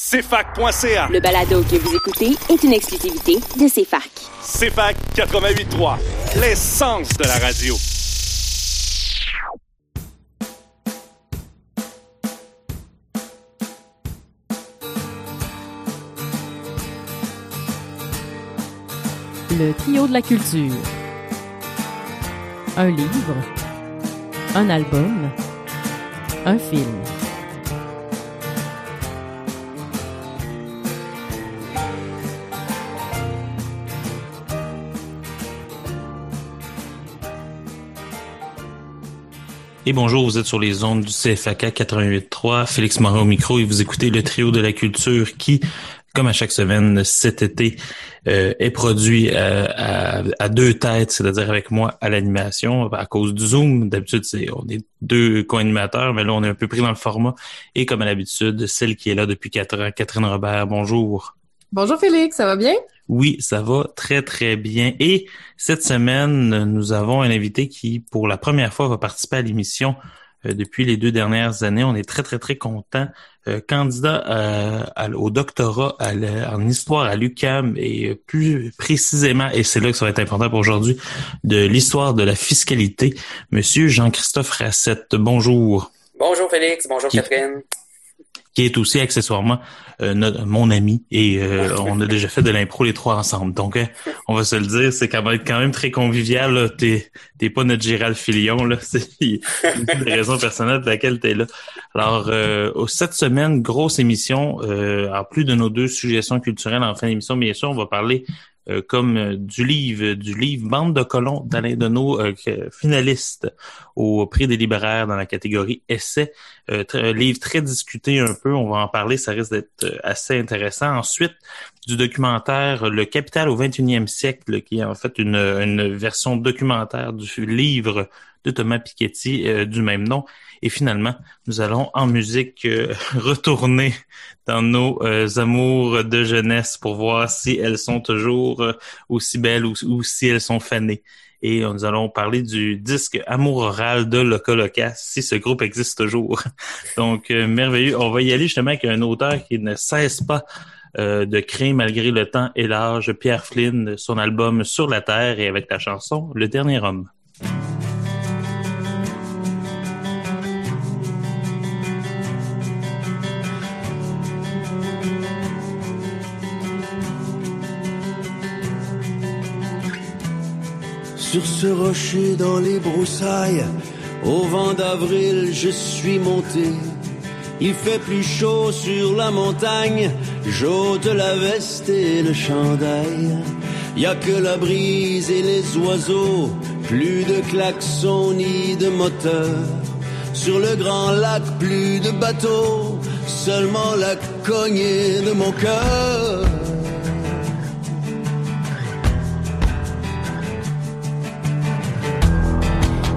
CFAC.ca. Le balado que vous écoutez est une exclusivité de CFAC. CFAC 88.3, l'essence de la radio. Le trio de la culture. Un livre. Un album. Un film. Et bonjour, vous êtes sur les ondes du CFAK 88.3, Félix Morin au micro et vous écoutez le trio de la culture qui, comme à chaque semaine cet été, euh, est produit euh, à, deux têtes, c'est-à-dire avec moi à l'animation à cause du Zoom. D'habitude, c'est on est deux co-animateurs, mais là, on est un peu pris dans le format. Et comme à l'habitude, celle qui est là depuis quatre ans, Catherine Robert, bonjour. Bonjour Félix, ça va bien? Oui, ça va très très bien. Et cette semaine, nous avons un invité qui, pour la première fois, va participer à l'émission euh, depuis les deux dernières années. On est très très très content. Euh, candidat euh, au doctorat en histoire à l'UCAM et plus précisément, et c'est là que ça va être important pour aujourd'hui, de l'histoire de la fiscalité, Monsieur Jean-Christophe Rassette. Bonjour. Bonjour Félix, bonjour Catherine qui est aussi accessoirement euh, mon ami et euh, on a déjà fait de l'impro les trois ensemble. Donc hein, on va se le dire, c'est quand même quand même très convivial. T'es t'es pas notre Gérald Filion là, c'est une raison personnelle pour laquelle t'es là. Alors euh, cette semaine grosse émission. en plus de nos deux suggestions culturelles en fin d'émission, bien sûr, on va parler euh, comme euh, du livre, du livre Bande de colons d'Alain Deneau, euh, finaliste au prix des libraires dans la catégorie essai. un livre très discuté un peu, on va en parler, ça risque d'être assez intéressant. Ensuite, du documentaire Le Capital au 21e siècle, qui est en fait une, une version documentaire du livre de Thomas Piketty du même nom. Et finalement, nous allons en musique euh, retourner dans nos euh, amours de jeunesse pour voir si elles sont toujours euh, aussi belles ou, si elles sont fanées. Et nous allons parler du disque Amour oral de Loca si ce groupe existe toujours. Donc, merveilleux. On va y aller justement avec un auteur qui ne cesse pas de créer malgré le temps et l'âge, Pierre Flynn, son album Sur la Terre et avec la chanson Le Dernier Homme. Sur ce rocher dans les broussailles, au vent d'avril, je suis monté. Il fait plus chaud sur la montagne, j'ôte la veste et le chandail. Y a que la brise et les oiseaux, plus de klaxons ni de moteurs. Sur le grand lac, plus de bateaux, seulement la cognée de mon cœur.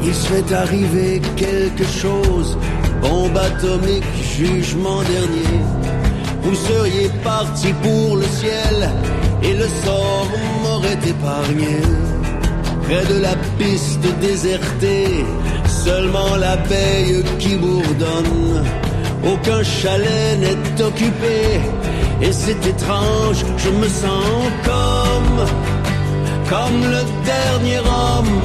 Il souhaite arriver quelque chose, bombe atomique, jugement dernier. Vous seriez parti pour le ciel et le sort m'aurait épargné. Près de la piste désertée, seulement l'abeille qui bourdonne. Aucun chalet n'est occupé et c'est étrange, je me sens comme le dernier homme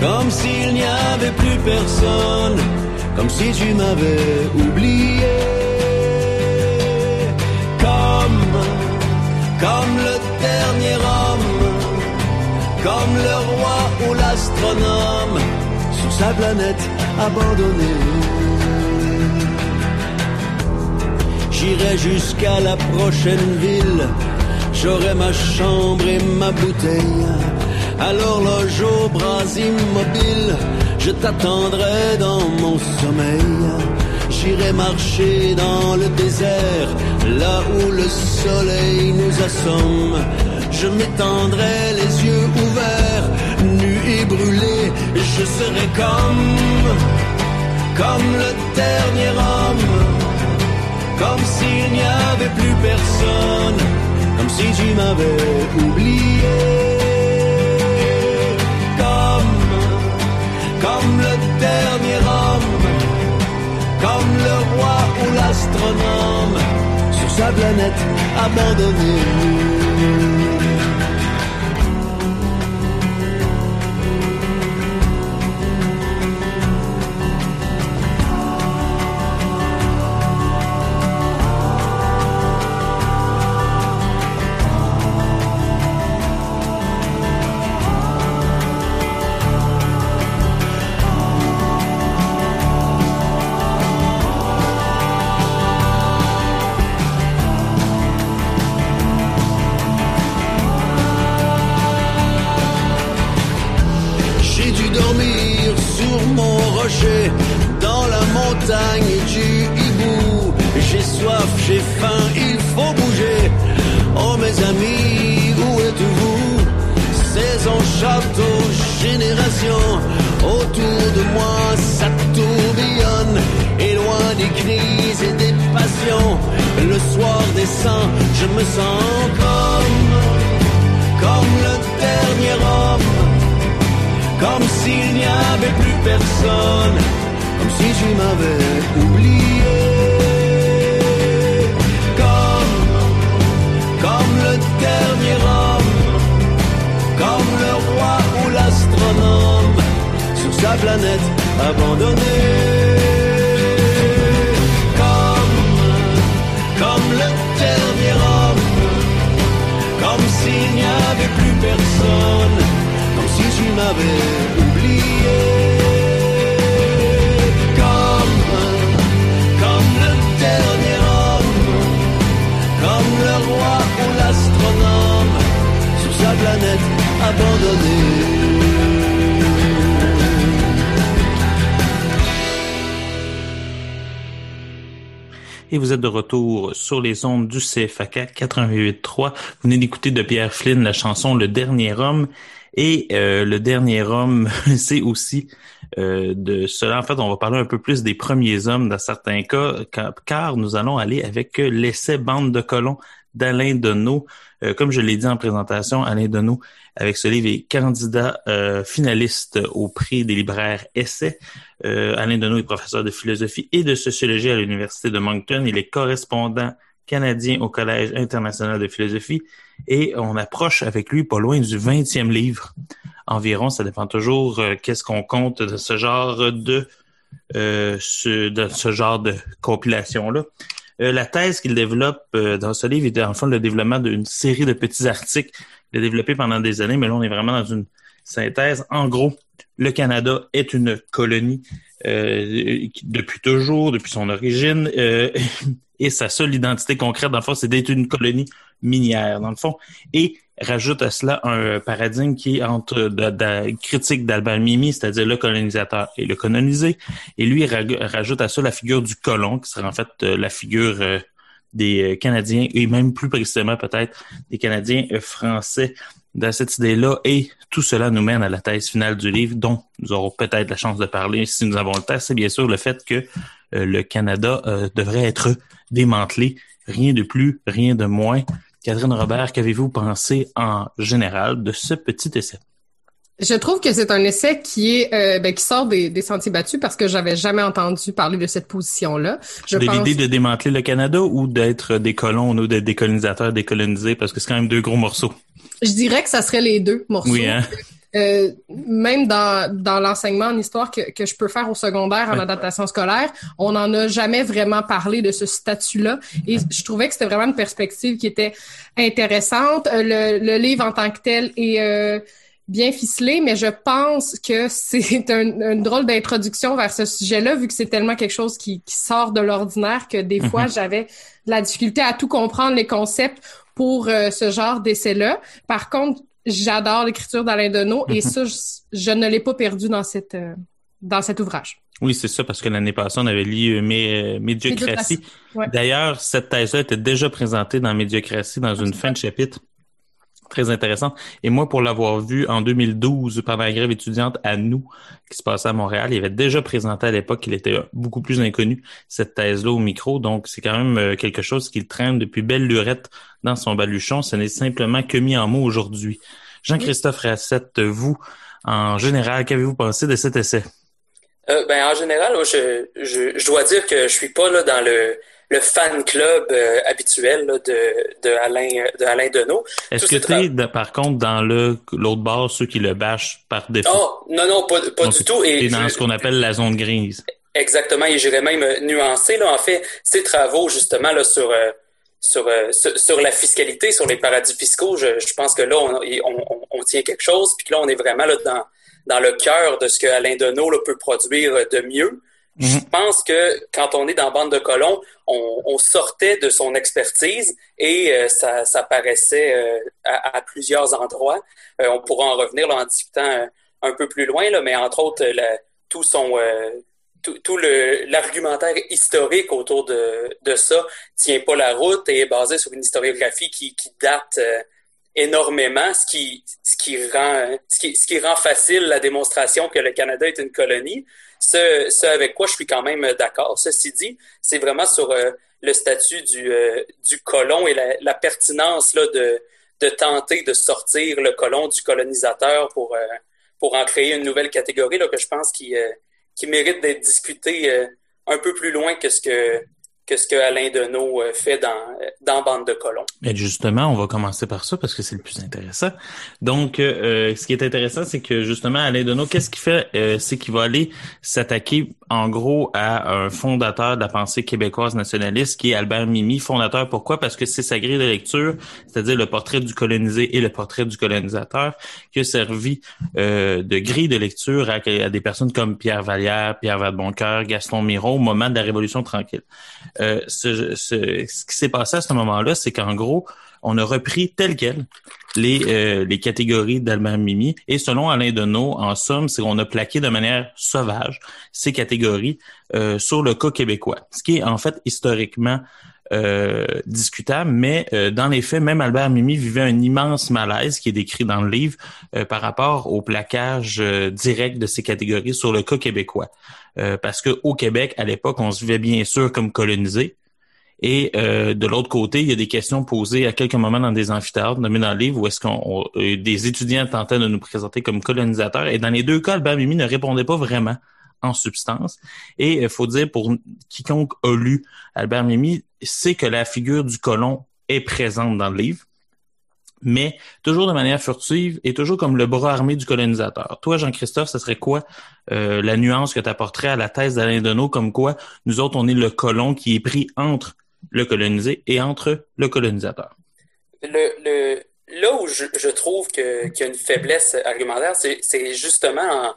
comme s'il n'y avait plus personne, comme si tu m'avais oublié. Comme, comme le dernier homme, comme le roi ou l'astronome. Sur sa planète abandonnée. J'irai jusqu'à la prochaine ville, j'aurai ma chambre et ma bouteille à l'horloge aux bras immobiles, je t'attendrai dans mon sommeil. J'irai marcher dans le désert, là où le soleil nous assomme. Je m'étendrai les yeux ouverts, nu et brûlé, je serai comme, comme le dernier homme, comme s'il n'y avait plus personne, comme si tu m'avais oublié. Comme le dernier homme, comme le roi ou l'astronome sa planète abandonnée. Je me sens comme, comme le dernier homme comme s'il n'y avait plus personne, comme si tu m'avais oublié. Comme, comme le dernier homme, comme le roi ou l'astronome, sur sa planète abandonnée. M'avais oublié. Comme, comme le dernier homme, comme le roi ou l'astronome, sur sa planète abandonnée. Et vous êtes de retour sur les ondes du CFAK 88.3. Vous venez d'écouter de Pierre Flynn la chanson Le Dernier Homme. Et euh, Le Dernier Homme, c'est aussi euh, de cela. En fait, on va parler un peu plus des premiers hommes dans certains cas, car, nous allons aller avec l'essai Bande de colons d'Alain Deneau. Euh, comme je l'ai dit en présentation, Alain Deneau, avec ce livre, est candidat euh, finaliste au prix des libraires Essais. Euh, Alain Deneau est professeur de philosophie et de sociologie à l'Université de Moncton. Il est correspondant canadien au Collège international de philosophie et on approche avec lui pas loin du 20e livre environ. Ça dépend toujours euh, qu'est-ce qu'on compte de ce genre de, euh, ce, de ce genre de compilation-là. Euh, la thèse qu'il développe euh, dans ce livre est en fond le développement d'une série de petits articles qu'il a développé pendant des années, mais là on est vraiment dans une synthèse. En gros, le Canada est une colonie euh, depuis toujours, depuis son origine, euh, et sa seule identité concrète, dans le fond, c'est d'être une colonie minière, dans le fond, et rajoute à cela un paradigme qui est entre de, critique d'Albert Mimi, c'est-à-dire le colonisateur et le colonisé, et lui rajoute à ça la figure du colon, qui serait en fait euh, la figure euh, des Canadiens, et même plus précisément peut-être des Canadiens français dans cette idée-là, et tout cela nous mène à la thèse finale du livre, dont nous aurons peut-être la chance de parler si nous avons le temps, c'est bien sûr le fait que euh, le Canada euh, devrait être démantelé, rien de plus, rien de moins. Catherine Robert, qu'avez-vous pensé en général de ce petit essai? Je trouve que c'est un essai qui est euh, ben, qui sort des, des sentiers battus parce que j'avais jamais entendu parler de cette position-là. Je de pense... l'idée de démanteler le Canada ou d'être des colons ou d'être des colonisateurs décolonisés parce que c'est quand même deux gros morceaux. Je dirais que ça serait les deux morceaux. Oui, hein? Euh, même dans, dans l'enseignement en histoire que, que je peux faire au secondaire en adaptation scolaire, on n'en a jamais vraiment parlé de ce statut-là. Et je trouvais que c'était vraiment une perspective qui était intéressante. Euh, le, le livre en tant que tel est euh, bien ficelé, mais je pense que c'est un, une drôle d'introduction vers ce sujet-là, vu que c'est tellement quelque chose qui, qui sort de l'ordinaire que des fois, j'avais de la difficulté à tout comprendre les concepts pour euh, ce genre d'essai-là. Par contre, j'adore l'écriture d'Alain Deneau et ça, je, je ne l'ai pas perdu dans cette euh, dans cet ouvrage. Oui, c'est ça, parce que l'année passée, on avait lu euh, Mé Médiocratie. Ouais. D'ailleurs, cette thèse-là était déjà présentée dans Médiocratie dans une fin de chapitre très intéressant. Et moi, pour l'avoir vu en 2012 pendant la grève étudiante à nous, qui se passait à Montréal, il avait déjà présenté à l'époque qu'il était beaucoup plus inconnu, cette thèse-là au micro. Donc, c'est quand même euh, quelque chose qu'il traîne depuis belle lurette dans son baluchon. Ce n'est simplement que mis en mots aujourd'hui. Jean-Christophe Rassette, vous, en général, qu'avez-vous pensé de cet essai? Euh, ben, en général, je, je, je, dois dire que je suis pas là dans le le fan club euh, habituel de, de Alain de Alain Deneau. Est-ce que tu es par contre dans le l'autre bord ceux qui le bâchent par défaut? Oh non non pas, pas du tout et dans ce qu'on appelle la zone grise. Exactement, et j'irais même nuancer là en fait ces travaux justement là sur euh, sur, sur, la fiscalité, sur les paradis fiscaux, je, je pense que là, on, on, on, tient quelque chose, puis que là, on est vraiment là, dans, dans le cœur de ce que Alain Deneau là, peut produire de mieux. Je mhm. pense que quand on est dans Bande de colons, on, sortait de son expertise et euh, ça, ça paraissait euh, à, plusieurs endroits. Euh, on pourra en revenir là, en discutant un peu plus loin, là, mais entre autres, tout son tout, tout l'argumentaire historique autour de, de ça tient pas la route et est basé sur une historiographie qui, qui date énormément, ce qui, ce qui rend, ce qui, ce qui rend facile la démonstration que le Canada est une colonie. Ce, ce avec quoi je suis quand même d'accord. Ceci dit, c'est vraiment sur euh, le statut du, euh, du colon et la, pertinence là, de, de tenter de sortir le colon du colonisateur pour, euh, pour en créer une nouvelle catégorie là, que je pense qui, qui mérite d'être discutée un peu plus loin que ce que que ce que Alain Deneau euh, fait dans, dans Bande de colons. Et justement, on va commencer par ça parce que c'est le plus intéressant. Donc, euh, ce qui est intéressant, c'est que justement, Alain Deneau, qu'est-ce qu'il fait? Euh, c'est qu'il va aller s'attaquer en gros à un fondateur de la pensée québécoise nationaliste qui est Albert Mimi. Fondateur, pourquoi? Parce que c'est sa grille de lecture, c'est-à-dire le portrait du colonisé et le portrait du colonisateur, qui a servi de grille de lecture à, des personnes comme Pierre Vallière, Pierre Vadeboncoeur, Gaston Miron au moment de la Révolution tranquille. Euh, ce, qui s'est passé à ce moment-là, c'est qu'en gros, on a repris tel quel les, euh, les catégories d'Albert Mimi. Et selon Alain Deneau, en somme, c'est qu'on a plaqué de manière sauvage ces catégories euh, sur le cas québécois, ce qui est en fait historiquement discutable, mais dans les faits, même Albert Mimi vivait un immense malaise qui est décrit dans le livre par rapport au plaquage direct de ces catégories sur le cas québécois. Euh, parce que au Québec, à l'époque, on se vivait bien sûr comme colonisé. Et euh, de l'autre côté, il y a des questions posées à quelques moments dans des amphithéâtres, nommés dans le livre, où est-ce qu'on euh, des étudiants tentaient de nous présenter comme colonisateurs. Et dans les deux cas, Albert Mimi ne répondait pas vraiment en substance. Et il faut dire, pour quiconque a lu Albert Mimi, c'est que la figure du colon est présente dans le livre mais toujours de manière furtive et toujours comme le bras armé du colonisateur. Toi, Jean-Christophe, ce serait quoi euh, la nuance que tu apporterais à la thèse d'Alain Deneau, comme quoi nous autres, on est le colon qui est pris entre le colonisé et entre le colonisateur? Le, là où je, trouve qu'il y a une faiblesse argumentaire, c'est justement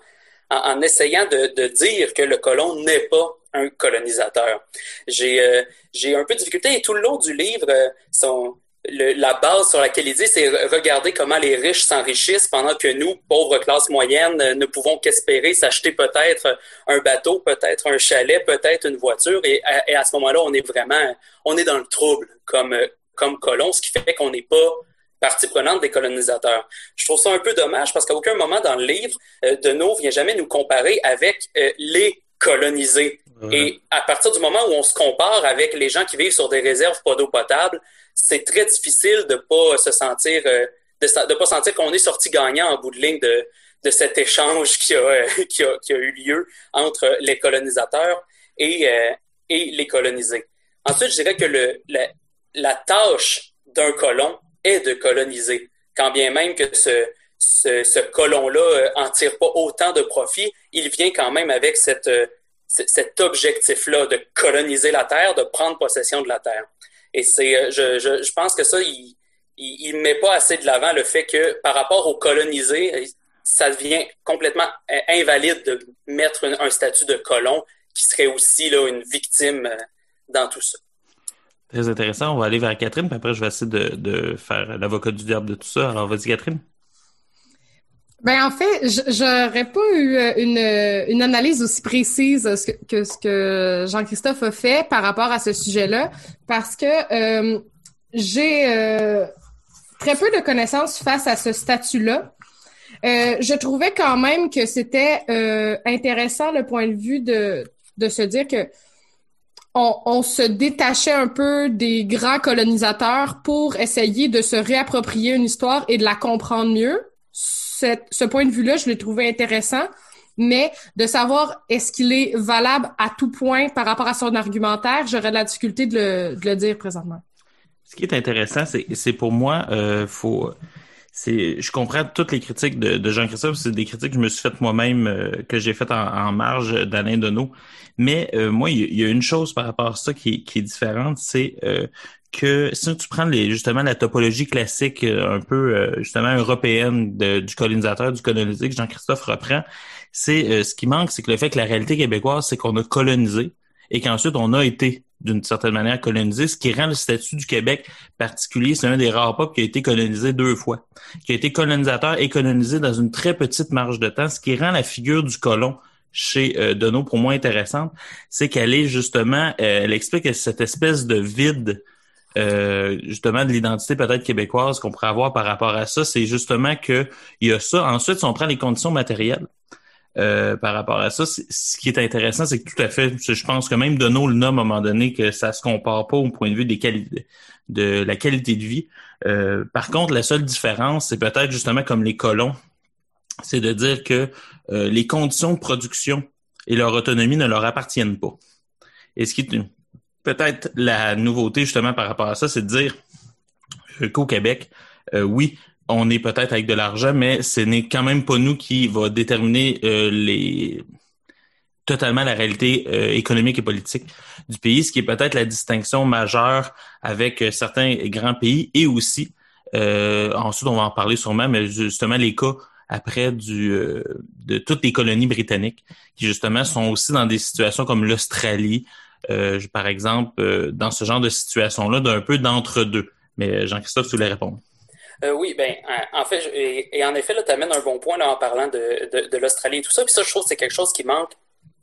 en, essayant de, dire que le colon n'est pas un colonisateur. J'ai euh, j'ai un peu de difficulté et tout le long du livre, euh, son, la base sur laquelle il dit, c'est regarder comment les riches s'enrichissent pendant que nous, pauvres classes moyennes, euh, ne pouvons qu'espérer s'acheter peut-être un bateau, peut-être un chalet, peut-être une voiture. Et à, ce moment-là, on est vraiment, on est dans le trouble comme, euh, comme colons, ce qui fait qu'on n'est pas partie prenante des colonisateurs. Je trouve ça un peu dommage parce qu'à aucun moment dans le livre, euh, Deneau vient jamais nous comparer avec les colonisés. Et à partir du moment où on se compare avec les gens qui vivent sur des réserves pas d'eau potable, c'est très difficile de pas se sentir, euh, de, de pas sentir qu'on est sorti gagnant en bout de ligne de, de cet échange qui a, qui a, qui a eu lieu entre les colonisateurs et, euh, et les colonisés. Ensuite, je dirais que le, la, la tâche d'un colon est de coloniser, quand bien même que ce, ce, ce colon-là euh, en tire pas autant de profit, il vient quand même avec cette, cet objectif-là de coloniser la Terre, de prendre possession de la Terre. Et c'est, euh, je, je, je, pense que ça, il, il, met pas assez de l'avant le fait que par rapport aux colonisés, ça devient complètement invalide de mettre un, statut de colon qui serait aussi là une victime euh, dans tout ça. Très intéressant. On va aller vers Catherine, puis après je vais essayer de, de faire l'avocat du diable de tout ça. Alors vas-y Catherine. Ben en fait, j'aurais pas eu euh, une, une analyse aussi précise que ce que Jean-Christophe a fait par rapport à ce sujet-là, parce que euh, j'ai euh, très peu de connaissances face à ce statut-là. je trouvais quand même que c'était intéressant le point de vue de, de se dire que on, se détachait un peu des grands colonisateurs pour essayer de se réapproprier une histoire et de la comprendre mieux ce point de vue-là, je l'ai trouvé intéressant. mais de savoir est-ce qu'il est valable à tout point par rapport à son argumentaire, j'aurais de la difficulté de le, dire présentement. Ce qui est intéressant, c'est, c'est pour moi, euh, faut, c'est, je comprends toutes les critiques de, de Jean-Christophe, c'est des critiques que je me suis faites moi-même, euh, que j'ai faites en, marge d'Alain Deneau. Mais euh, moi, il y, a une chose par rapport à ça qui, qui est différente, c'est euh, que si tu prends les, justement la topologie classique, un peu justement européenne du colonisateur, du colonisé que Jean-Christophe reprend, c'est ce qui manque, c'est que le fait que la réalité québécoise, c'est qu'on a colonisé et qu'ensuite on a été d'une certaine manière colonisé, ce qui rend le statut du Québec particulier. C'est un des rares peuples qui a été colonisé deux fois, qui a été colonisateur et colonisé dans une très petite marge de temps, ce qui rend la figure du colon chez euh, pour moi intéressante, c'est qu'elle est justement, euh, elle explique cette espèce de vide euh, justement de l'identité peut-être québécoise qu'on pourrait avoir par rapport à ça, c'est justement que il y a ça. Ensuite, si on prend les conditions matérielles, euh, par rapport à ça. Ce qui est intéressant, c'est que tout à fait, je pense que même Deneau le nomme à un moment donné que ça se compare pas au point de vue des de la qualité de vie. Euh, par contre, la seule différence, c'est peut-être justement comme les colons, c'est de dire que euh, les conditions de production et leur autonomie ne leur appartiennent pas. Et ce qui est peut-être la nouveauté justement par rapport à ça, c'est de dire qu'au Québec, oui, on est peut-être avec de l'argent, mais ce n'est quand même pas nous qui va déterminer euh, les totalement la réalité euh, économique et politique du pays, ce qui est peut-être la distinction majeure avec euh, certains grands pays et aussi, ensuite on va en parler sûrement, mais justement les cas après du de toutes les colonies britanniques qui justement sont aussi dans des situations comme l'Australie, par exemple, dans ce genre de situation-là, d'un peu d'entre-deux. Mais Jean-Christophe, tu voulais répondre. Euh, oui, ben, en fait, et, en effet, là, tu amènes un bon point là, en parlant de, de, de l'Australie et tout ça. Puis ça, je trouve que c'est quelque chose qui manque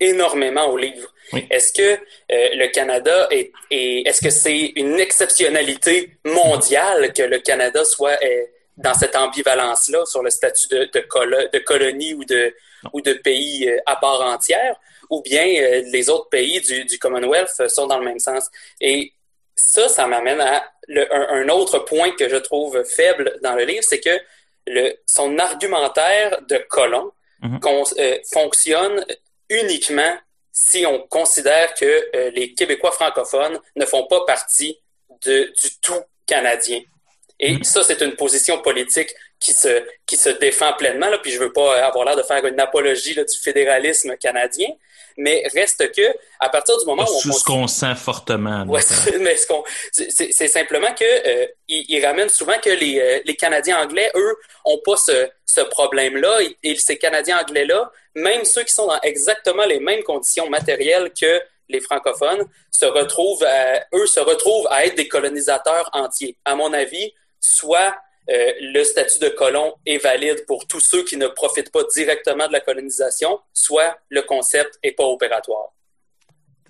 énormément au livre. Est-ce que euh, le Canada est, est-ce que c'est une exceptionnalité mondiale que le Canada soit euh, dans cette ambivalence-là sur le statut de, de, de colonie ou de, ou de pays à part entière, ou bien les autres pays du, du Commonwealth sont dans le même sens? Et ça, ça m'amène à un, autre point que je trouve faible dans le livre, c'est que le, son argumentaire de colon mhm. euh, fonctionne uniquement si on considère que euh, les Québécois francophones ne font pas partie de, du tout canadien. Et mhm. ça, c'est une position politique qui se, qui se défend pleinement. Là, puis je veux pas avoir l'air de faire une apologie là, du fédéralisme canadien, mais reste que à partir du moment où on ce qu'on sent fortement. Ouais, mais ce qu'on c'est simplement que euh, il, ramène souvent que les, euh, les Canadiens anglais eux ont pas ce, ce problème-là et, ces Canadiens anglais-là, même ceux qui sont dans exactement les mêmes conditions matérielles que les francophones se retrouvent eux se retrouvent à être des colonisateurs entiers. À mon avis, soit euh, le statut de colon est valide pour tous ceux qui ne profitent pas directement de la colonisation, soit le concept est pas opératoire.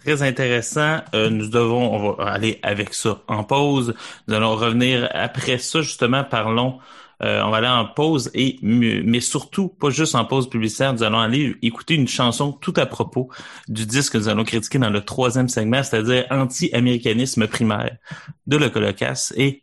Très intéressant. Euh, nous devons, on va aller avec ça en pause. Nous allons revenir après ça. Justement, parlons. Euh, on va aller en pause et mais surtout pas juste en pause publicitaire. Nous allons aller écouter une chanson tout à propos du disque que nous allons critiquer dans le troisième segment, c'est-à-dire anti-américanisme primaire de Le Colocasse et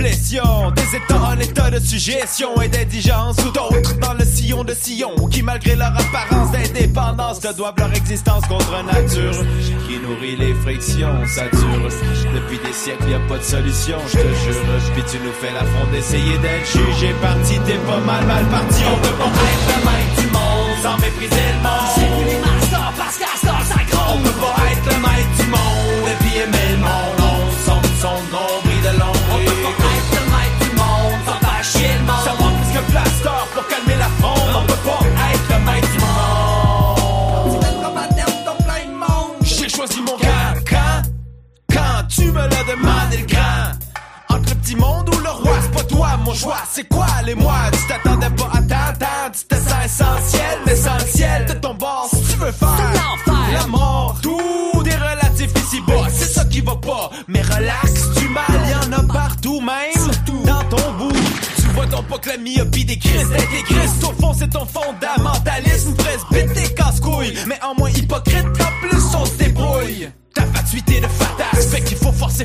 d'indigence ou d'autres dans le sillon de sillon qui malgré leur apparence d'indépendance te doivent leur existence contre nature. Qui nourrit les frictions ça dure. Depuis des siècles y a pas de solution je te jure. Puis tu nous fais la fronde d'essayer d'être jugé parti t'es pas mal mal parti. On peut pas être le maître du monde sans mépriser le monde. C'est parce qu'à ça gros on peut pas être le maître du monde Monde ou le roi C'est pas toi mon choix, c'est quoi les mois Tu t'attendais pas à t'attendre, tu ça essentiel L'essentiel de ton bord, si tu veux faire l'enfer, la mort, tout est relatif ici-bas C'est ça qui va pas, mais relax, du mal y'en a partout même Surtout. dans ton bout. Tu vois donc pas que la myopie des crises d'intégristes Au fond c'est ton fondamentalisme Presbyte tes casse-couilles, mais en moins hypocrite En plus on se débrouille. Ta fatuité de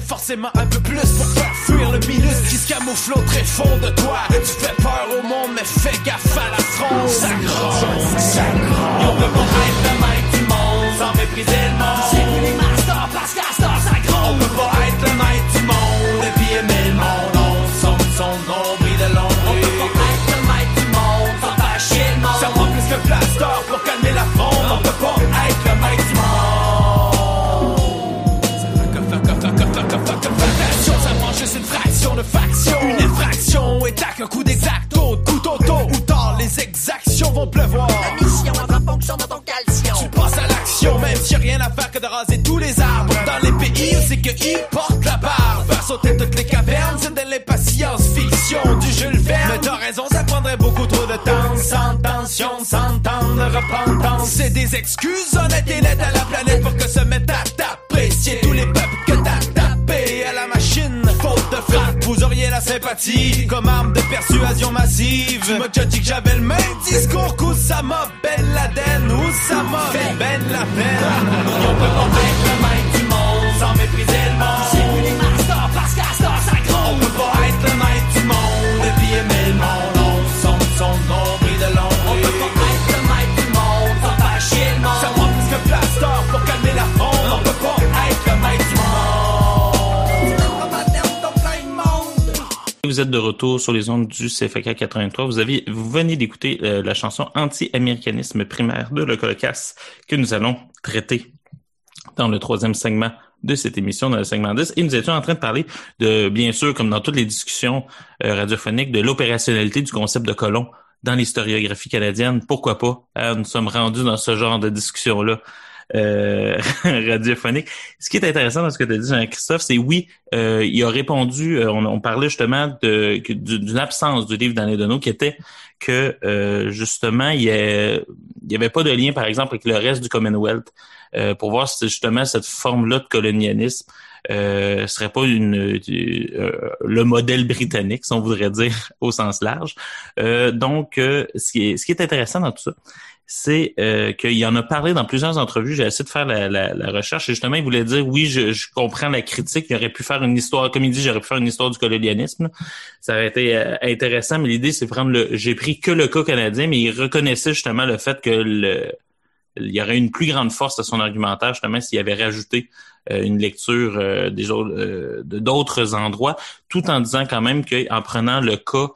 forcer forcément un peu plus pour faire fuir le minus qui se camoufle au très fond de toi. Tu fais peur au monde, mais fais gaffe à la fronde. Ça gronde, ça gronde. On peut pas être le maître du monde sans mépriser le monde. À un coup d'exacto, de couteau tôt ou tard, les exactions vont pleuvoir. La mission en fonction de ton calcium. Tu passes à l'action, même a rien à faire que de raser tous les arbres. Dans les pays où c'est que ils portent la barbe. Faire sauter toutes les cavernes, c'est de l'impatience fiction du Jules Verne. Mais t'as raison, ça prendrait beaucoup trop de temps. Sans tension, sans temps de repentance. C'est des excuses honnêtes et nettes à la planète pour que se mette à t'apprécier tous les peuples que t'as la comme arme de persuasion massive. Tu déjà dit que j'avais le même discours qu'Oussama Ben Laden. Oussama Ben Laden. On peut être le maître du monde sans mépriser le monde. C'est plus les masters parce qu'à ça gronde. Vous êtes de retour sur les ondes du CFK 83. Vous avez, vous venez d'écouter euh, la chanson Anti-américanisme primaire de Le Colocasse que nous allons traiter dans le troisième segment de cette émission, dans le segment 10. Et nous étions en train de parler de, bien sûr, comme dans toutes les discussions euh, radiophoniques, de l'opérationnalité du concept de colon dans l'historiographie canadienne. Pourquoi pas? Hein, nous sommes rendus dans ce genre de discussion-là. Euh, radiophonique. Ce qui est intéressant dans ce que tu as dit, Jean-Christophe, c'est oui, euh, il a répondu, euh, on, on, parlait justement de, d'une absence du livre d'Alain Deneau qui était que euh, justement, il n'y avait pas de lien, par exemple, avec le reste du Commonwealth euh, pour voir si justement cette forme-là de colonialisme euh, serait pas une euh, le modèle britannique, si on voudrait dire au sens large. Euh, donc, euh, ce, qui est, ce qui est intéressant dans tout ça, c'est euh, qu'il en a parlé dans plusieurs entrevues. J'ai essayé de faire la, la, recherche et justement, il voulait dire oui, je, comprends la critique. Il aurait pu faire une histoire, comme il dit, j'aurais pu faire une histoire du colonialisme. Ça aurait été euh, intéressant, mais l'idée, c'est prendre le. J'ai pris que le cas canadien, mais il reconnaissait justement le fait que le il y aurait une plus grande force à son argumentaire justement s'il avait rajouté euh, une lecture euh, des autres, de d'autres endroits, tout en disant quand même qu'en prenant le cas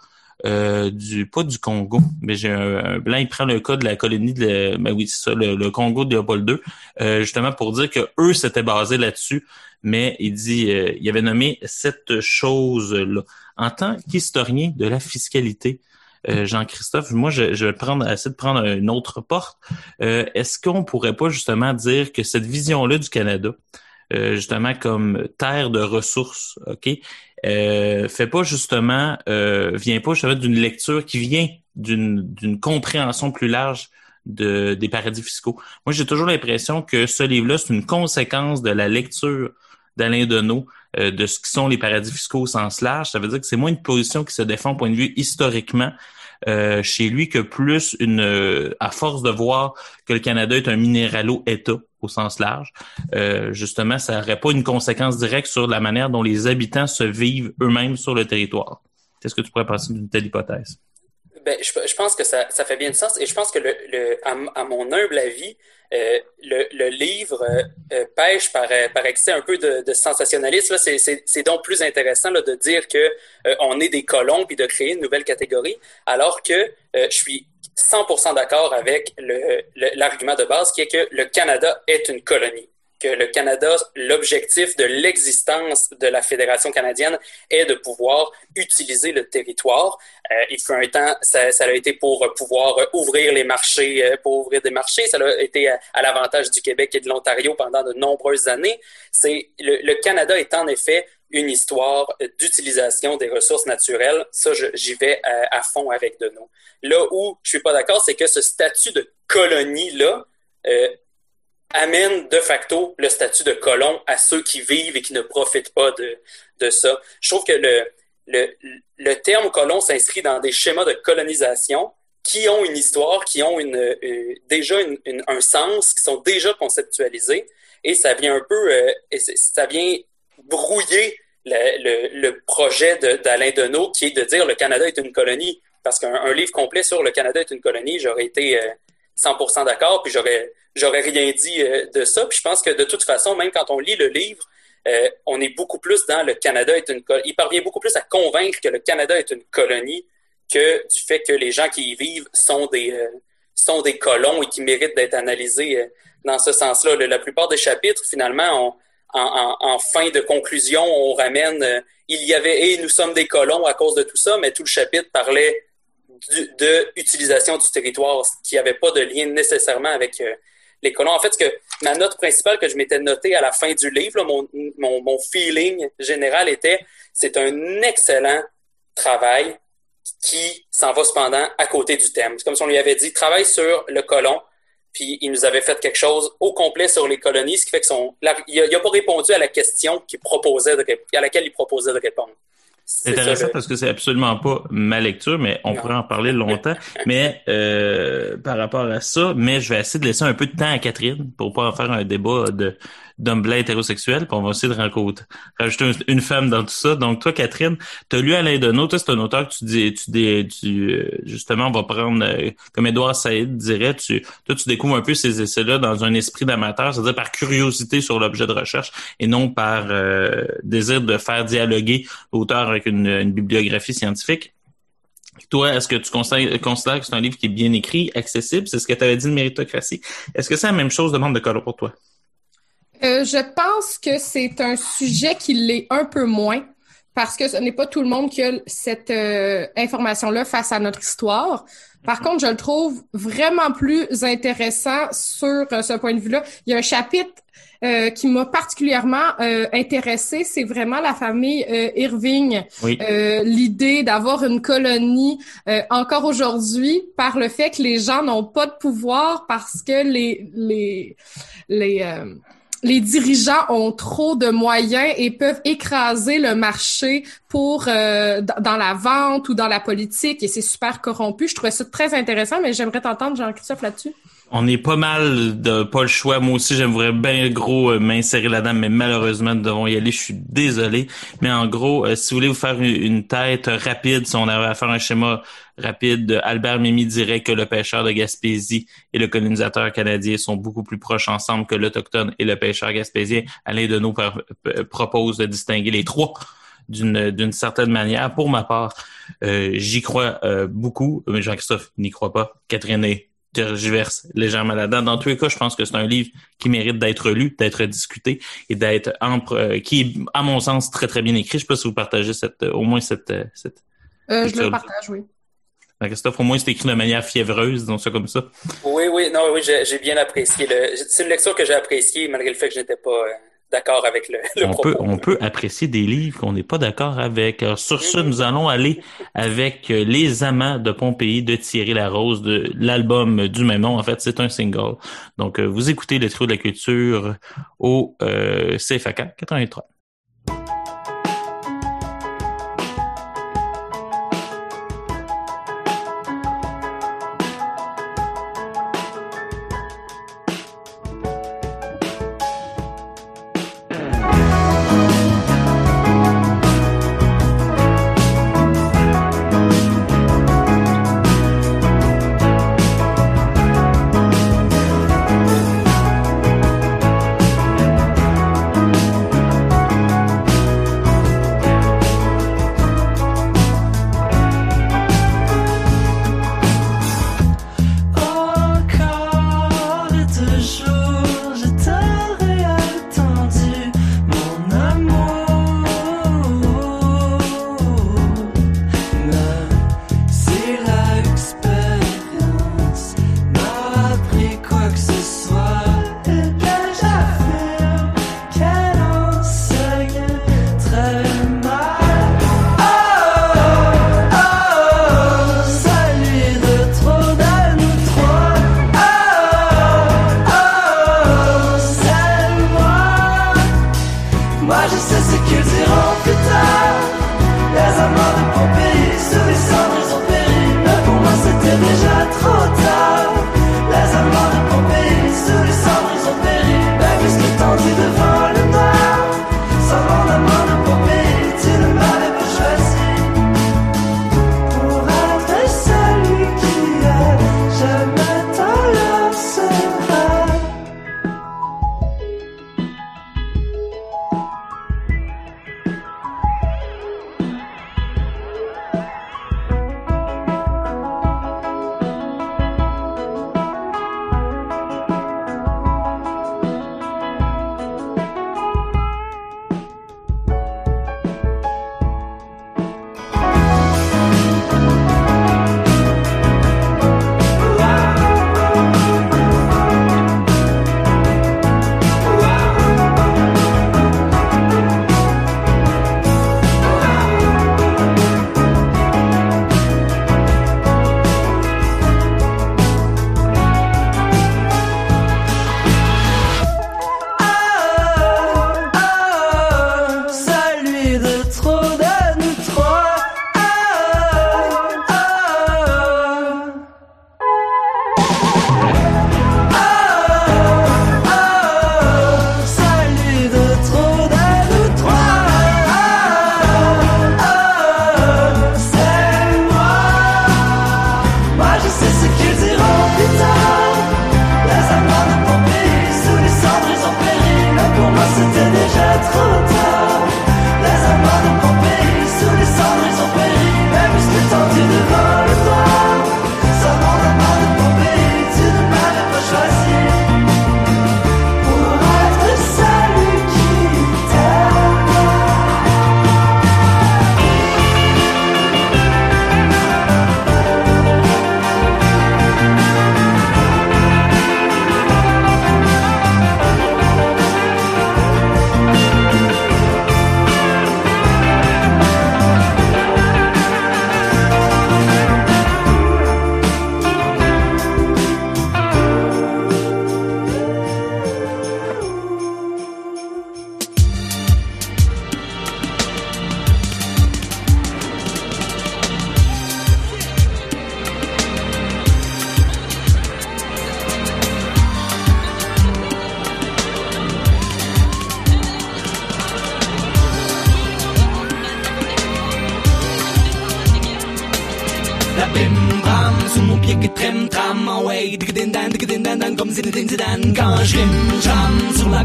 euh, du pas du Congo, mais j'ai un, blanc, il prend le cas de la colonie de ben oui, c'est ça, le, le, Congo de Léopold II, euh, justement pour dire que eux s'étaient basés là-dessus, mais il dit euh, il avait nommé cette chose-là. En tant qu'historien de la fiscalité, euh, Jean-Christophe, moi je, je, vais prendre essayer de prendre une autre porte. Euh, est-ce qu'on pourrait pas justement dire que cette vision-là du Canada, euh, justement comme terre de ressources, ok, euh, fait pas justement, euh, vient pas justement d'une lecture qui vient d'une compréhension plus large de, des paradis fiscaux. Moi, j'ai toujours l'impression que ce livre-là, c'est une conséquence de la lecture d'Alain Deneau euh, de ce qui sont les paradis fiscaux au sens large. Ça veut dire que c'est moins une position qui se défend au point de vue historiquement euh, chez lui que plus une, euh, à force de voir que le Canada est un minéralo-État au sens large, euh, justement, ça n'aurait pas une conséquence directe sur la manière dont les habitants se vivent eux-mêmes sur le territoire. Qu'est-ce que tu pourrais penser d'une telle hypothèse? Ben, je, je, pense que ça, ça, fait bien de sens et je pense que le, le à, mon humble avis, euh, le, le, livre euh, pêche par, par excès un peu de, de sensationnalisme. C'est donc plus intéressant là, de dire que euh, on est des colons puis de créer une nouvelle catégorie, alors que je suis 100% d'accord avec l'argument de base qui est que le Canada est une colonie que le Canada, l'objectif de l'existence de la Fédération canadienne est de pouvoir utiliser le territoire. Euh, il fut un temps, ça, ça, a été pour pouvoir ouvrir les marchés, euh, pour ouvrir des marchés. Ça a été à, l'avantage du Québec et de l'Ontario pendant de nombreuses années. C'est le, le, Canada est en effet une histoire d'utilisation des ressources naturelles. Ça, j'y vais à, à, fond avec de nous. Là où je suis pas d'accord, c'est que ce statut de colonie-là, euh, amène de facto le statut de colon à ceux qui vivent et qui ne profitent pas de, de ça. Je trouve que le, le, le terme colon s'inscrit dans des schémas de colonisation qui ont une histoire, qui ont une, euh, déjà une, une, un sens, qui sont déjà conceptualisés, et ça vient un peu, euh, ça vient brouiller le, le, le projet d'Alain de, qui est de dire le Canada est une colonie. Parce qu'un livre complet sur le Canada est une colonie, j'aurais été 100% d'accord, puis j'aurais j'aurais rien dit de ça. Puis je pense que de toute façon, même quand on lit le livre, euh, on est beaucoup plus dans le Canada est une colonie. Il parvient beaucoup plus à convaincre que le Canada est une colonie que du fait que les gens qui y vivent sont des, euh, sont des colons et qui méritent d'être analysés euh, dans ce sens-là. La plupart des chapitres, finalement, en, fin de conclusion, on ramène il y avait et nous sommes des colons à cause de tout ça, mais tout le chapitre parlait de utilisation du territoire, qui n'avait pas de lien nécessairement avec les colons. En fait, ce que ma note principale que je m'étais notée à la fin du livre, mon, mon, mon, feeling général était c'est un excellent travail qui s'en va cependant à côté du thème. C'est comme si on lui avait dit travaille sur le colon, puis il nous avait fait quelque chose au complet sur les colonies, ce qui fait que son, il n'a pas répondu à la question qu'il proposait de, à laquelle il proposait de répondre. C'est intéressant parce que c'est absolument pas ma lecture, mais on pourrait en parler longtemps. mais euh, par rapport à ça, mais je vais essayer de laisser un peu de temps à Catherine pour pas en faire un débat de d'homme blanc hétérosexuel, puis on va essayer de rencontrer, rajouter une femme dans tout ça. Donc toi, Catherine, tu as lu Alain Deneau, toi c'est un auteur que tu dis, tu, dis, tu euh, justement on va prendre euh, comme Édouard Saïd dirait, tu toi tu découvres un peu ces essais-là dans un esprit d'amateur, c'est-à-dire par curiosité sur l'objet de recherche et non par euh, désir de faire dialoguer l'auteur avec une, une bibliographie scientifique. Toi, est-ce que tu considères, que c'est un livre qui est bien écrit, accessible? C'est ce que tu avais dit de méritocratie. Est-ce que c'est la même chose de Monde de color pour toi? Euh, je pense que c'est un sujet qui l'est un peu moins parce que ce n'est pas tout le monde qui a cette euh, information-là face à notre histoire. Par contre, je le trouve vraiment plus intéressant sur euh, ce point de vue-là. Il y a un chapitre qui m'a particulièrement intéressé, c'est vraiment la famille Irving. L'idée d'avoir une colonie encore aujourd'hui par le fait que les gens n'ont pas de pouvoir parce que les les les les dirigeants ont trop de moyens et peuvent écraser le marché pour euh, dans la vente ou dans la politique et c'est super corrompu. Je trouvais ça très intéressant, mais j'aimerais t'entendre, Jean-Christophe, là-dessus. On est pas mal de pas le choix. Moi aussi, j'aimerais bien gros euh, m'insérer là-dedans, mais malheureusement, nous devons y aller. Je suis désolé. Mais en gros, euh, si vous voulez vous faire une, tête rapide, si on avait à faire un schéma rapide, Albert Mimi dirait que le pêcheur de Gaspésie et le colonisateur canadien sont beaucoup plus proches ensemble que l'Autochtone et le pêcheur gaspésien. Alain Deneau propose de distinguer les trois d'une certaine manière. Pour ma part, euh, j'y crois beaucoup, mais Jean-Christophe n'y croit pas. Catherine tergiverse légèrement là-dedans. Dans tous les cas, je pense que c'est un livre qui mérite d'être lu, d'être discuté et d'être euh, qui est, à mon sens, très très bien écrit. Je sais pas si vous partagez cette, au moins cette, euh, cette. Euh, je le partage, oui. Christophe, au moins c'est écrit de manière fiévreuse, donc ça comme ça. Oui, oui, non, oui, j'ai bien apprécié. C'est une lecture que j'ai appréciée malgré le fait que je n'étais pas d'accord avec le, le on propos. Peut, on peut apprécier des livres qu'on n'est pas d'accord avec. Alors, sur ce, nous allons aller avec euh, Les Amants de Pompéi de Thierry Larose, de l'album du même nom. En fait, c'est un single. Donc, euh, vous écoutez le trio de la culture au euh, CFAK 83.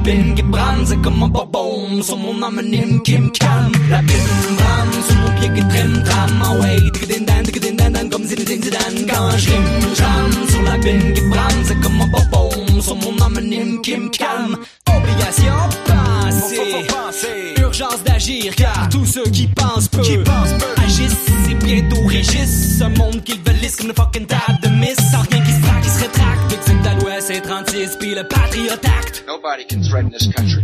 bin gebrannt, so mon Name Kim Kam. So mon pied getrennt, am away, dig den dann, dann kommen sie, den sie dann, kann schlimm scham, so la bin mon Name nimm Kim Kam. Obligation urgence d'agir, car in this country.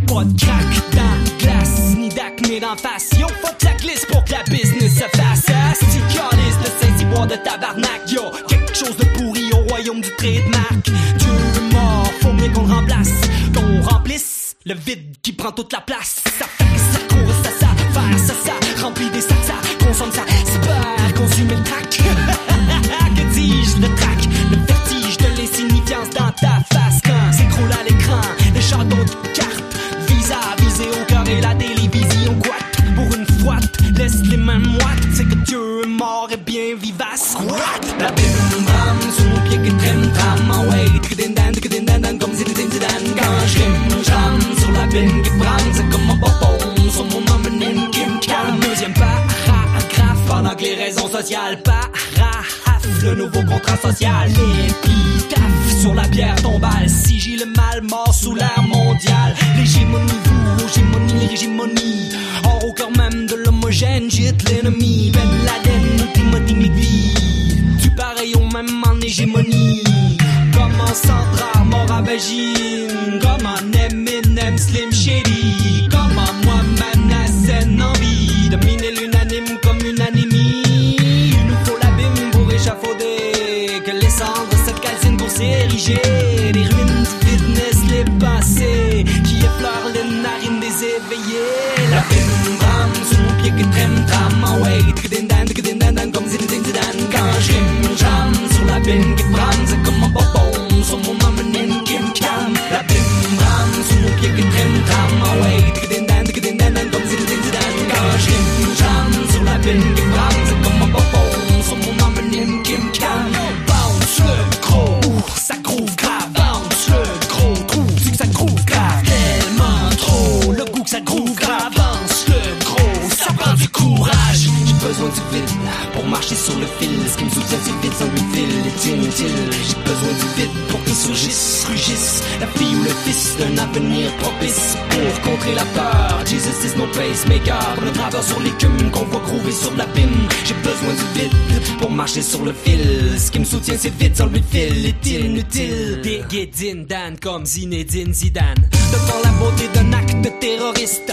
Zinedine comme Zinedine Zidane. Devant la beauté d'un acte terroriste,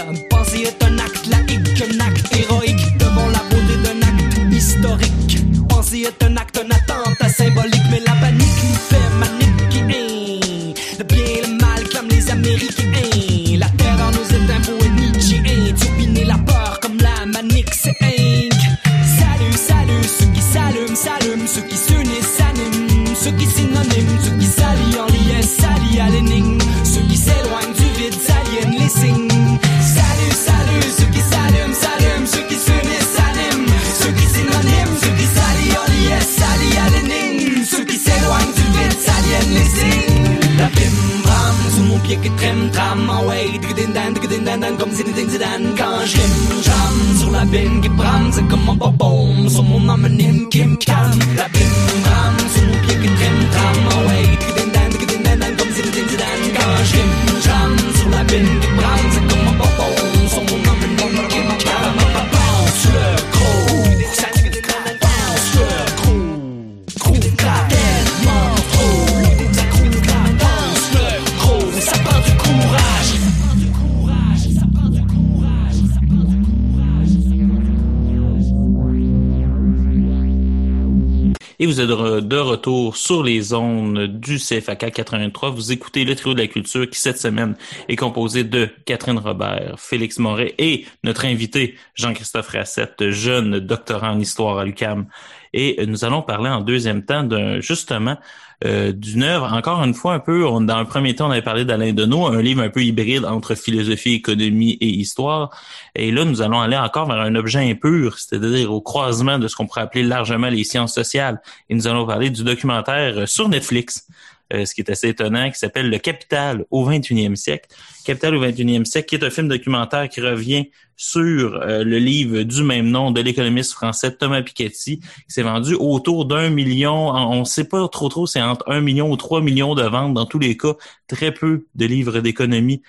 de retour sur les zones du CFAK 83. Vous écoutez le trio de la culture qui, cette semaine, est composé de Catherine Robert, Félix Moret et notre invité, Jean-Christophe Rassette, jeune doctorant en histoire à l'UQAM. Et nous allons parler en deuxième temps d'un, justement, euh, d'une œuvre, encore une fois, un peu, on- dans le premier temps, on avait parlé d'Alain Deneau, un livre un peu hybride entre philosophie, économie et histoire. Et là, nous allons aller encore vers un objet impur, c'est-à-dire au croisement de ce qu'on pourrait appeler largement les sciences sociales. Et nous allons parler du documentaire euh, sur Netflix, euh, ce qui est assez étonnant, qui s'appelle Le Capital au 21e siècle. Capital au 21e siècle, qui est un film documentaire qui revient sur euh, le livre du même nom de l'économiste français Thomas Piketty, qui s'est vendu autour d'un million, on ne sait pas trop trop, c'est entre un million ou trois millions de ventes dans tous les cas, très peu de livres d'économie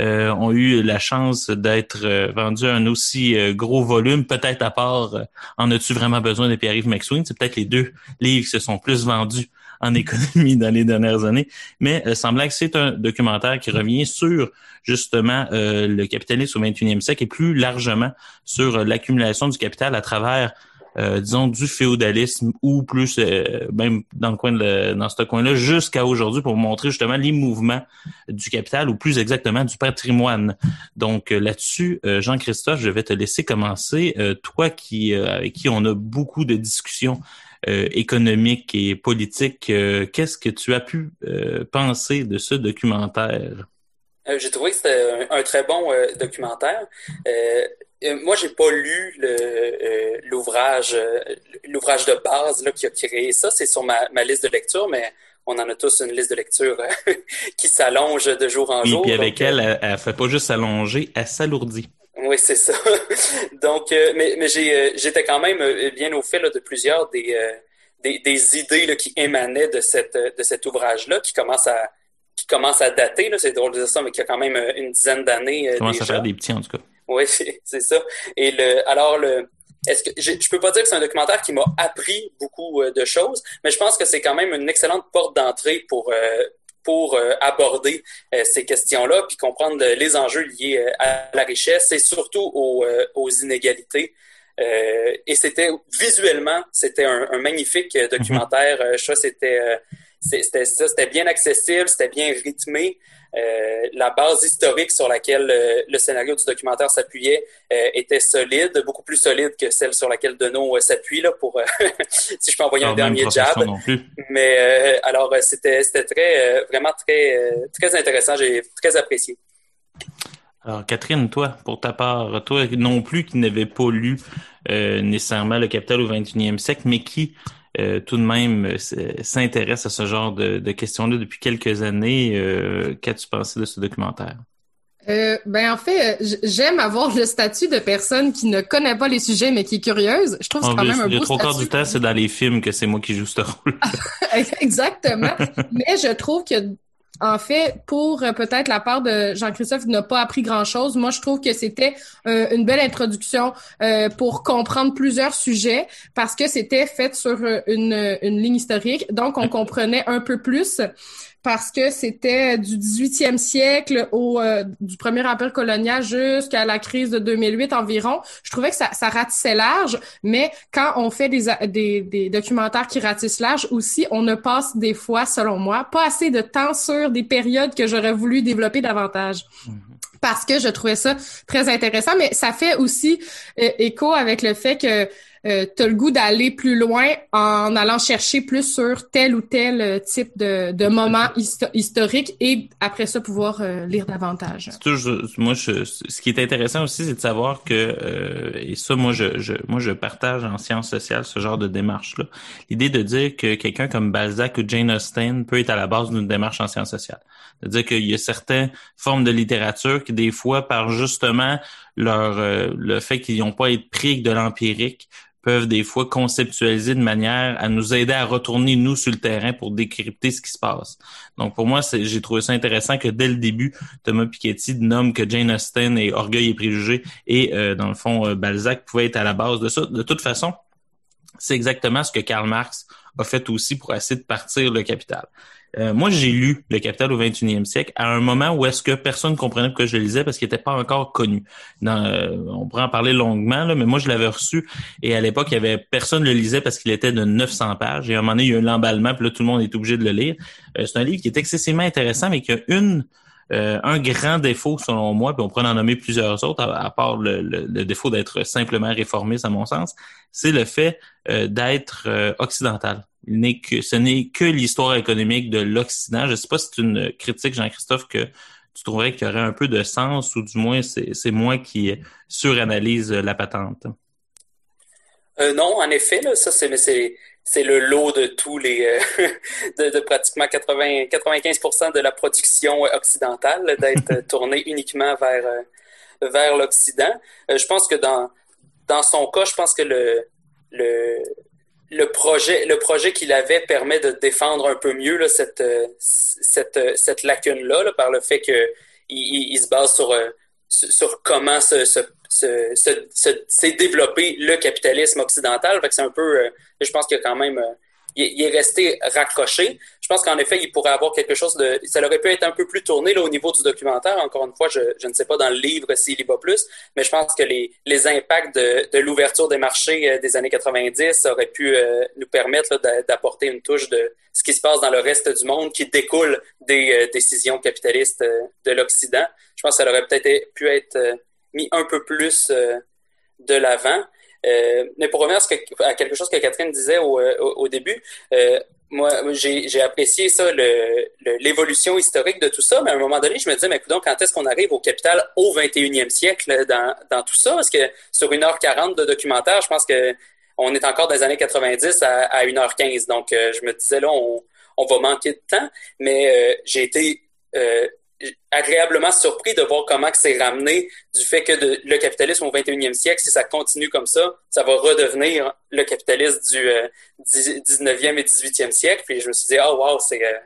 euh, ont eu la chance d'être euh, vendus à un aussi euh, gros volume, peut-être à part euh, En as-tu vraiment besoin de Pierre-Yves McSween? C'est peut-être les deux livres qui se sont plus vendus en économie dans les dernières années, mais euh, que c'est un documentaire qui revient sur justement euh, le capitalisme au 21e siècle et plus largement sur euh, l'accumulation du capital à travers euh, disons du féodalisme ou plus euh, même dans le coin de, dans ce coin-là jusqu'à aujourd'hui pour montrer justement les mouvements du capital ou plus exactement du patrimoine. Donc euh, là-dessus, euh, Jean-Christophe, je vais te laisser commencer. Toi qui avec qui on a beaucoup de discussions euh, économiques et politiques, euh, qu'est-ce que tu as pu euh, penser de ce documentaire? J'ai trouvé que c'était un, un très bon documentaire. Moi, j'ai pas lu l'ouvrage, euh, l'ouvrage de base là, qui a créé ça. C'est sur ma, ma liste de lecture, mais on en a tous une liste de lecture qui s'allonge de jour en Oui, jour. puis avec donc, elle, elle, elle fait pas juste s'allonger, elle s'alourdit. Oui, c'est ça. Donc, euh, mais, mais j'ai, euh, j'étais quand même euh, bien au fait là, de plusieurs des, euh, des, des idées là, qui émanaient de, cette, euh, de cet ouvrage-là, qui commence à qui commence à dater, là, c'est drôle de dire ça, mais qui a quand même une dizaine d'années. euh, Commence à faire des petits en tout cas. Oui, c'est c'est ça. Et le, alors le, est-ce que je, je peux pas dire que c'est un documentaire qui m'a appris beaucoup euh, de choses, mais je pense que c'est quand même une excellente porte d'entrée pour euh, pour euh, aborder euh, ces questions-là, puis comprendre les enjeux liés euh, à la richesse et surtout aux, aux inégalités. Et c'était visuellement, c'était un, un magnifique euh, documentaire. Je crois que c'était c'était ça, c'était bien accessible, c'était bien rythmé. Euh, la base historique sur laquelle euh, le scénario du documentaire s'appuyait euh, était solide, beaucoup plus solide que celle sur laquelle euh, s'appuie là pour si je peux envoyer un dernier jab. non plus. Mais alors c'était c'était très vraiment très très intéressant, j'ai très apprécié. Alors, Catherine, toi, pour ta part, toi non plus qui n'avais pas lu nécessairement le Capital au 21e siècle, mais qui euh, tout de même euh, s- s'intéresse à ce genre de, de questions-là depuis quelques années, euh, qu'as-tu pensé de ce documentaire? Euh, ben en fait, euh, j'aime avoir le statut de personne qui ne connaît pas les sujets mais qui est curieuse. Je trouve que c'est quand même un le beau trois quarts du temps, c'est dans les films que c'est moi qui joue ce rôle. Exactement. Mais je trouve que, en fait, pour euh, peut-être la part de Jean-Christophe qui n'a pas appris grand-chose, moi, je trouve que c'était euh, une belle introduction euh, pour comprendre plusieurs sujets parce que c'était fait sur une, une ligne historique. Donc, on comprenait un peu plus parce que c'était du 18e siècle au euh, du premier empire colonial jusqu'à la crise de 2008 environ. Je trouvais que ça, ça ratissait large, mais quand on fait des, des, des documentaires qui ratissent large aussi, on ne passe des fois, selon moi, pas assez de temps sur des périodes que j'aurais voulu développer davantage parce que je trouvais ça très intéressant, mais ça fait aussi euh, écho avec le fait que euh, tu as le goût d'aller plus loin en allant chercher plus sur tel ou tel euh, type de, de moment histo- historique et après ça pouvoir euh, lire davantage. Toujours, moi, je, ce qui est intéressant aussi, c'est de savoir que, euh, et ça, moi, je, je, moi, je partage en sciences sociales ce genre de démarche-là. L'idée de dire que quelqu'un comme Balzac ou Jane Austen peut être à la base d'une démarche en sciences sociales. C'est-à-dire qu'il y a certaines formes de littérature qui, des fois, par justement leur, euh, le fait qu'ils n'ont pas été pris de l'empirique, peuvent des fois conceptualiser de manière à nous aider à retourner nous sur le terrain pour décrypter ce qui se passe. Donc pour moi, j'ai trouvé ça intéressant que dès le début, Thomas Piketty nomme que Jane Austen est Orgueil et préjugés et euh, dans le fond euh, Balzac pouvait être à la base de ça. De toute façon, c'est exactement ce que Karl Marx a fait aussi pour essayer de partir le capital. Euh, moi, j'ai lu Le Capital au 21e siècle à un moment où est-ce que personne comprenait pourquoi je le lisais parce qu'il n'était pas encore connu. Euh, on pourrait en parler longuement, là, mais moi, je l'avais reçu et à l'époque, il y avait personne le lisait parce qu'il était de 900 pages. Et à un moment donné, il y a eu l'emballement, puis là, tout le monde est obligé de le lire. Euh, c'est un livre qui est excessivement intéressant, mais qui a une euh, un grand défaut selon moi, puis on pourrait en nommer plusieurs autres, à, à part le, le- le défaut d'être simplement réformiste à mon sens, c'est le fait euh, d'être euh, occidental. Il n'est que ce n'est que l'histoire économique de l'Occident. Je ne sais pas si c'est une critique, Jean-Christophe, que tu trouverais qu'il y aurait un peu de sens, ou du moins c'est c'est moi qui suranalyse la patente. Euh, non, en effet, là, ça c'est mais c'est c'est le lot de tous les euh, de, de pratiquement 80 95% de la production occidentale d'être tournée uniquement vers euh, vers l'Occident. Euh, je pense que dans dans son cas, je pense que le le le projet le projet qu'il avait permet de défendre un peu mieux là, cette euh, cette euh, cette lacune là, par le fait que il, il- se base sur euh, sur comment se, se, se, se- se- s'est développé le capitalisme occidental. Fait que c'est un peu, je pense qu'il y a quand même, il est resté raccroché. Je pense qu'en effet, il pourrait avoir quelque chose de, ça aurait pu être un peu plus tourné là au niveau du documentaire. Encore une fois, je, je ne sais pas dans le livre s'il y va plus, mais je pense que les, les impacts de, de l'ouverture des marchés euh, des années 90 auraient pu euh, nous permettre d'apporter une touche de ce qui se passe dans le reste du monde qui découle des euh, décisions capitalistes euh, de l'Occident. Je pense que ça aurait peut-être pu être euh, mis un peu plus euh, de l'avant. Mais pour revenir à, quelque chose que Catherine disait au, au, au début, moi, j'ai apprécié ça, le- le- l'évolution historique de tout ça, mais à un moment donné, je me disais, mais écoute, quand est-ce qu'on arrive au capital au 21e siècle dans, dans tout ça? Parce que sur 1h40 de documentaire, je pense que on est encore dans les années 90 à, à 1h15. Donc, euh, je me disais, là, on, on va manquer de temps, mais euh, j'ai été euh, agréablement surpris de voir comment que c'est ramené du fait que de- le capitalisme au 21e siècle, si ça continue comme ça, ça va redevenir le capitalisme du euh, 10 19e et 18e siècle. Puis je me suis dit, ah wow, c'est euh,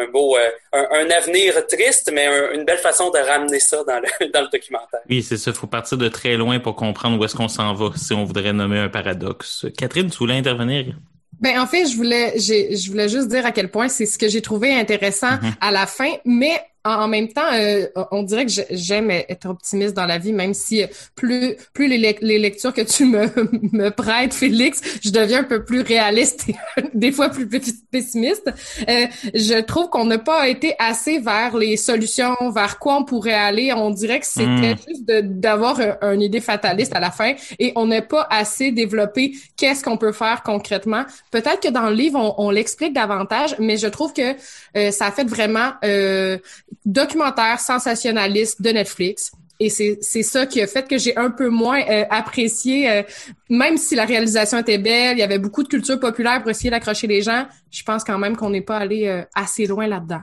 un beau, euh, un, un avenir triste, mais un- une belle façon de ramener ça dans le, dans le documentaire. Oui, c'est ça. Il faut partir de très loin pour comprendre où est-ce qu'on s'en va, si on voudrait nommer un paradoxe. Catherine, tu voulais intervenir? Ben en fait, je voulais je voulais juste dire à quel point c'est ce que j'ai trouvé intéressant Mhm. à la fin, mais en, en même temps, euh, on dirait que j'ai- j'aime être optimiste dans la vie, même si plus plus les, lec- les lectures que tu me me prêtes, Félix, je deviens un peu plus réaliste et des fois plus pe- pessimiste. Euh, je trouve qu'on n'a pas été assez vers les solutions, vers quoi on pourrait aller. On dirait que c'était Mm. juste d'avoir un- une idée fataliste à la fin et on n'a pas assez développé qu'est-ce qu'on peut faire concrètement. Peut-être que dans le livre, on, on l'explique davantage, mais je trouve que euh, ça a fait vraiment euh, documentaire sensationnaliste de Netflix. Et c'est ça qui a fait que j'ai un peu moins euh, apprécié, euh, même si la réalisation était belle, il y avait beaucoup de culture populaire pour essayer d'accrocher les gens, je pense quand même qu'on n'est pas allé euh, assez loin là-dedans.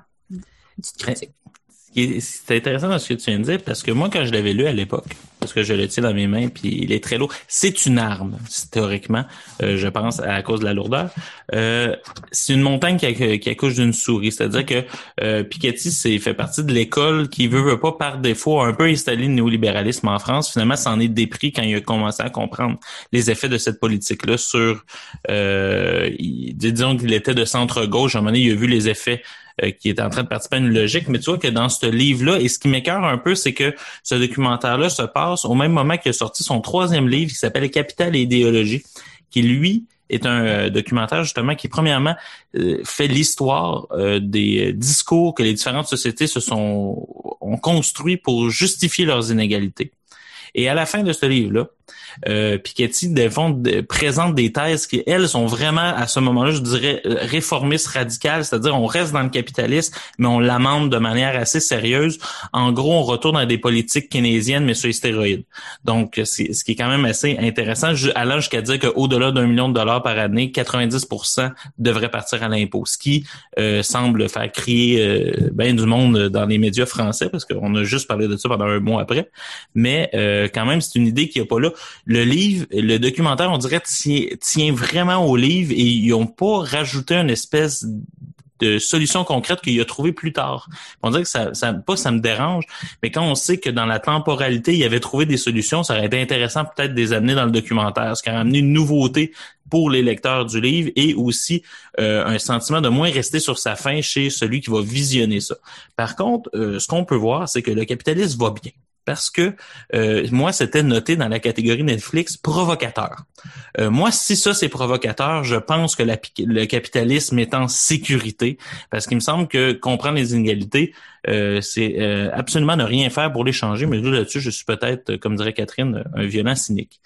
Est- C'est intéressant ce que tu viens de dire parce que moi, quand je l'avais lu à l'époque, parce que je le tiens dans mes mains puis il est très lourd, c'est une arme, théoriquement, euh, je pense, à cause de la lourdeur. Euh, c'est une montagne qui, qui accouche d'une souris. C'est-à-dire que euh, Piketty c'est fait partie de l'école qui veut, veut pas par défaut un peu installé le néolibéralisme en France. Finalement, c'en est dépris quand il a commencé à comprendre les effets de cette politique-là sur euh, il- disons qu'il était de centre-gauche. À un moment donné, il a vu les effets euh, qui est en train de participer à une logique. Mais tu vois que dans ce livre-là, et ce qui m'écœure un peu, c'est que ce documentaire-là se passe au même moment qu'il a sorti son troisième livre qui s'appelle Capital et idéologie, qui lui est un euh, documentaire justement qui premièrement euh, fait l'histoire des discours que les différentes sociétés se sont ont construits pour justifier leurs inégalités. Et à la fin de ce livre-là, Euh, Piketty, présente des thèses qui, elles, sont vraiment, à ce moment-là, je dirais, euh, réformistes radicales, c'est-à-dire on reste dans le capitalisme, mais on l'amende de manière assez sérieuse. En gros, on retourne à des politiques keynésiennes, mais sur les stéroïdes. Donc, ce qui est quand même assez intéressant, allant jusqu'à dire qu'au-delà d'un million de dollars par année, 90% devrait partir à l'impôt, ce qui euh, semble faire crier euh, bien du monde dans les médias français, parce qu'on a juste parlé de ça pendant un mois après. Mais euh, quand même, c'est une idée qui n'est pas là. Le livre, le documentaire, on dirait, tient, vraiment au livre et ils n'ont pas rajouté une espèce de solutions concrètes qu'il a trouvées plus tard. On dirait que ça, ça, pas ça me dérange, mais quand on sait que dans la temporalité, il avait trouvé des solutions, ça aurait été intéressant peut-être de les amener dans le documentaire, ce qui aurait amené une nouveauté pour les lecteurs du livre et aussi euh, un sentiment de moins rester sur sa faim chez celui qui va visionner ça. Par contre, euh, ce qu'on peut voir, c'est que le capitalisme va bien parce que euh, moi, c'était noté dans la catégorie Netflix provocateur. Euh, moi, si ça c'est provocateur, je pense que le capitalisme est en sécurité, parce qu'il me semble que comprendre les inégalités, euh, c'est absolument ne rien faire pour les changer. Mais là-dessus, je suis peut-être, comme dirait Catherine, un violent cynique.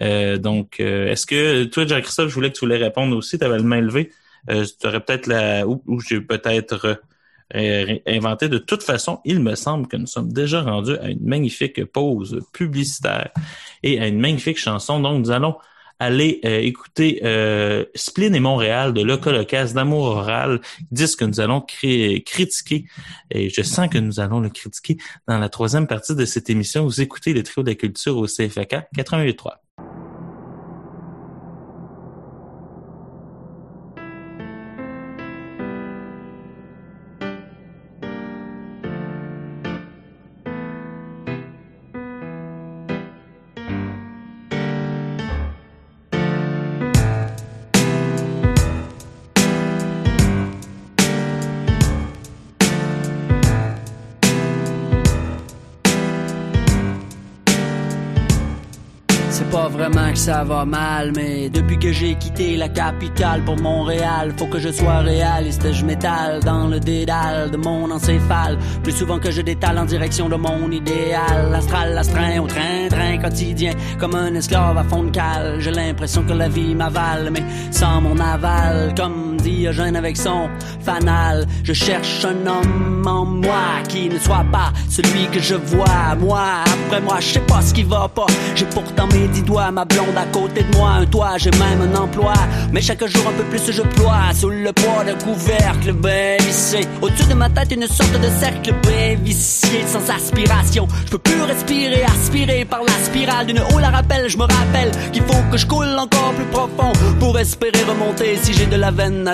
donc, est-ce que toi, Jean-Christophe, je voulais que tu voulais répondre aussi, tu avais le main levé. tu aurais peut-être la... ou j'ai peut-être inventé. De toute façon, il me semble que nous sommes déjà rendus à une magnifique pause publicitaire et à une magnifique chanson. Donc, nous allons aller euh, écouter euh, et Montréal de Locolocas d'amour oral, disque que nous allons critiquer. Et je sens que nous allons le critiquer dans la troisième partie de cette émission. Vous écoutez le trio de la culture au CFAK 88.3. ça va mal, mais depuis que j'ai quitté la capitale pour Montréal, faut que je sois réaliste, je m'étale dans le dédale de mon encéphale, plus souvent que je détale en direction de mon idéal, l'astral, l'astreint au train, train quotidien, comme un esclave à fond de cale, j'ai l'impression que la vie m'avale, mais sans mon aval, comme Avec son fanal, je cherche un homme en moi qui ne soit pas celui que je vois, moi, après moi, je sais pas ce qui va pas, j'ai pourtant mes dix doigts ma blonde à côté de moi, un toit, j'ai même un emploi. Mais chaque jour un peu plus je ploie sous le poids d'un couvercle bien vissé. Au-dessus de ma tête une sorte de cercle vicié, sans aspiration. Je peux plus respirer, aspirer par la spirale d'une haut la rappelle. Je me rappelle qu'il faut que je coule encore plus profond pour espérer remonter si j'ai de la veine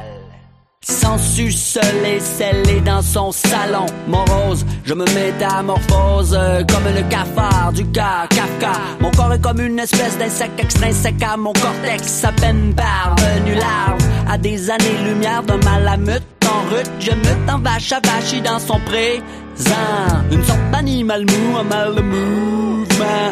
Sensu seul et scellé dans son salon morose, je me métamorphose euh, comme le cafard du cas Kafka. Mon corps est comme une espèce d'insecte extrinsèque à mon cortex, à peine parvenu larve à des années-lumière d'un malamute en route, je me en vache à vache dans son présent. Une sorte d'animal mou, un mal de mouvement,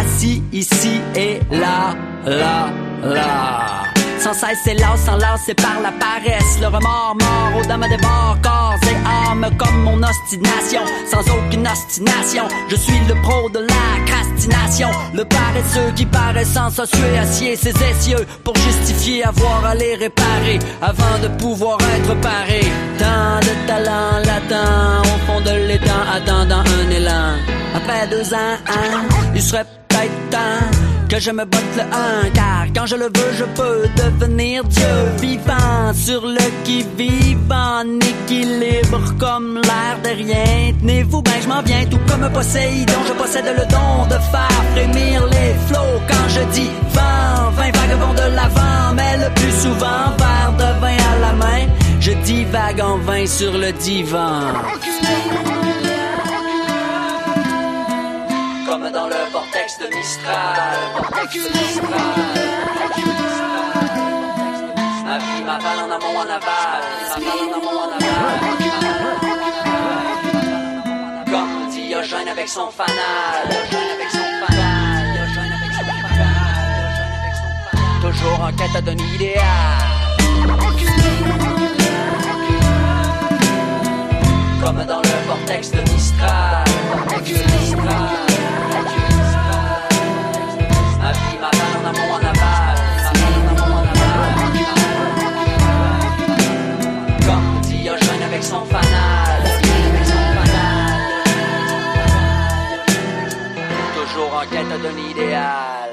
assis ici et là, là, là. Sans cesse, c'est là, sans c'est par la paresse. Le remords mort aux dames des bords, corps et âme comme mon ostination. Sans aucune ostination, je suis le pro de la crastination. Le paresseux qui paraît sans s'assurer acier ses essieux pour justifier avoir à les réparer avant de pouvoir être paré. Tant de talent latent au fond de l'étang attendant un élan. Après deux ans, hein, il serait peut-être temps que je me botte le 1 car quand je le veux je peux devenir Dieu. Vivant sur le qui vivant en équilibre comme l'air de rien. Tenez-vous ben je m'en viens tout comme Poséidon. Je possède le don de faire frémir les flots. Quand je dis vent vingt vagues vont de l'avant mais le plus souvent verre de vin à la main. Je dis vague en vain sur le divan comme vortex de Mistral. Vortex de Mistral. en aval. Il m'avale en amont, en aval. Comme Diogène avec son fanal. Diogène avec son fanal. Diogène avec son fanal. Diogène avec son fanal. Toujours en quête d'un idéal. Comme dans le vortex de Mistral. Vortex de Mistral. Toujours en quête d'un idéal.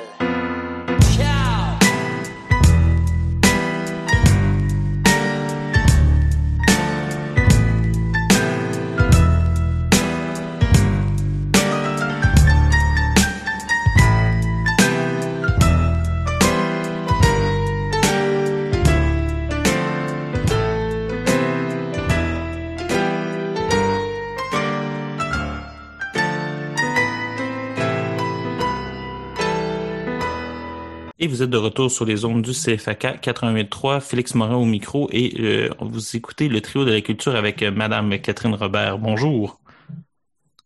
Et vous êtes de retour sur les ondes du CFAK 88.3, Félix Morin au micro et euh, vous écoutez le trio de la culture avec euh, Madame Catherine Robert. Bonjour.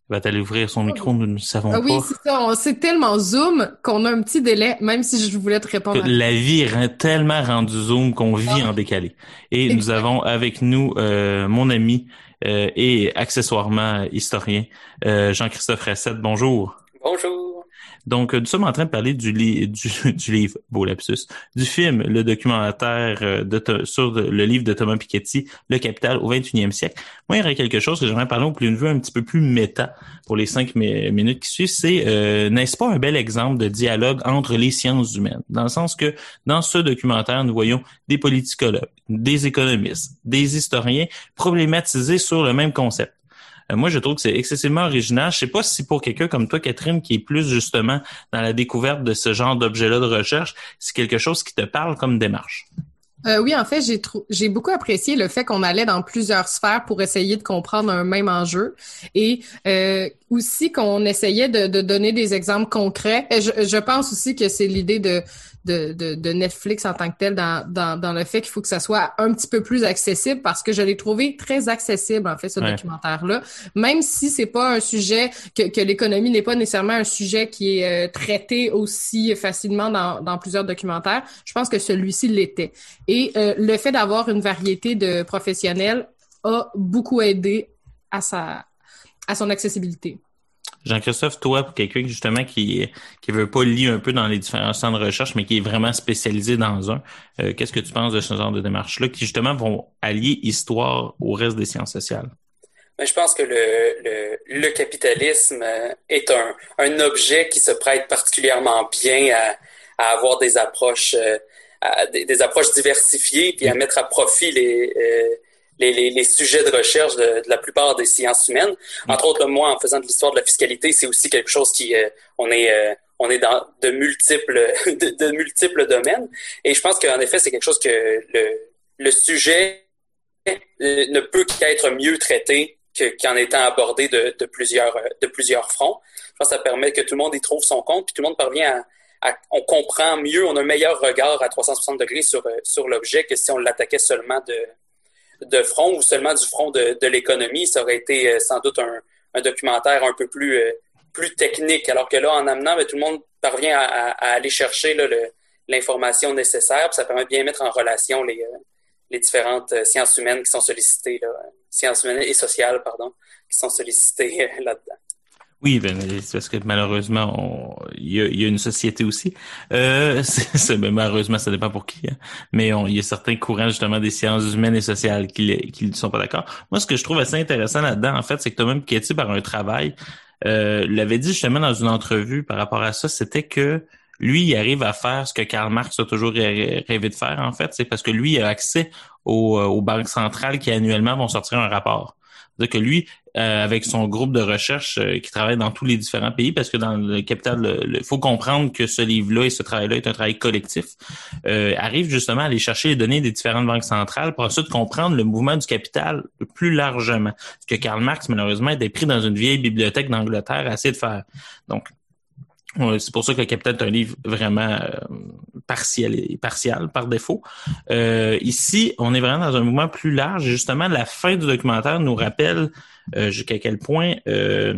Va-t-elle ouvrir son micro? Nous ne savons Ah oui, pas. c'est ça. On c'est tellement zoom qu'on a un petit délai, même si je voulais te répondre. à- La vie est tellement rendue Zoom qu'on vit en décalé. Et nous avons avec nous euh, mon ami euh, et accessoirement historien, euh, Jean-Christophe Racette. Bonjour. Bonjour. Donc, euh, nous sommes en train de parler du, du, livre, beau lapsus, du film, le documentaire euh, sur le livre de Thomas Piketty, Le Capital au 21e siècle. Moi, il y aurait quelque chose que j'aimerais parler au plus vue un petit peu plus méta pour les cinq mi- minutes qui suivent. C'est, euh, n'est-ce pas un bel exemple de dialogue entre les sciences humaines? Dans le sens que, dans ce documentaire, nous voyons des politicologues, des économistes, des historiens problématiser sur le même concept. Euh, Moi, je trouve que c'est excessivement original. Je sais pas si pour quelqu'un comme toi, Catherine, qui est plus justement dans la découverte de ce genre d'objet-là de recherche, c'est quelque chose qui te parle comme démarche. Euh, oui, en fait, j'ai beaucoup apprécié le fait qu'on allait dans plusieurs sphères pour essayer de comprendre un même enjeu et euh, aussi qu'on essayait de, donner des exemples concrets. Et je, je pense aussi que c'est l'idée de, de, de, de Netflix en tant que tel dans, dans, dans le fait qu'il faut que ça soit un petit peu plus accessible parce que je l'ai trouvé très accessible, en fait, ce Ouais. documentaire-là. Même si c'est pas un sujet, que, que l'économie n'est pas nécessairement un sujet qui est euh, traité aussi facilement dans, dans plusieurs documentaires, je pense que celui-ci l'était. Et euh, le fait d'avoir une variété de professionnels a beaucoup aidé à sa à son accessibilité. Jean-Christophe, toi, pour quelqu'un justement qui qui veut pas lire un peu dans les différents centres de recherche, mais qui est vraiment spécialisé dans un, euh, qu'est-ce que tu penses de ce genre de démarche-là qui justement vont allier histoire au reste des sciences sociales? Mais je pense que le, le, le capitalisme euh, est un, un objet qui se prête particulièrement bien à, à avoir des approches, euh, à des, des approches diversifiées, puis à mettre à profit les, euh, les, les, les sujets de recherche de, de la plupart des sciences humaines. Entre autres, moi, en faisant de l'histoire de la fiscalité, c'est aussi quelque chose qui, euh, on est, euh, on est dans de multiples, de, de multiples domaines. Et je pense qu'en effet, c'est quelque chose que le, le sujet euh, ne peut qu'être mieux traité que- qu'en étant abordé de, de plusieurs, euh, de plusieurs fronts. Je pense que ça permet que tout le monde y trouve son compte, puis tout le monde parvient à, à- on comprend mieux, on a un meilleur regard à 360 degrés sur, euh, sur l'objet que si on l'attaquait seulement de, de front ou seulement du front de, de l'économie. Ça aurait été euh, sans doute un, un documentaire un peu plus, euh, plus technique, alors que là, en amenant, ben, tout le monde parvient à, à- à aller chercher là, l'information nécessaire, puis ça permet de bien mettre en relation les, euh, les différentes sciences humaines qui sont sollicitées, là, sciences humaines et sociales, pardon, qui sont sollicitées là-dedans. Oui, ben, c'est parce que malheureusement, il y y a une société aussi. Euh, c'est, ben, malheureusement, ça dépend pour qui. hein. Mais il y a certains courants justement des sciences humaines et sociales qui ne sont pas d'accord. Moi, ce que je trouve assez intéressant là-dedans, en fait, c'est que Piketty, par un travail, euh, l'avait dit justement dans une entrevue par rapport à ça, c'était que lui, il arrive à faire ce que Karl Marx a toujours rê- rêvé de faire, en fait. C'est parce que lui, il a accès aux, euh, aux banques centrales qui annuellement vont sortir un rapport. C'est-à-dire que lui, euh, avec son groupe de recherche euh, qui travaille dans tous les différents pays, parce que dans le capital, il faut comprendre que ce livre-là et ce travail-là est un travail collectif, euh, arrive justement à aller chercher les données des différentes banques centrales pour ensuite comprendre le mouvement du capital plus largement. Ce que Karl Marx, malheureusement, était pris dans une vieille bibliothèque d'Angleterre à essayer de faire. Donc, Ouais, C'est pour ça que le Capitaine est un livre vraiment euh, partiel et partial par défaut. Euh, ici, on est vraiment dans un mouvement plus large. Justement, la fin du documentaire nous rappelle euh, jusqu'à quel point euh,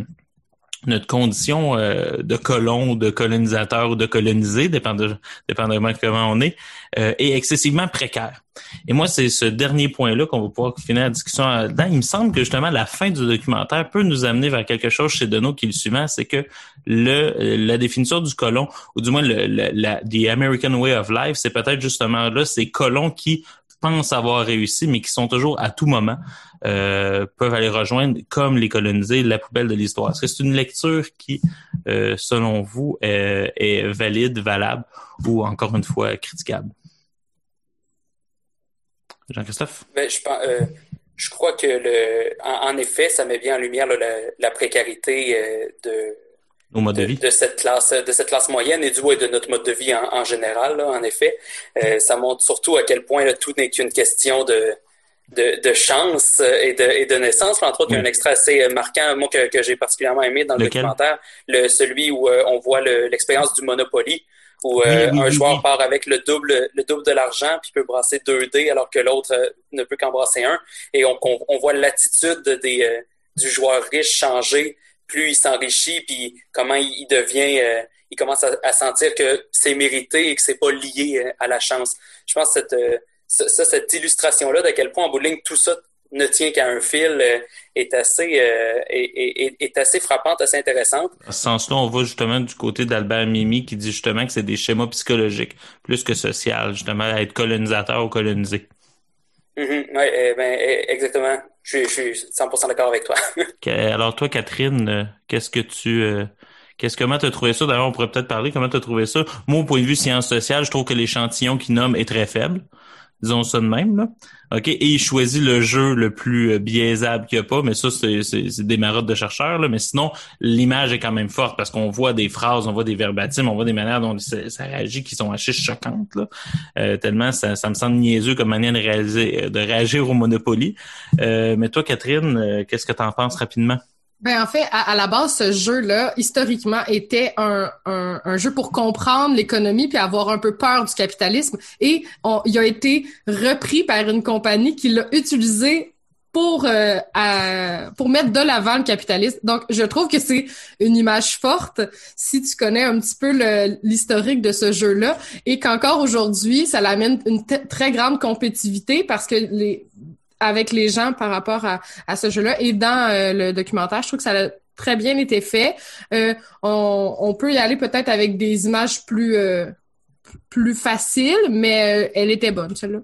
notre condition euh, de colon, de colonisateur ou de colonisé, dépendamment de comment on est, euh, est excessivement précaire. Et moi, c'est ce dernier point-là qu'on va pouvoir finir la discussion dedans. Il me semble que justement la fin du documentaire peut nous amener vers quelque chose chez Deneau qui est le suivant, c'est que le la définition du colon, ou du moins le, la, the American way of life, c'est peut-être justement là ces colons qui pensent avoir réussi, mais qui sont toujours à tout moment euh, peuvent aller rejoindre, comme les colonisés, la poubelle de l'histoire. Est-ce que c'est une lecture qui, euh, selon vous, est, valide, valable ou encore une fois critiquable? Jean-Christophe? Ben, je, euh, je crois que le, en, effet, ça met bien en lumière la, précarité euh, de de, vie. De, cette classe, de cette classe moyenne et du et de notre mode de vie en, en général, là, en effet. Euh, ça montre surtout à quel point là, tout n'est qu'une question de, de, de, chance et de, et de naissance. Entre autres, il y a un extrait assez marquant, moi, que, que j'ai particulièrement aimé dans le Lequel? documentaire, le, celui où euh, on voit l'expérience du Monopoly, où euh, oui, oui, un oui, joueur part avec le double, le double de l'argent, puis peut brasser deux dés, alors que l'autre euh, ne peut qu'en brasser un. Et on, on, on voit l'attitude des, euh, du joueur riche changer plus il s'enrichit, puis comment il, il devient, euh, il commence à, à, sentir que c'est mérité et que c'est pas lié euh, à la chance. Je pense que cette, euh, ça, cette illustration-là d'à quel point en bout de ligne tout ça ne tient qu'à un fil euh, est assez est, est, est, assez frappante, assez intéressante. En ce sens-là, on va justement du côté d'Albert Mimi qui dit justement que c'est des schémas psychologiques plus que social, justement à être colonisateur ou colonisé. Mm -hmm. Oui, eh ben, exactement. Je, je suis 100% d'accord avec toi. Alors toi, Catherine, euh, qu'est-ce que tu... Euh, qu'est-ce comment tu as trouvé ça? D'ailleurs, on pourrait peut-être parler. Comment tu as trouvé ça? Moi, au point de vue sciences sociales, je trouve que l'échantillon qu'il nomme est très faible. Disons ça de même. Là. OK? Et il choisit le jeu le plus euh, biaisable qu'il n'y a pas, mais ça, c'est des marottes de chercheurs. Là. Mais sinon, l'image est quand même forte parce qu'on voit des phrases, on voit des verbatims, on voit des manières dont ça, réagit qui sont assez choquantes. Là. Euh, tellement ça, ça me semble niaiseux comme manière de, réaliser, de réagir au Monopoly. Euh, mais toi, Catherine, euh, qu'est-ce que tu en penses rapidement? Ben en fait, à, à, la base, ce jeu-là, historiquement, était un, un, un jeu pour comprendre l'économie puis avoir un peu peur du capitalisme. Et on, il a été repris par une compagnie qui l'a utilisé pour euh, pour mettre de l'avant le capitalisme. Donc, je trouve que c'est une image forte si tu connais un petit peu l'historique de ce jeu-là et qu'encore aujourd'hui, ça l'amène une très grande compétitivité parce que les avec les gens par rapport à, à ce jeu-là. Et dans euh, le documentaire, je trouve que ça a très bien été fait. Euh, on, peut y aller peut-être avec des images plus euh, plus faciles, mais elle était bonne, celle-là.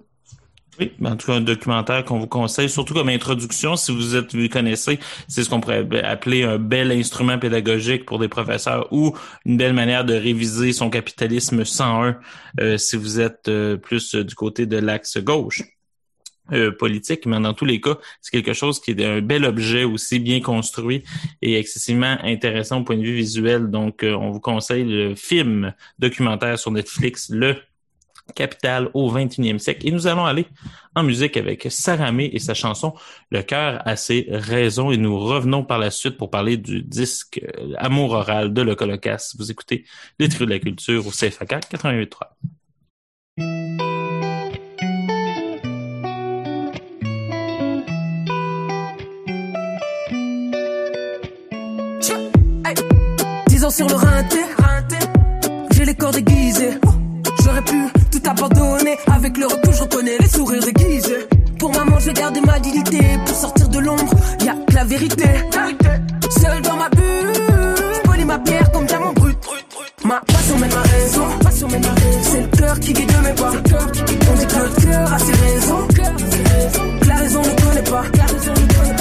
Oui, en tout cas, un documentaire qu'on vous conseille, surtout comme introduction, si vous êtes, vous connaissez, c'est ce qu'on pourrait appeler un bel instrument pédagogique pour des professeurs ou une belle manière de réviser son capitalisme 101 euh, si vous êtes plus du côté de l'axe gauche. Euh, politique, mais dans tous les cas, c'est quelque chose qui est un bel objet aussi, bien construit et excessivement intéressant au point de vue visuel. Donc, euh, on vous conseille le film documentaire sur Netflix, Le Capital au 21e siècle. Et nous allons aller en musique avec Saramé et sa chanson Le cœur a ses raisons. Et nous revenons par la suite pour parler du disque euh, Amour oral de Le Colocasse. Vous écoutez Les Trios de la Culture au CFAK 88.3. sur le rinté. J'ai les corps déguisés. J'aurais pu tout abandonner. Avec le retour, je reconnais les sourires déguisés. Pour maman, je vais garder ma dignité. Pour sortir de l'ombre, y a que la vérité. Seul dans ma bulle, je polis ma pierre comme diamant brut. Ma passion mène ma raison. C'est le cœur qui guide mes pas. On dit que le cœur a ses raisons. Que la raison ne connaît pas.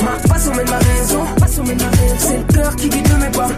Ma passion mène ma raison. C'est le cœur qui guide mes pas.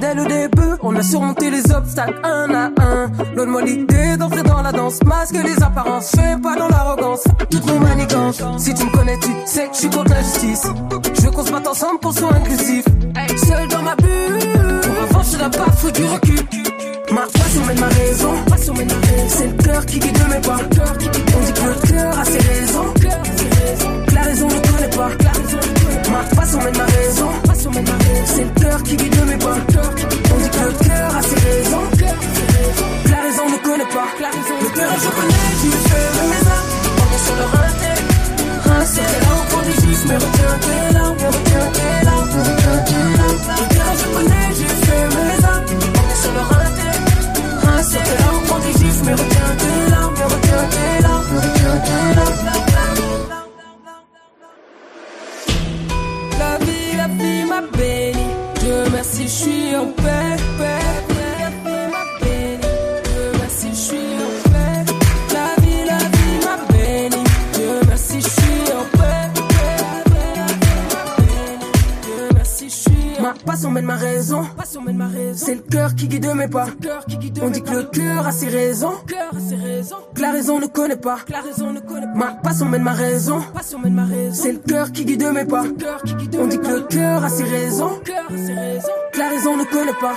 Dès le début. On a surmonté les obstacles un à un. Donne-moi l'idée d'entrer dans la danse. Masque les apparences, fais pas dans l'arrogance. Toutes nos manigances. Si tu me connais, tu sais que je suis contre la justice. Je veux qu'on se ensemble pour soit inclusif. Seul dans ma bulle. Pour avancer la pas, faut du recul. Ma passion mène ma raison. C'est le cœur qui guide mes pas. On dit que le cœur a ses raisons. La raison ne connaît pas. Ma passion mène ma raison. C'est le cœur qui guide mes pas. On dit que le cœur a ses raisons. La raison ne connaît pas. Le cœur je connais, tu fais mes. On est sur le. Rincé, t'es là des gifs, mais retiens tes larmes, retiens tes m'a béni. Dieu merci, je suis en paix. Ma passion mène ma raison. C'est le cœur qui guide mes pas. On dit que le cœur a ses raisons. Que la raison ne connaît pas. Ma passion mène ma raison. C'est le cœur qui guide mes pas. On dit que le cœur a ses raisons. Que la raison ne connaît pas.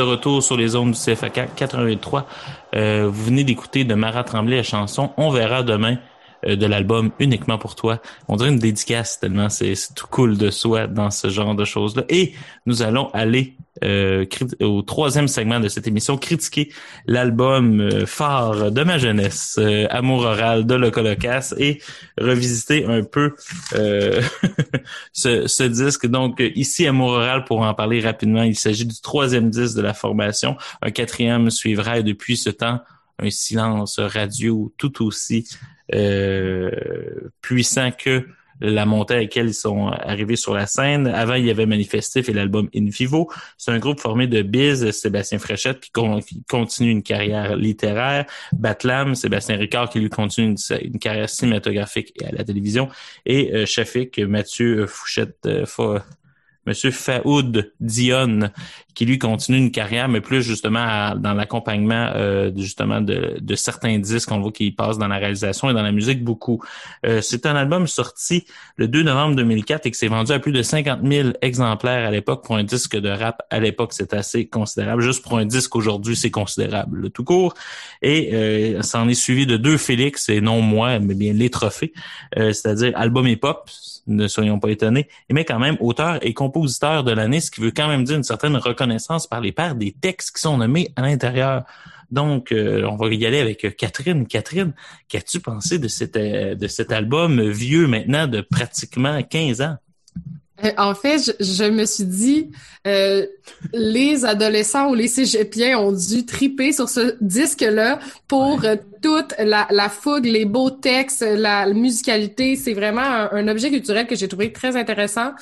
De retour sur les ondes du CFAK 83. Euh, vous venez d'écouter de Marat Tremblay la chanson On verra demain euh, de l'album uniquement pour toi. On dirait une dédicace tellement c'est tout cool de soi dans ce genre de choses-là. Et nous allons aller euh, au troisième segment de cette émission, critiquer l'album euh, phare de ma jeunesse, Amour oral de Locolocas, et revisiter un peu ce, ce, disque. Donc ici, Amour oral, pour en parler rapidement, il s'agit du troisième disque de la formation. Un quatrième suivra et depuis ce temps, un silence radio tout aussi euh, puissant que la montée à laquelle ils sont arrivés sur la scène. Avant, il y avait Manifestif et l'album In Vivo. C'est un groupe formé de Biz, Sébastien Fréchette, qui, continue une carrière littéraire, Batlam, Sébastien Ricard, qui lui continue une, carrière cinématographique et à la télévision, et euh, Shafik, Mathieu Fouchette, euh, Monsieur Faoud Dion, qui lui continue une carrière, mais plus justement dans l'accompagnement euh, justement de, de, certains disques. On voit qu'il passe dans la réalisation et dans la musique beaucoup. Euh, c'est un album sorti le 2 novembre 2004 et qui s'est vendu à plus de 50 000 exemplaires à l'époque. Pour un disque de rap, à l'époque, c'est assez considérable. Juste pour un disque aujourd'hui, c'est considérable, le tout court. Et euh, ça en est suivi de deux Félix, et non moi, mais bien les trophées, euh, c'est-à-dire album et pop, ne soyons pas étonnés, mais quand même auteur et compositeur de l'année, ce qui veut quand même dire une certaine reconnaissance par les pairs des textes qui sont nommés à l'intérieur. Donc, euh, on va y aller avec Catherine. Catherine, qu'as-tu pensé de, cet, euh, de cet album vieux maintenant de pratiquement 15 ans? Euh, en fait, je, me suis dit, euh, les adolescents ou les cégepiens ont dû triper sur ce disque-là pour euh, toute la, la, fougue, les beaux textes, la musicalité. C'est vraiment un, objet culturel que j'ai trouvé très intéressant.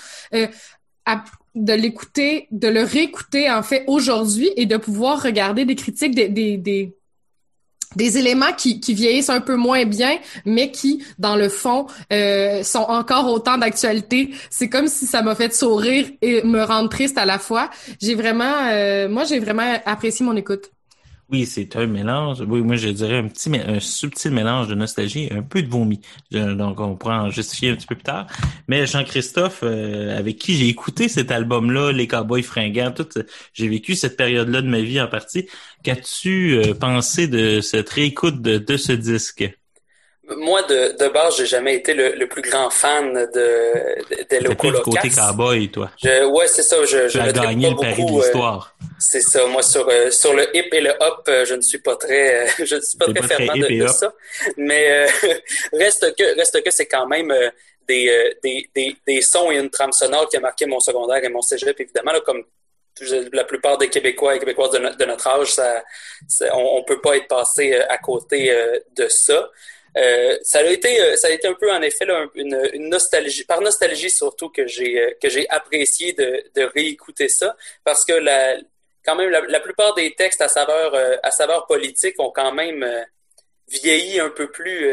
De l'écouter, de le réécouter en fait aujourd'hui et de pouvoir regarder des critiques des, des, éléments qui, qui, vieillissent un peu moins bien, mais qui, dans le fond, euh, sont encore autant d'actualité. C'est comme si ça m'a fait sourire et me rendre triste à la fois. J'ai vraiment, euh, moi, j'ai vraiment apprécié mon écoute. Oui, c'est un mélange. Oui, moi je dirais un petit, un subtil mélange de nostalgie, un peu de vomi. donc on pourra en justifier un petit peu plus tard. Mais Jean-Christophe, euh, avec qui j'ai écouté cet album-là, les Cowboys fringants, tout, j'ai vécu cette période-là de ma vie en partie. Qu'as-tu euh, pensé de cette réécoute de ce disque? Moi, de, de base, j'ai jamais été le, le, plus grand fan de, de, des locaux du côté cowboy, toi. Je, ouais, c'est ça. Je, je as gagné le pari de l'histoire. Euh, c'est ça. Moi, sur euh, sur le hip et le hop, euh, je ne suis pas très, je ne suis pas très fervent de, de ça. Mais reste que reste que c'est quand même des, des, des, des sons et une trame sonore qui a marqué mon secondaire et mon cégep, évidemment, là, comme la plupart des Québécois et Québécoises de, de notre âge, ça, on, on peut pas être passé à côté de ça. Euh, ça a été, euh, ça a été un peu en effet une, une, nostalgie, par nostalgie surtout que j'ai euh, que j'ai apprécié de, de, réécouter ça, parce que la, quand même la, plupart des textes à saveur à saveur politique ont quand même vieilli un peu plus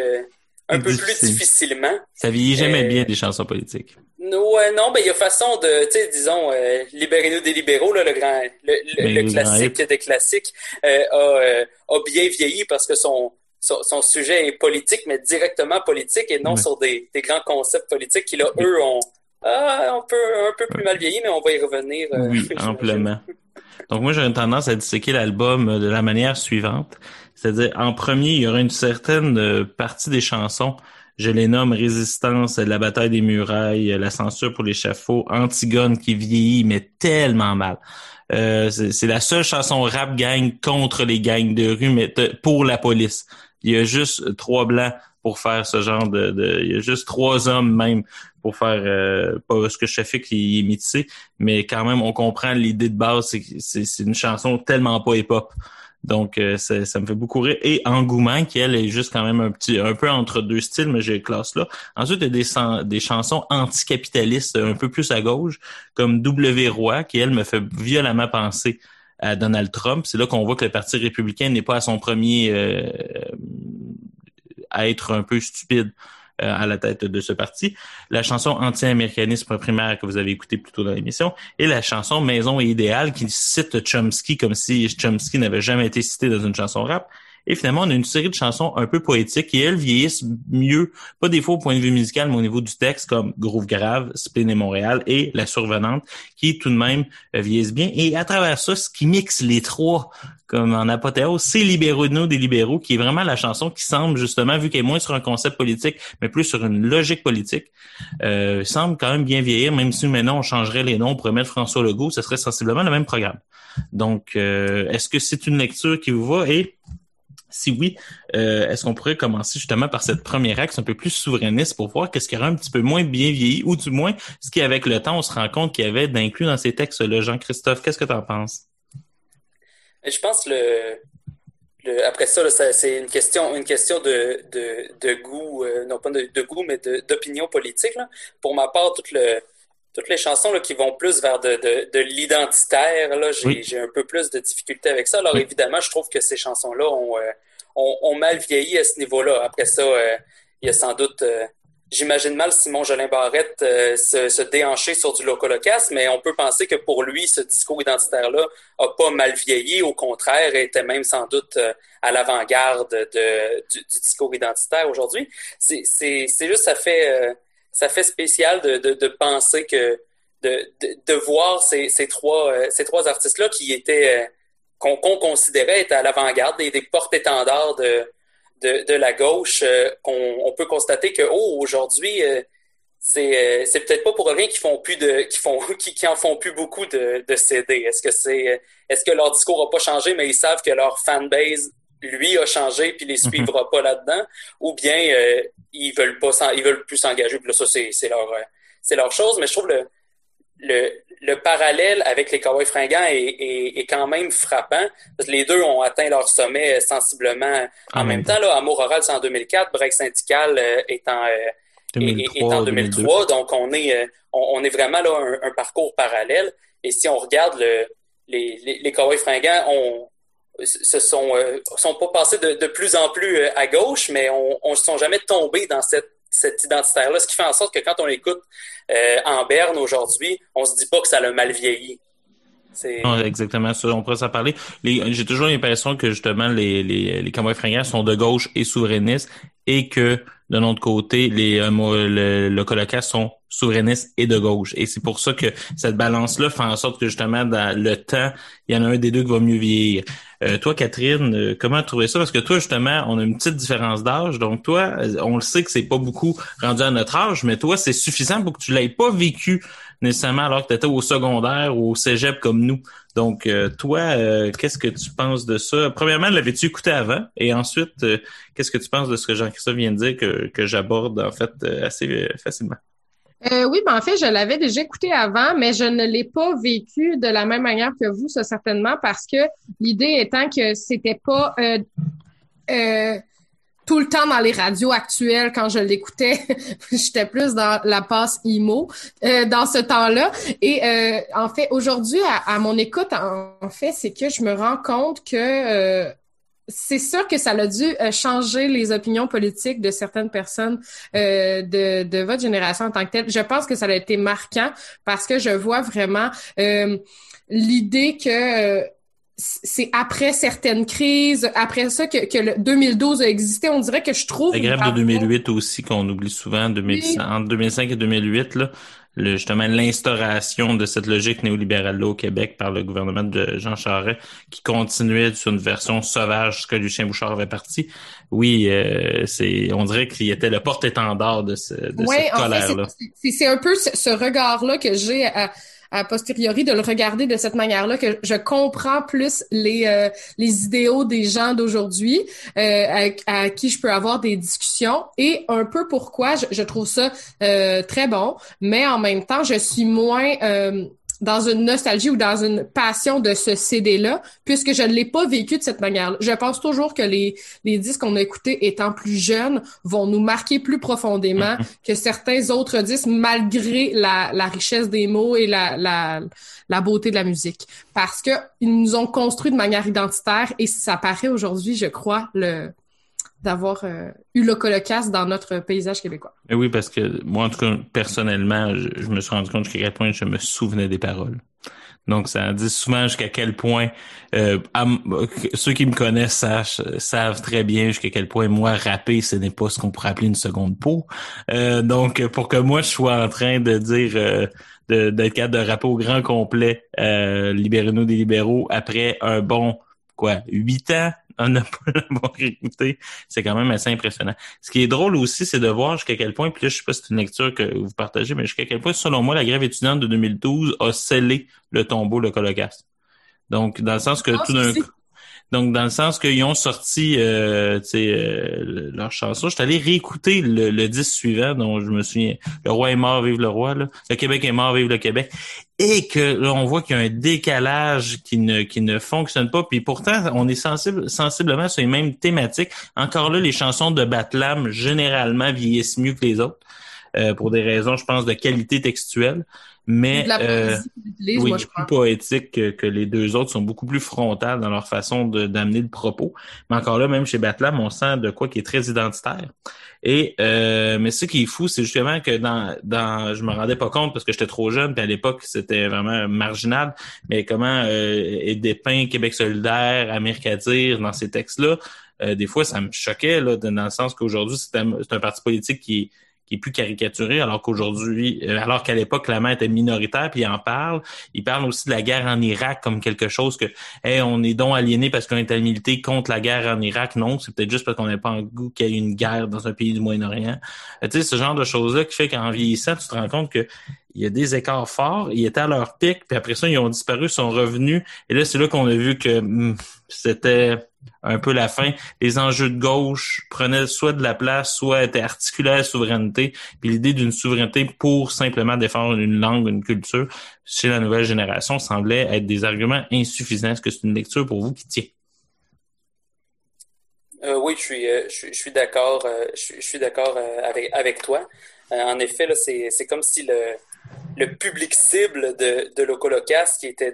un peu plus difficilement. Ça vieillit jamais bien des chansons politiques. Ouais, non, ben il y a façon de, tu sais, disons, euh, libérez-nous des libéraux, là, le grand, le, le, classique des classiques a, a bien vieilli parce que son son, sujet est politique, mais directement politique et non sur des, grands concepts politiques qui, là, eux, ont ah, un, peu, un peu plus mal vieilli, mais on va y revenir. Euh, oui, amplement. Donc moi, j'ai une tendance à disséquer l'album de la manière suivante. C'est-à-dire, en premier, il y aura une certaine euh, partie des chansons je les nomme Résistance, La bataille des murailles, La censure pour l'échafaud, Antigone qui vieillit mais tellement mal. Euh, c'est la seule chanson rap gang contre les gangs de rue, mais pour la police. Il y a juste trois blancs pour faire ce genre de, il y a juste trois hommes même pour faire euh, pas ce que je fais qui est métissé, mais quand même on comprend l'idée de base, c'est c'est une chanson tellement pas hip-hop. Donc euh, ça, me fait beaucoup rire. Et Engouement, qui elle est juste quand même un petit un peu entre deux styles, mais j'ai classe là. Ensuite, il y a des, des chansons anticapitalistes un peu plus à gauche, comme W Roi, qui elle me fait violemment penser Donald Trump. C'est là qu'on voit que le Parti républicain n'est pas à son premier euh, à être un peu stupide euh, à la tête de ce parti. La chanson Anti-américanisme primaire que vous avez écouté plus tôt dans l'émission et la chanson Maison et idéal qui cite Chomsky comme si Chomsky n'avait jamais été cité dans une chanson rap. Et finalement, on a une série de chansons un peu poétiques qui, elles, vieillissent mieux, pas des fois au point de vue musical, mais au niveau du texte, comme Groove Grave, Spleen et Montréal et La Survenante, qui tout de même euh, vieillissent bien. Et à travers ça, ce qui mixe les trois comme en apothéose, c'est Libéraux de nous des libéraux, qui est vraiment la chanson qui semble justement, vu qu'elle est moins sur un concept politique, mais plus sur une logique politique, euh, semble quand même bien vieillir, même si maintenant on changerait les noms pour mettre François Legault, ce serait sensiblement le même programme. Donc, euh, est-ce que c'est une lecture qui vous va? Et si oui, euh, est-ce qu'on pourrait commencer justement par cette première axe un peu plus souverainiste pour voir qu'est-ce qui aurait un petit peu moins bien vieilli, ou du moins ce qui, avec le temps, on se rend compte qu'il y avait d'inclus dans ces textes-là. Jean-Christophe, qu'est-ce que tu en penses? Je pense le, après ça, c'est une question, une question de, de, goût, euh, non pas de, goût, mais d'opinion politique. Pour ma part, toute le, toutes les chansons là, qui vont plus vers de, de, de l'identitaire, là, j'ai, j'ai un peu plus de difficultés avec ça. Alors évidemment, je trouve que ces chansons-là ont, euh, ont, ont, mal vieilli à ce niveau-là. Après ça, euh, il y a sans doute J'imagine mal Simon Jolin Barrette euh, se, se, déhancher sur du locolocas, mais on peut penser que pour lui, ce discours identitaire-là a pas mal vieilli. Au contraire, était même sans doute euh, à l'avant-garde de, du, du, discours identitaire aujourd'hui. C'est, c'est, c'est juste, ça fait, euh, ça fait spécial de, de, de penser que de, de, voir ces, ces trois, ces trois artistes-là qui étaient qu'on, qu'on considérait être à l'avant-garde des, des porte-étendards de de, la gauche, euh, on, peut constater que oh aujourd'hui euh, c'est euh, c'est peut-être pas pour rien qu'ils font plus de qui font qui, qui en font plus beaucoup de, de CD. Est-ce que c'est est-ce que leur discours a pas changé mais ils savent que leur fanbase lui a changé puis les suivra pas là-dedans? Ou bien ils veulent pas ils veulent plus s'engager puis là ça c'est leur c'est leur chose mais je trouve le le, le parallèle avec les Cowboys fringants est, est, est, quand même frappant. Parce que les deux ont atteint leur sommet sensiblement en, même temps. Là, Amour Oral, c'est en 2004. Break Syndical euh, est, en, euh, est, en 2003. Donc, on est, euh, on, est vraiment là un, un, parcours parallèle. Et si on regarde le, les, les, les Cowboys fringants, on, se sont, sont pas passés de, de, plus en plus à gauche, mais on ne sont jamais tombés dans cette cet identitaire-là, ce qui fait en sorte que quand on écoute euh, en Berne aujourd'hui, on se dit pas que ça l'a mal vieilli. Non, exactement ça. On pourrait s'en parler. J'ai toujours l'impression que justement les, les, les Cowboys fringants sont de gauche et souverainistes et que de l'autre côté, les euh, le, le sont souverainistes et de gauche. Et c'est pour ça que cette balance-là fait en sorte que justement, dans le temps, il y en a un des deux qui va mieux vieillir. Euh, toi, Catherine, euh, comment trouver ça? Parce que toi, justement, on a une petite différence d'âge. Donc, toi, on le sait que c'est pas beaucoup rendu à notre âge, mais toi, c'est suffisant pour que tu l'aies pas vécu nécessairement alors que tu étais au secondaire ou au cégep comme nous. Donc, euh, toi, euh, qu'est-ce que tu penses de ça? Premièrement, l'avais-tu écouté avant? Et ensuite, euh, qu'est-ce que tu penses de ce que Jean-Christophe vient de dire que, que j'aborde en fait assez facilement? Oui, ben en fait, je l'avais déjà écouté avant, mais je ne l'ai pas vécu de la même manière que vous, ça certainement, parce que l'idée étant que c'était pas tout le temps dans les radios actuelles quand je l'écoutais. J'étais plus dans la passe IMO euh, dans ce temps-là. Et euh, en fait, aujourd'hui, à, mon écoute, en, fait, c'est que je me rends compte que euh, c'est sûr que ça a dû changer les opinions politiques de certaines personnes de, de votre génération en tant que telle. Je pense que ça a été marquant parce que je vois vraiment l'idée que c'est après certaines crises, après ça que, que le 2012 a existé, on dirait que je trouve... La grève de 2008 aussi, qu'on oublie souvent, 2005, entre 2005 et 2008, là, le, justement l'instauration de cette logique néolibérale-là au Québec par le gouvernement de Jean Charest, qui continuait sur une version sauvage que Lucien Bouchard avait parti. Oui, euh, c'est, on dirait qu'il était le porte-étendard de, ce, de cette colère-là. C'est un peu ce, ce regard-là que j'ai à a posteriori de le regarder de cette manière-là que je comprends plus les euh, les idéaux des gens d'aujourd'hui euh, à, qui je peux avoir des discussions et un peu pourquoi je, je trouve ça euh, très bon, mais en même temps je suis moins euh, dans une nostalgie ou dans une passion de ce CD-là, puisque je ne l'ai pas vécu de cette manière-là. Je pense toujours que les, les disques qu'on a écoutés étant plus jeunes vont nous marquer plus profondément mm-hmm. que certains autres disques, malgré la, la richesse des mots et la, la, la beauté de la musique. Parce que ils nous ont construit de manière identitaire et ça paraît aujourd'hui, je crois, le, d'avoir euh, eu le colocasse dans notre paysage québécois. Et oui, parce que moi, en tout cas, personnellement, je, me suis rendu compte qu'à quel point je me souvenais des paroles. Donc, ça dit souvent jusqu'à quel point euh, ceux qui me connaissent sachent, savent très bien jusqu'à quel point moi rapper ce n'est pas ce qu'on pourrait appeler une seconde peau. Euh, donc, pour que moi je sois en train de dire euh, d'être capable de rapper au grand complet euh, libérez-nous des libéraux après un bon quoi huit ans on n'a pas l'avoir écouté. C'est quand même assez impressionnant. Ce qui est drôle aussi, c'est de voir jusqu'à quel point, puis là, je sais pas si c'est une lecture que vous partagez, mais jusqu'à quel point, selon moi, la grève étudiante de 2012 a scellé le tombeau, le colocaste. Donc, dans le sens que tout d'un coup, donc, dans le sens qu'ils ont sorti euh, euh, leur chanson, je suis allé réécouter le, le, disque suivant dont je me souviens. Le roi est mort, vive le roi. Là. Le Québec est mort, vive le Québec. Et que là, on voit qu'il y a un décalage qui ne, qui ne fonctionne pas. Puis pourtant, on est sensible, sensiblement sur les mêmes thématiques. Encore là, les chansons de Batlam, généralement, vieillissent mieux que les autres. Euh, pour des raisons, je pense, de qualité textuelle mais euh, oui, plus poétique que, les deux autres sont beaucoup plus frontales dans leur façon d'amener le propos. Mais encore là, même chez Batlam, on sent de quoi qui est très identitaire. Et euh, mais ce qui est fou, c'est justement que dans, dans je me rendais pas compte parce que j'étais trop jeune, puis à l'époque c'était vraiment marginal. Mais comment euh, est dépeint Québec solidaire, Amérique à dire dans ces textes-là, euh, des fois ça me choquait là, dans le sens qu'aujourd'hui c'est un, un parti politique qui qui est plus caricaturé, alors qu'aujourd'hui, euh, alors qu'à l'époque, la main était minoritaire, puis il en parle. Il parle aussi de la guerre en Irak comme quelque chose que, hey, on est donc aliéné parce qu'on est à militer contre la guerre en Irak. Non, c'est peut-être juste parce qu'on n'a pas en goût qu'il y ait une guerre dans un pays du Moyen-Orient. Euh, tu sais, ce genre de choses-là qui fait qu'en vieillissant, tu te rends compte que il y a des écarts forts. Ils étaient à leur pic, puis après ça, ils ont disparu, sont revenus. Et là, c'est là qu'on a vu que hmm, c'était un peu la fin. Les enjeux de gauche prenaient soit de la place, soit étaient articulés à la souveraineté. Puis l'idée d'une souveraineté pour simplement défendre une langue, une culture, chez la nouvelle génération, semblait être des arguments insuffisants. Est-ce que c'est une lecture pour vous qui tient? Euh, oui, je suis, euh, d'accord. Euh, je, d'accord avec, toi. en effet, c'est, comme si le, public cible de, de qui était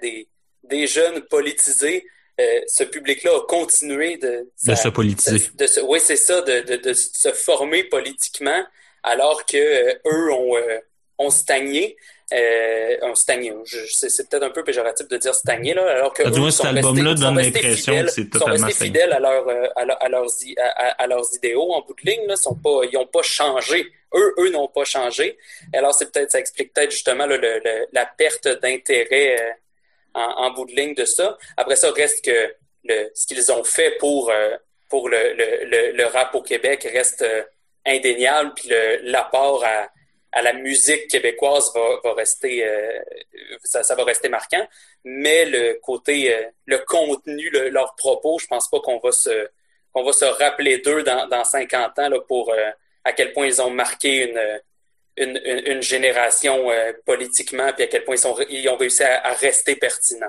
des jeunes politisés, euh, ce public-là a continué de, de se politiser. De, oui, c'est ça, de, se former politiquement, alors que euh, eux ont, euh, ont stagné. Euh, ont stagné. c'est peut-être un peu péjoratif de dire stagné, là, alors que. Ah, du moins, cet album-là donne l'impression que c'est totalement sont restés fidèles à, leur, à, à, leurs, à, leurs idéaux en bout de ligne. Là, sont pas, ils n'ont pas changé. Eux, eux n'ont pas changé. Alors, c'est peut-être, ça explique peut-être justement le, la perte d'intérêt en, bout de ligne de ça. Après ça, reste que le, ce qu'ils ont fait pour, euh, pour le, le, le, rap au Québec reste euh, indéniable, puis l'apport à, à la musique québécoise va, va rester, euh, ça, ça, va rester marquant. Mais le côté, le contenu, leurs propos, je pense pas qu'on va se, qu'on va se rappeler d'eux dans, dans 50 ans là, pour à quel point ils ont marqué une, une, génération euh, politiquement, puis à quel point ils, ont réussi à, rester pertinents.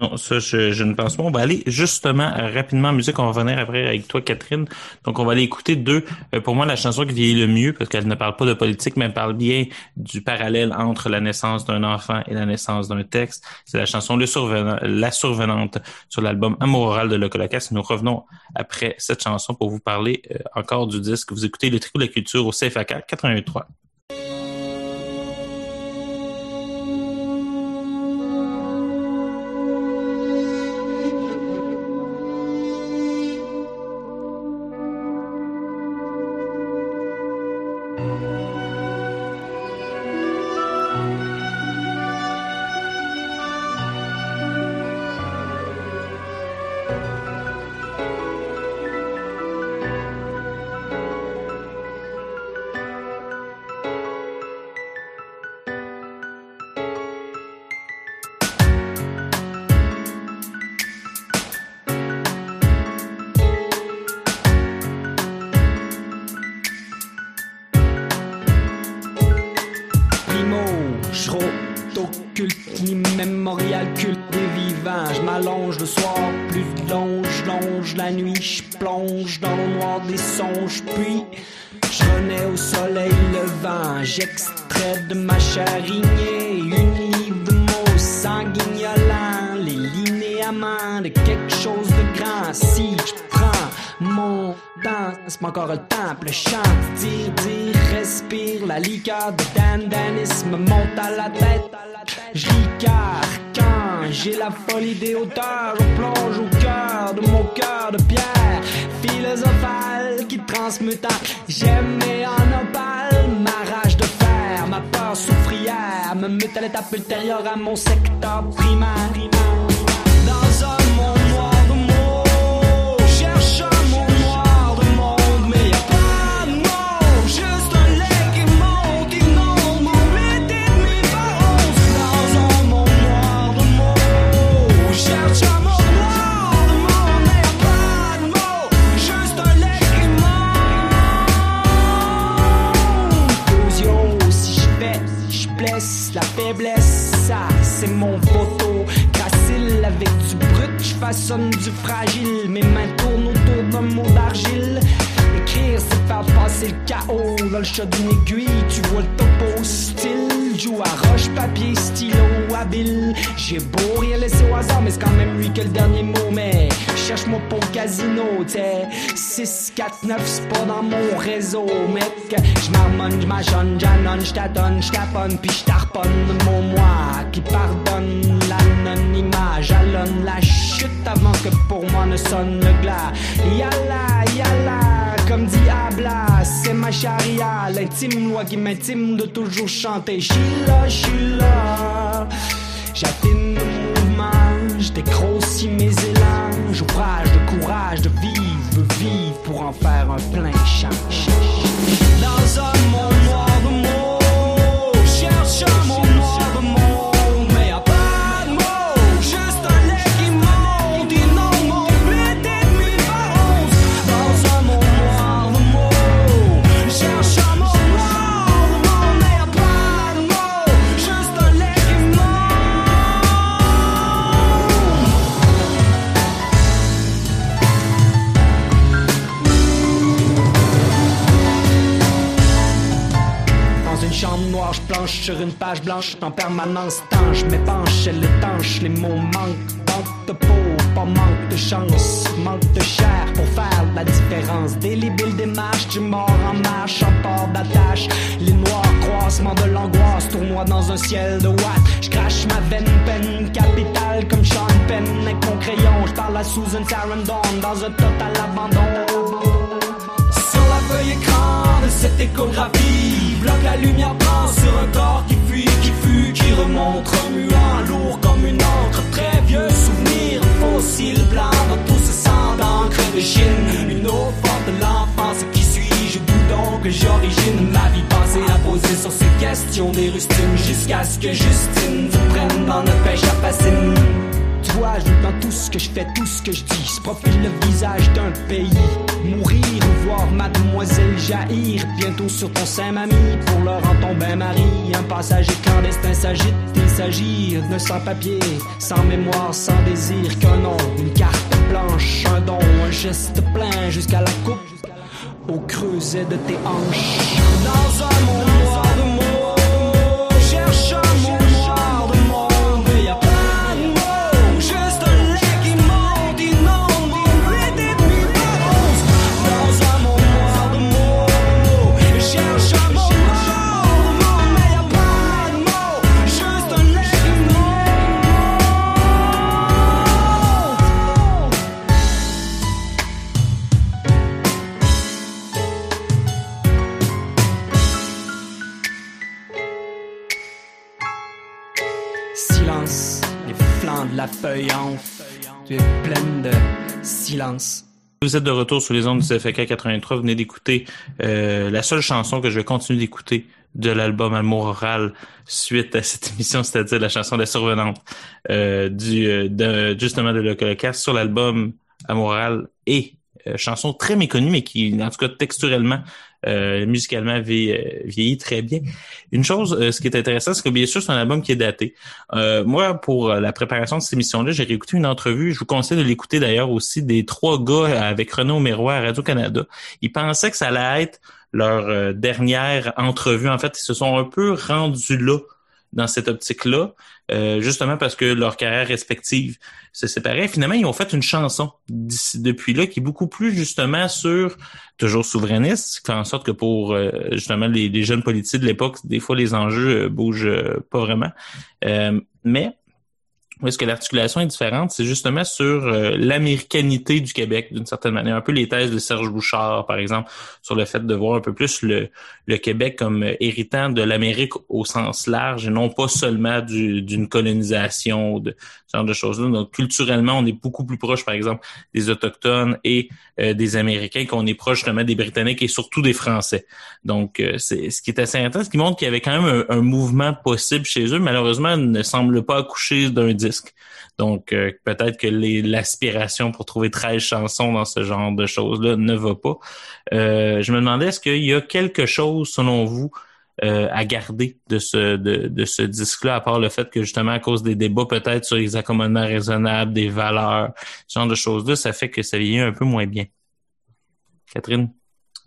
Non, ça, je, ne pense pas. On va aller justement euh, rapidement en musique. On va revenir après avec toi, Catherine. Donc, on va aller écouter deux. Euh, pour moi, la chanson qui vieillit le mieux, parce qu'elle ne parle pas de politique, mais elle parle bien du parallèle entre la naissance d'un enfant et la naissance d'un texte. C'est la chanson La Survenante sur l'album Amour oral de Locolocas. Nous revenons après cette chanson pour vous parler encore du disque. Vous écoutez le Tricot de la Culture au CFAK 81.3. J'extrais de ma charignée une livre de mots sanguignolants, les linéaments de quelque chose de grand. Si je prends mon temps, c'est pas encore le temps, le chant, dire, dire, respire, la liqueur de Dan Danis me monte à la tête. Je quand J'ai la folie des hauteurs, je plonge au cœur de mon cœur de pierre philosophale qui transmute j'aime et en opale me mute à l'étape ultérieure à mon secteur primaire. Dans un monde noir façonne du fragile. Mes mains tournent autour d'un mot d'argile. Faire passer le chaos dans le chat d'une aiguille. Tu vois le topo style. Joue à roche, papier, stylo, habile. J'ai beau rien laisser au hasard, mais c'est quand même lui que le dernier mot. Mais cherche-moi pour le casino, t'sais. 6, 4, 9, c'est pas dans mon réseau, mec. J'marmonne, j'machonne, j'annonne, j'tâtonne, j'taponne, puis j'tarponne mon moi qui pardonne l'anonymat. Jalonne la chute avant que pour moi ne sonne le glas. Yalla, yalla, comme dit Abla, c'est ma charia, l'intime loi qui m'intime de toujours chanter. J'suis là, j'suis là. J'affine le mouvement, je mes élans. J'ouvrage de courage de vivre, de vivre pour en faire un plein champ. Blanche en permanence tanche, m'épanche, elle étanche, les mots manquent, manque de peau, pas manque de chance, manque de chair pour faire la différence. Délibile démarche, du mort en marche, en port d'attache, les noirs croissements de l'angoisse, tournoi dans un ciel de watt. Je crache ma veine, peine capitale comme Sean Penn avec mon crayon, je parle à Susan Sarandon dans un total abandon. Sur la feuille écran cette échographie. Bloque la lumière prend sur un corps qui fuit, qui fut, qui remonte Remuant, lourd comme une encre. Très vieux souvenir, fossile blanc Dans tout ce sang d'encre de Chine. Une eau forte de l'enfance qui suis-je? D'où donc j'origine? Ma vie passée à poser sur ces questions des rustines Jusqu'à ce que Justine se prenne dans notre pêche à fascine je tout ce que je fais, tout ce que je dis. Se profile le visage d'un pays. Mourir ou voir mademoiselle jaillir. Bientôt sur ton sein, mamie, pour leur en tomber mari. Un passager clandestin s'agite, il s'agit de sans-papier, sans mémoire, sans désir qu'un nom, une carte blanche, un don, un geste plein jusqu'à la coupe. Au creuset de tes hanches. Dans un monde Tu es pleine de silence. Vous êtes de retour sur les ondes du FK 83. Vous venez d'écouter euh, la seule chanson que je vais continuer d'écouter de l'album Amour oral suite à cette émission, c'est-à-dire la chanson La Survenante euh, euh, de, justement de sur l'album Amour oral et chanson très méconnue, mais qui, en tout cas, texturellement, euh, musicalement, euh, vieillit très bien. Une chose, euh, ce qui est intéressant, c'est que bien sûr, c'est un album qui est daté. Euh, moi, pour euh, la préparation de cette émission-là, j'ai réécouté une entrevue. Je vous conseille de l'écouter d'ailleurs aussi des trois gars avec Renaud Méroy à Radio-Canada. Ils pensaient que ça allait être leur euh, dernière entrevue. En fait, ils se sont un peu rendus là dans cette optique-là, euh, justement parce que leur carrière respective se séparait. Finalement, ils ont fait une chanson depuis là qui est beaucoup plus justement sur toujours souverainiste, qui fait en sorte que pour euh, justement les, les jeunes politiques de l'époque, des fois les enjeux euh, bougent euh, pas vraiment. Euh, mais où est-ce que l'articulation est différente, c'est justement sur euh, l'américanité du Québec, d'une certaine manière. Un peu les thèses de Serge Bouchard, par exemple, sur le fait de voir un peu plus le, le Québec comme euh, héritant de l'Amérique au sens large et non pas seulement d'une colonisation, de ce genre de choses-là. Donc, culturellement, on est beaucoup plus proche, par exemple, des Autochtones et euh, des Américains qu'on est proche justement des Britanniques et surtout des Français. Donc, c'est ce qui est assez intéressant, ce qui montre qu'il y avait quand même un, un mouvement possible chez eux. Malheureusement, ne semble pas accoucher d'un donc, euh, peut-être que l'aspiration pour trouver 13 chansons dans ce genre de choses-là ne va pas. Euh, je me demandais, est-ce qu'il y a quelque chose, selon vous, euh, à garder de ce de, ce disque-là, à part le fait que justement à cause des débats peut-être sur les accommodements raisonnables, des valeurs, ce genre de choses-là, ça fait que ça vieillit un peu moins bien? Catherine?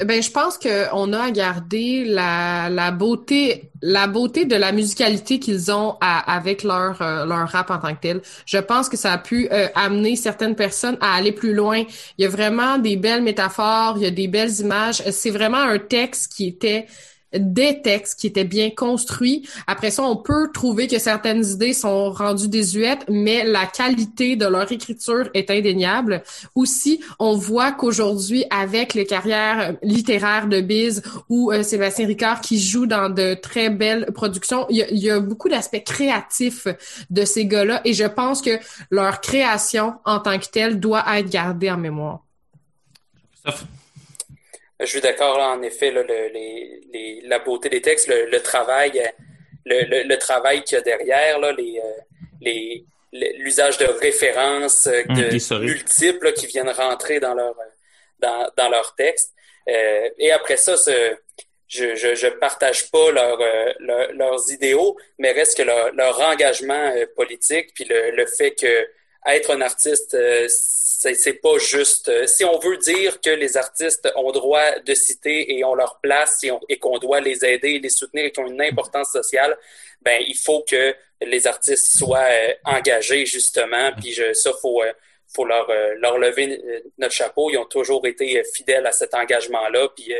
Ben, je pense qu'on a à garder la, la beauté, la beauté de la musicalité qu'ils ont avec leur euh, leur rap en tant que tel. Je pense que ça a pu euh, amener certaines personnes à aller plus loin. Il y a vraiment des belles métaphores, il y a des belles images. C'est vraiment un texte qui était des textes qui étaient bien construits. Après ça, on peut trouver que certaines idées sont rendues désuètes, mais la qualité de leur écriture est indéniable. Aussi, on voit qu'aujourd'hui, avec les carrières littéraires de Biz ou euh, Sébastien Ricard qui joue dans de très belles productions, il y a, beaucoup d'aspects créatifs de ces gars-là et je pense que leur création en tant que telle doit être gardée en mémoire. Je suis d'accord, en effet, là, le, les, les, la beauté des textes, le, le travail, le, le, travail qu'il y a derrière, là, les, euh, les, l'usage de références euh, hum, multiples qui viennent rentrer dans leur, dans, dans leur texte. Euh, et après ça, ce, je, je, je partage pas leur, leur, leurs idéaux, mais reste que leur, leur engagement politique, puis le, le fait que être un artiste, c'est pas juste. Euh, si on veut dire que les artistes ont droit de citer et ont leur place et, qu'on doit les aider, les soutenir et qu'ils ont une importance sociale, ben il faut que les artistes soient euh, engagés justement. Puis je, ça faut euh, faut leur leur lever notre chapeau. Ils ont toujours été fidèles à cet engagement-là. Puis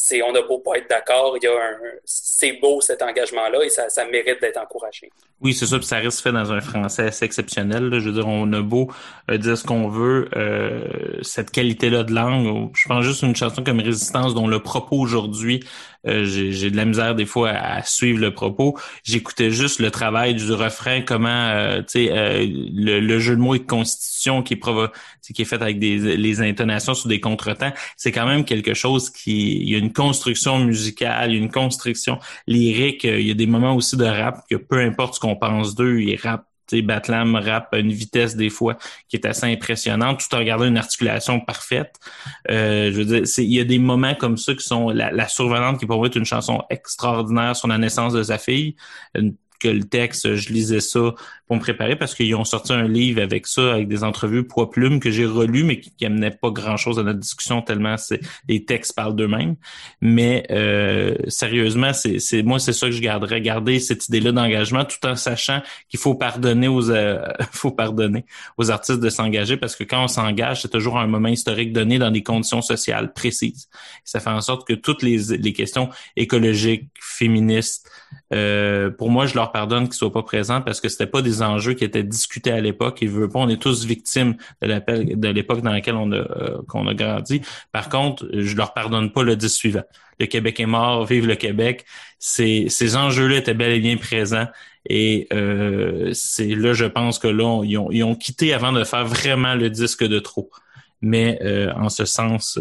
c'est on n'a beau pas être d'accord, il y a un c'est beau cet engagement-là et ça, mérite d'être encouragé. Oui, c'est ça, puis ça reste fait dans un français assez exceptionnel. Je veux dire, on a beau euh, dire ce qu'on veut, euh, cette qualité-là de langue. Je pense juste une chanson comme Résistance dont le propos aujourd'hui euh, j'ai de la misère des fois à, suivre le propos. J'écoutais juste le travail du refrain, comment euh, euh, le, jeu de mots et de constitution qui est qui est fait avec des les intonations sur des contretemps. C'est quand même quelque chose qui il y a une construction musicale, il y a une construction lyrique. Il y a des moments aussi de rap que peu importe ce qu'on pense d'eux, ils rappent Batlam rap à une vitesse des fois qui est assez impressionnante, tout en regardant une articulation parfaite. Euh, je veux dire, il y a des moments comme ça qui sont la, la survenante qui pourrait être une chanson extraordinaire sur la naissance de sa fille, que le texte, je lisais ça pour me préparer parce qu'ils ont sorti un livre avec ça, avec des entrevues poids plumes que j'ai relu, mais qui, n'amenaient pas grand-chose à notre discussion tellement les textes parlent d'eux-mêmes. Mais euh, sérieusement, c'est moi c'est ça que je garderais, garder cette idée-là d'engagement, tout en sachant qu'il faut pardonner aux euh, faut pardonner aux artistes de s'engager parce que quand on s'engage, c'est toujours un moment historique donné dans des conditions sociales précises. Ça fait en sorte que toutes les, les questions écologiques, féministes, euh, pour moi, je leur pardonne qu'ils soient pas présents parce que c'était pas des enjeux qui étaient discutés à l'époque. Ils veulent pas, on est tous victimes de l'époque dans laquelle on a euh, qu'on a grandi. Par contre, je leur pardonne pas le 10 suivant. Le Québec est mort, vive le Québec. Ces, ces enjeux-là étaient bel et bien présents. Et euh, c'est là, je pense que là, ils, ont, ils ont quitté avant de faire vraiment le disque de trop. Mais en ce sens,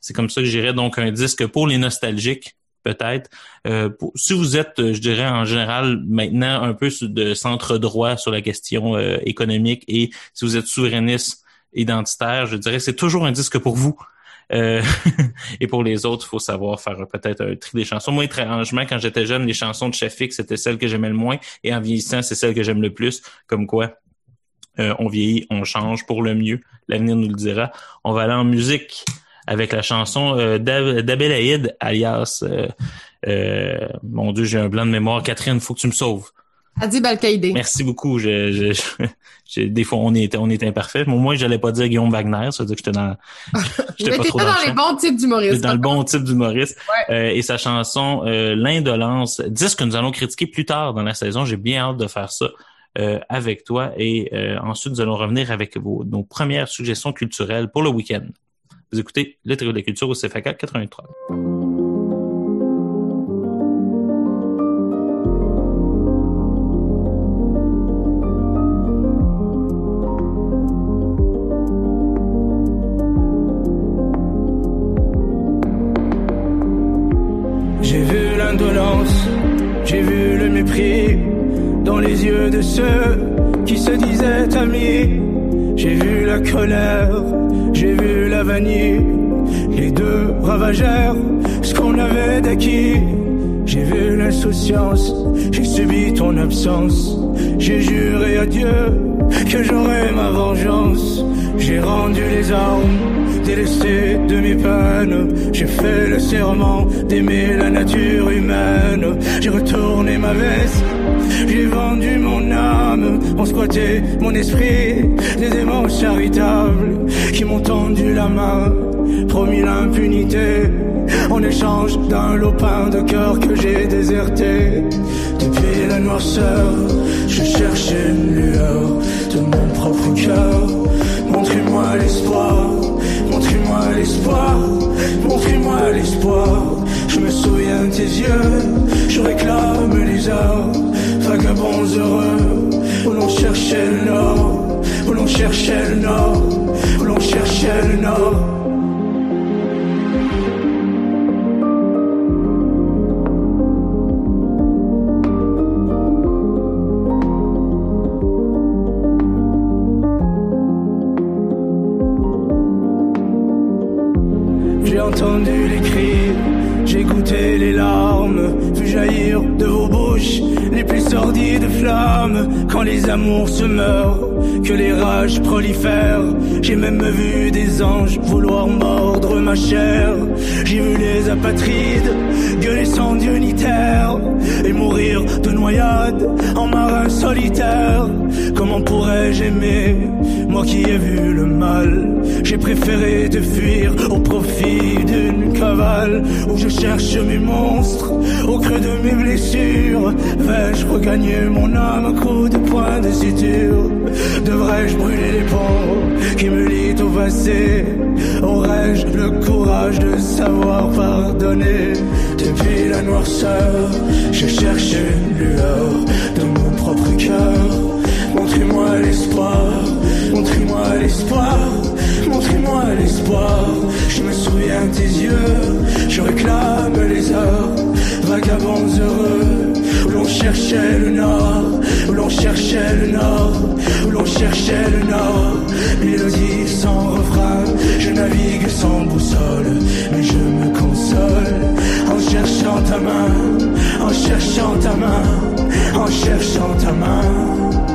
c'est comme ça que j'irais donc un disque pour les nostalgiques peut-être. Euh, si vous êtes, je dirais en général maintenant un peu de centre droit sur la question euh, économique et si vous êtes souverainiste identitaire, je dirais c'est toujours un disque pour vous. Euh, et pour les autres, il faut savoir faire peut-être un tri des chansons. Moi, étrangement, quand j'étais jeune, les chansons de Shafik, c'était celles que j'aimais le moins. Et en vieillissant, c'est celles que j'aime le plus. Comme quoi, on vieillit, on change pour le mieux. L'avenir nous le dira. On va aller en musique avec la chanson euh, d'Abelaïd, alias, euh, euh, mon Dieu, j'ai un blanc de mémoire. Catherine, faut que tu me sauves. Adib al Merci beaucoup. Je, je, des fois, on est, on est imparfait. Moi, moi, j'allais pas dire Guillaume Wagner. Ça veut dire que j'étais dans, j'étais pas trop dans, les bons types d'humoristes. Dans le bon type d'humoriste. Euh, et sa chanson, euh, L'indolence, disque que nous allons critiquer plus tard dans la saison. J'ai bien hâte de faire ça. euh, avec toi et euh, ensuite nous allons revenir avec vos, nos premières suggestions culturelles pour le week-end. Vous écoutez le de la culture au CFAK 83. J'ai fait le serment d'aimer la nature humaine. J'ai retourné ma veste, j'ai vendu mon âme. On squattait mon esprit, des démons charitables qui m'ont tendu la main, promis l'impunité. En échange d'un lopin de cœur que j'ai déserté Depuis la noirceur Je cherchais une lueur De mon propre cœur Montrez-moi l'espoir l'espoir. Montrez-moi l'espoir. Je me souviens de tes yeux. Je réclame les heures. Vagabonds heureux. Où l'on cherchait le nord. Où l'on cherchait le nord. Où l'on cherchait le Vais-je regagner mon âme à coups de poing de suture Devrais-je brûler les ponts qui me lient au passé Aurais-je le courage de savoir pardonner Depuis la noirceur, je cherche une lueur de mon propre cœur. Montrez-moi l'espoir, montrez-moi l'espoir, montrez-moi l'espoir. Je me souviens de tes yeux, je réclame les heures, vagabonds heureux, où l'on cherchait le nord, où l'on cherchait le nord, où l'on cherchait le nord. Mélodie sans refrain, je navigue sans boussole, mais je me console en cherchant ta main, en cherchant ta main, en cherchant ta main.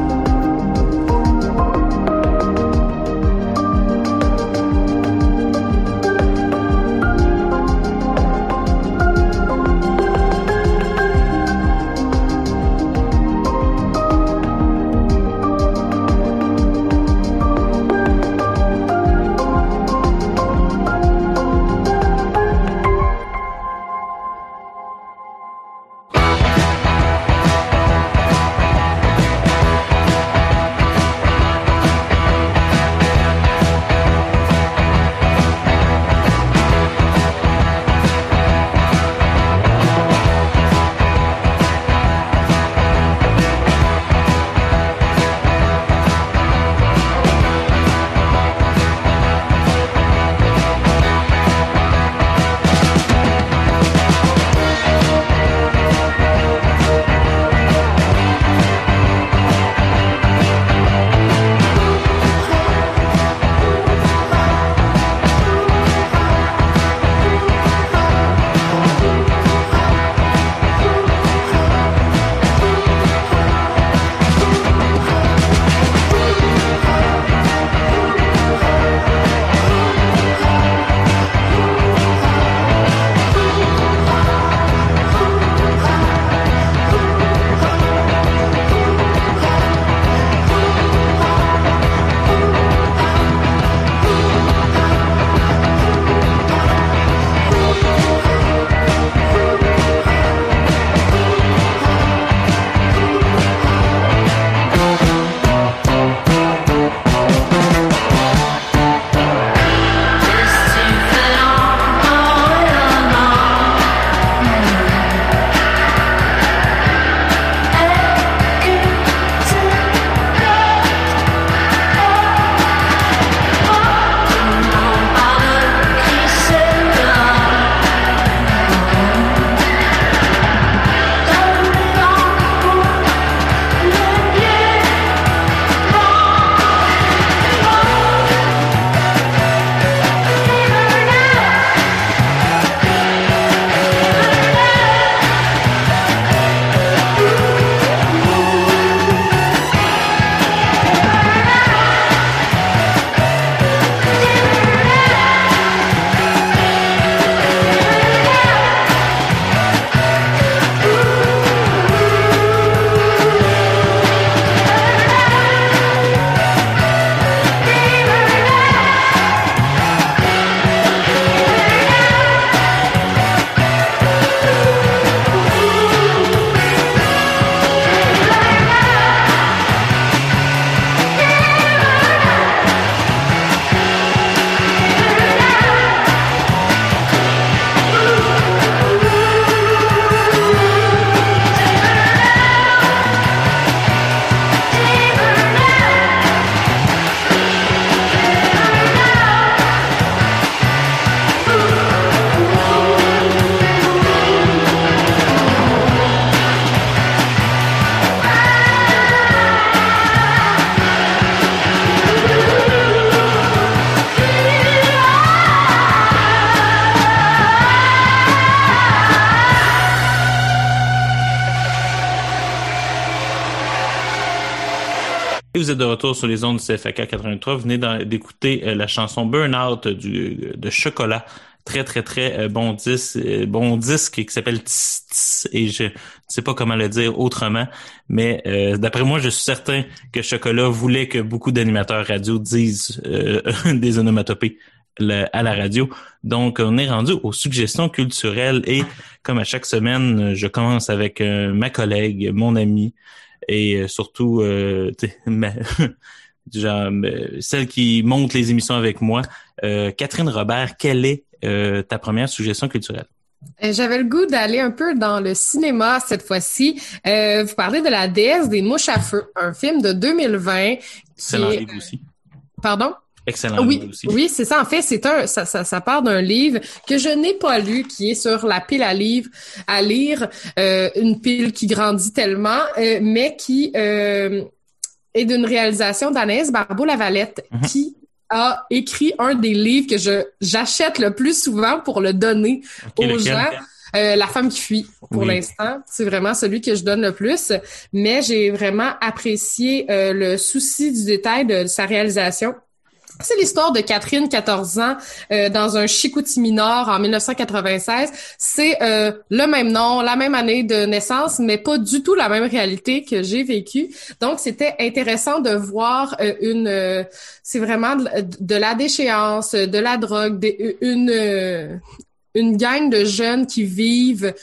Vous êtes de retour sur les ondes du CFAK 83. Vous venez d'écouter euh, la chanson Burnout de Chocolat. Très, très, très euh, bon disque, euh, bon disque qui s'appelle Tss, et je ne sais pas comment le dire autrement, mais d'après moi, je suis certain que Chocolat voulait que beaucoup d'animateurs radio disent des onomatopées à la radio. Donc, on est rendu aux suggestions culturelles et comme à chaque semaine, je commence avec ma collègue, mon ami, et euh, surtout euh, genre, euh, celle qui monte les émissions avec moi. Catherine Robert, quelle est ta première suggestion culturelle? J'avais le goût d'aller un peu dans le cinéma cette fois-ci. vous parlez de La déesse des mouches à feu, un film de 2020. C'est est... aussi. Pardon? Excellent. Oui, oui, c'est ça. En fait, c'est un, ça, ça, ça part d'un livre que je n'ai pas lu, qui est sur la pile à livres à lire, euh, une pile qui grandit tellement, euh, mais qui euh, est d'une réalisation d'Anaïs Barbeau-Lavalette, mhm. qui a écrit un des livres que je j'achète le plus souvent pour le donner aux gens. la femme qui fuit, pour l'instant, c'est vraiment celui que je donne le plus. Mais j'ai vraiment apprécié le souci du détail de sa réalisation c'est l'histoire de Catherine, 14 ans, euh, dans un Chicoutimi Nord en 1996. C'est euh, le même nom, la même année de naissance, mais pas du tout la même réalité que j'ai vécue. Donc, c'était intéressant de voir euh, une... c'est vraiment de, la déchéance, de la drogue, une, une gang de jeunes qui vivent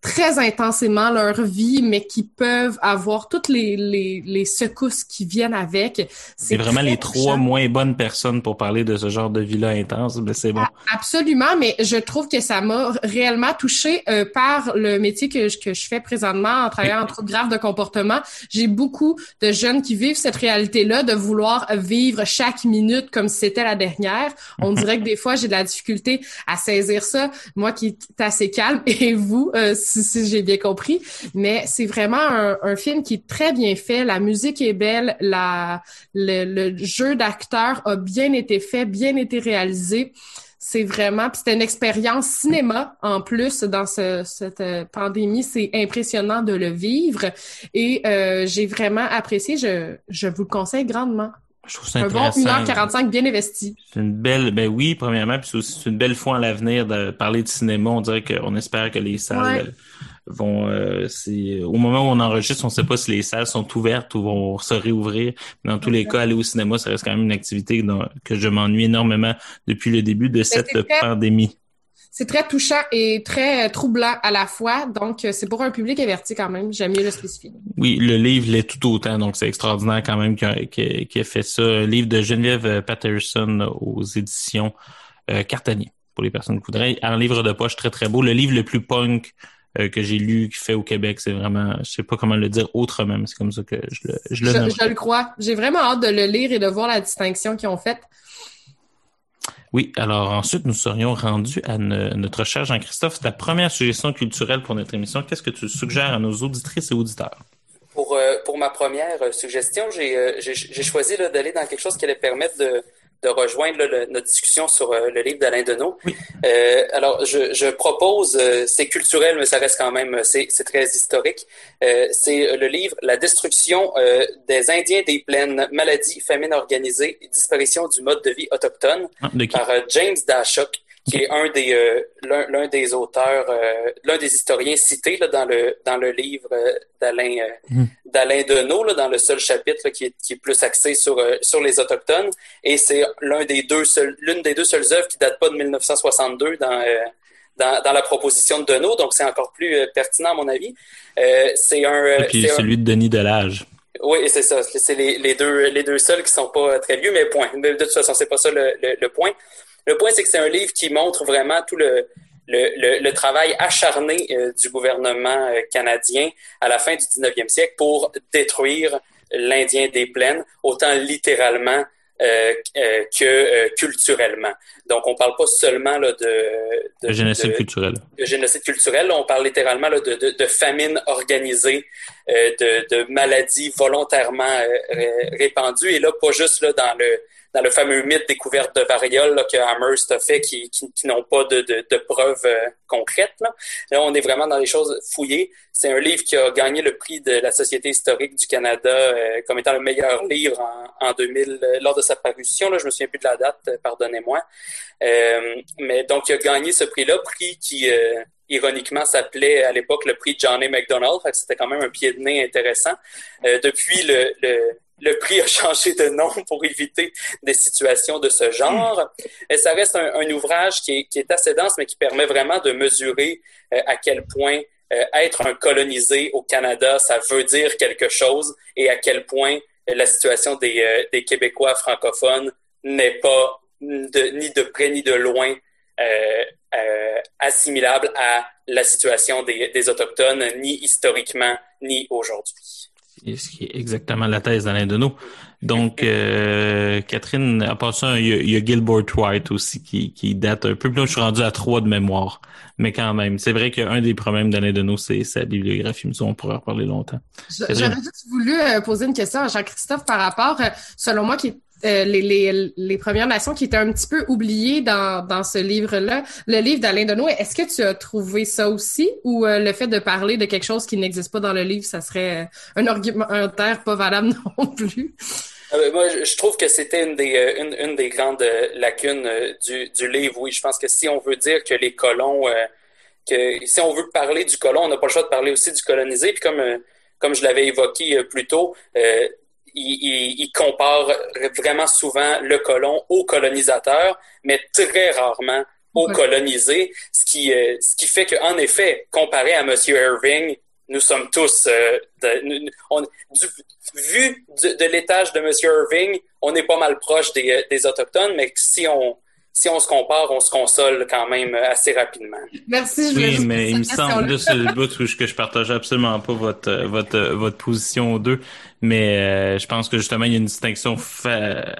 très intensément leur vie, mais qui peuvent avoir toutes les, les, les secousses qui viennent avec. C'est vraiment les trois moins bonnes personnes pour parler de ce genre de vie-là intense, mais c'est bon. Absolument, mais je trouve que ça m'a réellement touché euh, par le métier que je, que je fais présentement en travaillant en troubles graves de comportement. J'ai beaucoup de jeunes qui vivent cette réalité-là, de vouloir vivre chaque minute comme si c'était la dernière. On dirait que des fois, j'ai de la difficulté à saisir ça. Moi qui est assez calme, et vous, euh, si, j'ai bien compris. Mais c'est vraiment un, film qui est très bien fait. La musique est belle, la, le, jeu d'acteur a bien été fait, bien été réalisé. C'est vraiment, c'était une expérience cinéma en plus dans cette euh, pandémie. C'est impressionnant de le vivre et euh, j'ai vraiment apprécié. Je, je vous le conseille grandement. Je trouve ça un bon 1h45 bien investi. C'est une belle, ben oui, premièrement, puis c'est aussi une belle fois à l'avenir de parler de cinéma. On dirait qu'on espère que les salles vont, euh, c'est, au moment où on enregistre, on sait pas si les salles sont ouvertes ou vont se réouvrir. dans tous les cas, aller au cinéma, ça reste quand même une activité que je m'ennuie énormément depuis le début de ben, cette pandémie c'est très touchant et très troublant à la fois. Donc, c'est pour un public averti quand même. J'aime mieux le spécifier. Oui, le livre l'est tout autant. Donc, c'est extraordinaire quand même qu'il a, fait ça. Livre de Geneviève Patterson aux éditions euh, Cartanier, pour les personnes qui voudraient. Un livre de poche très, très beau. Le livre le plus punk euh, que j'ai lu, qui fait au Québec, c'est vraiment, je sais pas comment le dire autrement, mais c'est comme ça que je le, je le je, je le crois. J'ai vraiment hâte de le lire et de voir la distinction qu'ils ont faite. Oui, alors ensuite, nous serions rendus à notre cher Jean-Christophe. Ta première suggestion culturelle pour notre émission, qu'est-ce que tu suggères à nos auditrices et auditeurs? Pour, euh, pour ma première euh, suggestion, euh, j'ai choisi d'aller dans quelque chose qui allait permettre de, de rejoindre notre discussion sur euh, le livre d'Alain Deneau. Euh, alors, je, je propose, euh, c'est culturel, mais ça reste quand même, c'est très historique. c'est le livre La destruction des Indiens des plaines, maladies, famine organisée et disparition du mode de vie autochtone ah, par James Dashok qui est un des euh, l'un des auteurs, euh, l'un des historiens cités là, dans le dans le livre euh, d'Alain mm. d'Alain Deneau, là, dans le seul chapitre qui, est, qui est plus axé sur sur les autochtones, et c'est l'un des deux seuls l'une des deux seules œuvres qui date pas de 1962 dans dans, dans, la proposition de Deneau, donc c'est encore plus pertinent à mon avis. c'est un. Et puis celui de Denis Delage. Oui, c'est ça. C'est les, les, deux les deux seuls qui sont pas très vieux, mais point. De toute façon, c'est pas ça le, le, le point. Le point, c'est que c'est un livre qui montre vraiment tout le, le, le, travail acharné euh, du gouvernement euh, canadien à la fin du 19e siècle pour détruire l'Indien des plaines, autant littéralement euh, que culturellement. Donc, on parle pas seulement là, de, de, génocide culturel. De génocide culturel, on parle littéralement là, de, de, famine organisée de, de, maladies volontairement répandues. Et là, pas juste là, dans le dans le fameux mythe découverte de variole là, que Amherst a fait, qui, qui, qui n'ont pas de, de, de preuves euh, concrètes. Là. là. on est vraiment dans les choses fouillées. C'est un livre qui a gagné le prix de la Société historique du Canada euh, comme étant le meilleur livre en, en 2000 euh, lors de sa parution. Là, je me souviens plus de la date, pardonnez-moi. mais donc, il a gagné ce prix-là, prix qui ironiquement s'appelait à l'époque le prix Johnny McDonald. C'était quand même un pied de nez intéressant. depuis le, le le prix a changé de nom pour éviter des situations de ce genre. Et ça reste un, ouvrage qui est, assez dense, mais qui permet vraiment de mesurer euh, à quel point euh, être un colonisé au Canada, ça veut dire quelque chose et à quel point euh, la situation des, Québécois francophones n'est pas ni de près ni de loin assimilable à la situation des Autochtones, ni historiquement, ni aujourd'hui ce qui est exactement la thèse d'Alain Deneau. Donc, euh, Catherine, à part ça, il y, a, Gilbert White aussi qui, qui date un peu. Puis là, je suis rendu à trois de mémoire. Mais quand même, c'est vrai qu'un des problèmes d'Alain Deneau, c'est sa bibliographie. Mais on pourrait en parler longtemps. J'aurais juste voulu euh, poser une question à Jean-Christophe par rapport, euh, selon moi, qui est euh, les, Premières Nations qui étaient un petit peu oubliées dans, ce livre-là. Le livre d'Alain Deneau, est-ce que tu as trouvé ça aussi? Ou euh, le fait de parler de quelque chose qui n'existe pas dans le livre, ça serait un argumentaire pas valable non plus? Euh, moi, je trouve que c'était une des, une, une, des grandes lacunes du, du livre. Oui, je pense que si on veut dire que les colons, que si on veut parler du colon, on n'a pas le choix de parler aussi du colonisé. Puis comme, comme je l'avais évoqué plus tôt, il, il, compare vraiment souvent le colon au colonisateur, mais très rarement au colonisé, ce qui, euh, ce qui fait qu'en effet, comparé à M. Irving, nous sommes tous, euh, de, on, du, vu de, l'étage de M. Irving, on est pas mal proche des, euh, des Autochtones, mais si on, si on se compare, on se console quand même assez rapidement. Merci. Je oui, mais il me semble, de ce bout que je partage absolument pas votre votre votre position aux deux, mais euh, je pense que justement il y a une distinction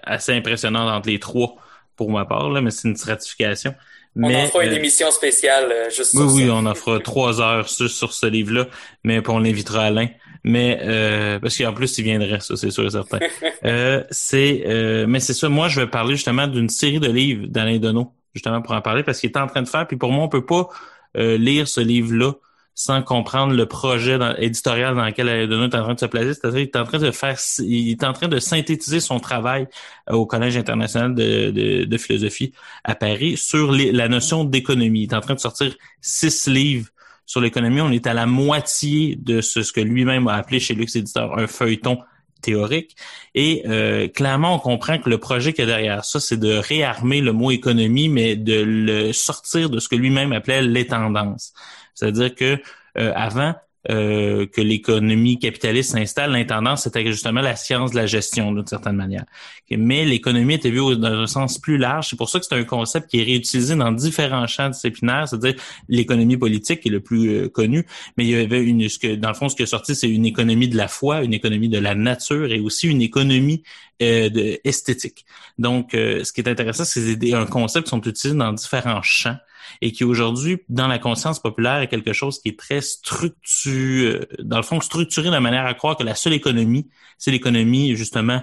assez impressionnante entre les trois pour ma part là, mais c'est une stratification. On en fera une euh, émission spéciale euh, juste oui, Oui, on en fera trois heures sur, sur ce livre-là, mais on l'invitera Alain. Mais euh, parce qu'en plus il viendrait, ça c'est sûr et certain. euh, c'est euh, mais c'est ça. Moi, je vais parler justement d'une série de livres d'Alain Deneau, justement pour en parler parce qu'il est en train de faire. Puis pour moi, on peut pas euh, lire ce livre-là sans comprendre le projet éditorial dans lequel Deneau est en train de se placer. C'est-à-dire qu'il est en train de faire, il est en train de synthétiser son travail au Collège international de, philosophie à Paris sur la notion d'économie. Il est en train de sortir six livres sur l'économie, on est à la moitié de ce, ce que lui-même a appelé chez Lux Éditeur un feuilleton théorique. Et euh, clairement, on comprend que le projet qu'il y a derrière ça, c'est de réarmer le mot économie, mais de le sortir de ce que lui-même appelait les tendances. C'est-à-dire que euh, avant, euh, que l'économie capitaliste s'installe, l'intendance, c'était justement la science de la gestion, d'une certaine manière. Mais l'économie était vue dans un sens plus large. C'est pour ça que c'est un concept qui est réutilisé dans différents champs disciplinaires, c'est-à-dire l'économie politique qui est le plus euh, connu, mais il y avait une, ce que, dans le fond, ce qui est sorti, c'est une économie de la foi, une économie de la nature et aussi une économie euh, esthétique. Donc, euh, ce qui est intéressant, c'est un concept qui sont utilisés dans différents champs et qui aujourd'hui, dans la conscience populaire, est quelque chose qui est très structuré, dans le fond, structuré de manière à croire que la seule économie, c'est l'économie, justement,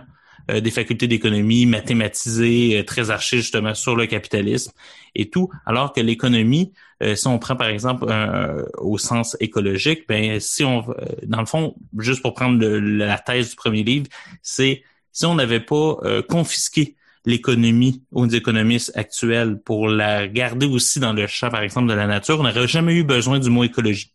euh, des facultés d'économie mathématisées, euh, très archées justement sur le capitalisme et tout, alors que l'économie, euh, si on prend par exemple au sens écologique, ben si on, dans le fond, juste pour prendre la thèse du premier livre, c'est si on n'avait pas confisqué l'économie aux économistes actuels pour la garder aussi dans le champ, par exemple, de la nature, on n'aurait jamais eu besoin du mot écologie.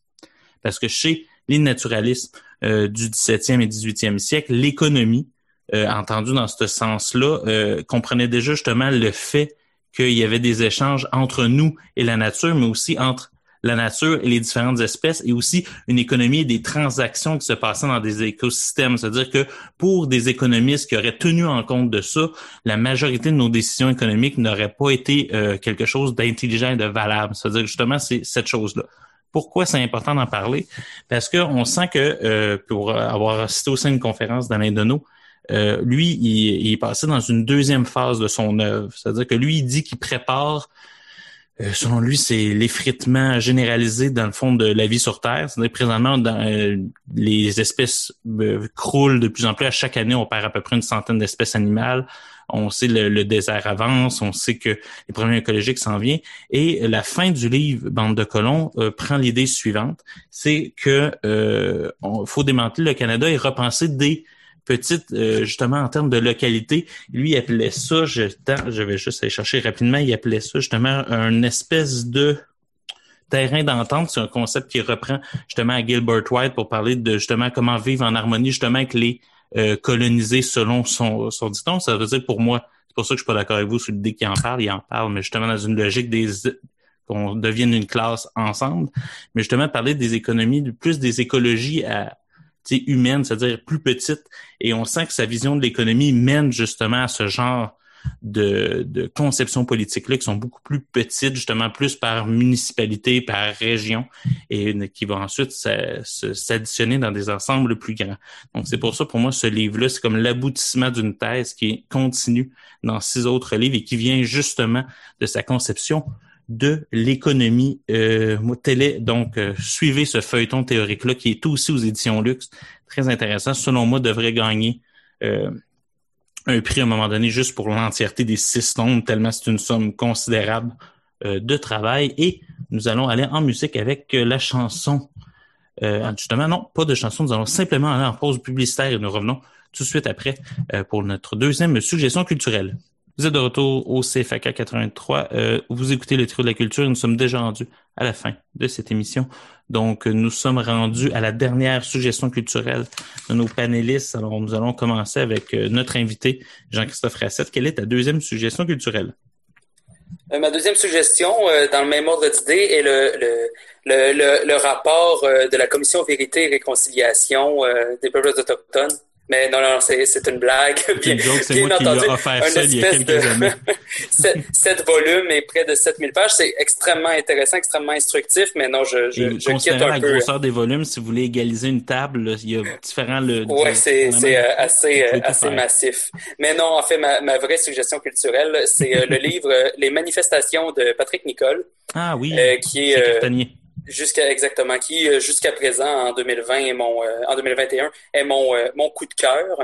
Parce que chez les naturalistes euh, du 17e et 18e siècle, l'économie, euh, entendue dans ce sens-là, euh, comprenait déjà justement le fait qu'il y avait des échanges entre nous et la nature, mais aussi entre la nature et les différentes espèces et aussi une économie des transactions qui se passaient dans des écosystèmes. C'est-à-dire que pour des économistes qui auraient tenu en compte de ça, la majorité de nos décisions économiques n'auraient pas été euh, quelque chose d'intelligent et de valable. C'est-à-dire justement, c'est cette chose-là. Pourquoi c'est important d'en parler? Parce qu'on sent que, euh, pour avoir assisté au sein d'une conférence d'Alain Deneau, euh, lui, il, il, est passé dans une deuxième phase de son œuvre. C'est-à-dire que lui, il dit qu'il prépare euh, selon lui, c'est l'effritement généralisé dans le fond de la vie sur Terre. C'est-à-dire présentement, dans, euh, les espèces euh, croulent de plus en plus. À chaque année, on perd à peu près une centaine d'espèces animales. On sait le, le, désert avance, on sait que les problèmes écologiques s'en viennent. Et la fin du livre Bande de colons prend l'idée suivante, c'est que on, faut démanteler le Canada et repenser des petite, euh, justement, en termes de localité. Lui, il appelait ça, je, je vais juste aller chercher rapidement, il appelait ça justement un espèce de terrain d'entente. C'est un concept qui reprend justement à Gilbert White pour parler de justement comment vivre en harmonie justement avec les euh, colonisés selon son, son dicton. Ça veut dire pour moi, c'est pour ça que je suis pas d'accord avec vous sur l'idée qu'il en parle, il en parle, mais justement dans une logique des qu'on devienne une classe ensemble, mais justement parler des économies, plus des écologies à, humaine, c'est-à-dire plus petite. Et on sent que sa vision de l'économie mène justement à ce genre de, de conceptions politiques-là qui sont beaucoup plus petites, justement plus par municipalité, par région, et qui vont ensuite s'additionner dans des ensembles plus grands. Donc c'est pour ça, pour moi, ce livre-là, c'est comme l'aboutissement d'une thèse qui continue dans six autres livres et qui vient justement de sa conception de l'économie euh, télé. Donc, euh, suivez ce feuilleton théorique-là qui est aussi aux éditions Luxe. Très intéressant. Selon moi, devrait gagner euh, un prix à un moment donné juste pour l'entièreté des six tomes, tellement c'est une somme considérable euh, de travail. Et nous allons aller en musique avec la chanson. justement, non, pas de chanson. Nous allons simplement aller en pause publicitaire et nous revenons tout de suite après pour notre deuxième suggestion culturelle. Vous êtes de retour au CFAK 83. Euh, vous écoutez le trio de la culture. Nous sommes déjà rendus à la fin de cette émission. Donc, nous sommes rendus à la dernière suggestion culturelle de nos panélistes. Alors, nous allons commencer avec euh, notre invité, Jean-Christophe Rassette. Quelle est ta deuxième suggestion culturelle? Euh, ma deuxième suggestion, dans le même ordre d'idée, est le, le, le, rapport de la Commission Vérité et Réconciliation des peuples autochtones mais non, non, c'est une blague. Bien, c'est moi entendu, qui offert ça il y a quelques de... années. 7 volumes et près de 7000 pages. C'est extrêmement intéressant, extrêmement instructif, mais non, je, je, je quitte un la grosseur des volumes, si vous voulez égaliser une table, il y a différents... Le, oui, c'est euh, assez, euh, assez massif. Mais non, en fait, ma, ma vraie suggestion culturelle, c'est euh, le livre Les manifestations de Patrick Nicole. Ah oui, qui est... Jusqu'à exactement qui? Euh, jusqu'à présent en 2020 et mon euh, en 2021 est mon euh, mon coup de cœur.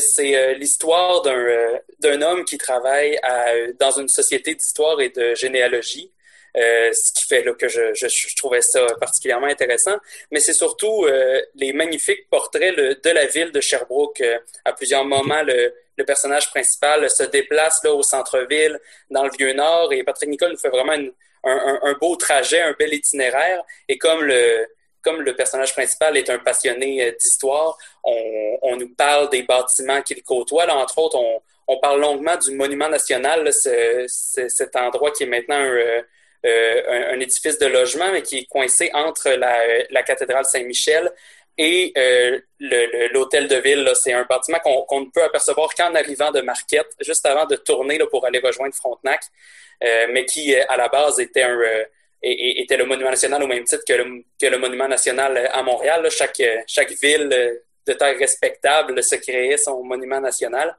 c'est l'histoire d'un d'un homme qui travaille à, dans une société d'histoire et de généalogie. ce qui fait là, que je, je, je, trouvais ça particulièrement intéressant. Mais c'est surtout les magnifiques portraits de la ville de Sherbrooke. à plusieurs moments, le, le personnage principal se déplace là, au centre-ville, dans le Vieux-Nord, et Patrick Nicole nous fait vraiment une, un, beau trajet, un bel itinéraire. Et comme le, comme le personnage principal est un passionné euh, d'histoire, on, nous parle des bâtiments qu'il côtoie. Entre autres, on, parle longuement du monument national, cet endroit qui est maintenant euh, un, un, édifice de logement, mais qui est coincé entre la, cathédrale Saint-Michel et euh, l'hôtel de ville. C'est un bâtiment qu'on ne peut apercevoir qu'en arrivant de Marquette, juste avant de tourner là, pour aller rejoindre Frontenac. Euh, mais qui, euh, à la base, était un euh, était le monument national au même titre que le, que le monument national à Montréal. Chaque, chaque ville de taille respectable se créait son monument national.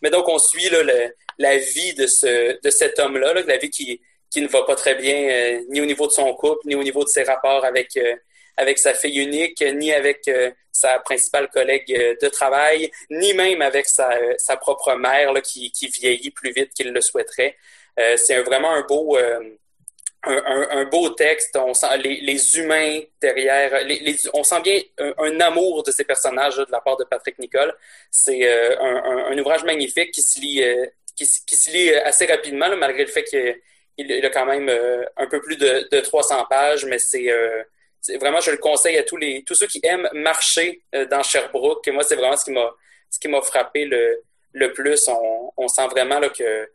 Mais donc, on suit là, le, la vie de, ce, de cet homme-là, là, la vie qui, qui ne va pas très bien, ni au niveau de son couple, ni au niveau de ses rapports avec, avec sa fille unique, ni avec sa principale collègue de travail, ni même avec sa, sa propre mère là, qui, qui vieillit plus vite qu'il le souhaiterait. Euh, c'est vraiment un beau, euh, un, beau texte. On sent les, les humains derrière. On sent bien un, amour de ces personnages de la part de Patrick Nicole. C'est euh, un, ouvrage magnifique qui se lit, qui, se lit assez rapidement, malgré le fait qu'il a quand même un peu plus de, de 300 pages, mais c'est vraiment, je le conseille à tous les tous ceux qui aiment marcher dans Sherbrooke. Moi, c'est vraiment ce qui m'a ce qui m'a frappé le, le plus. On, on sent vraiment là, que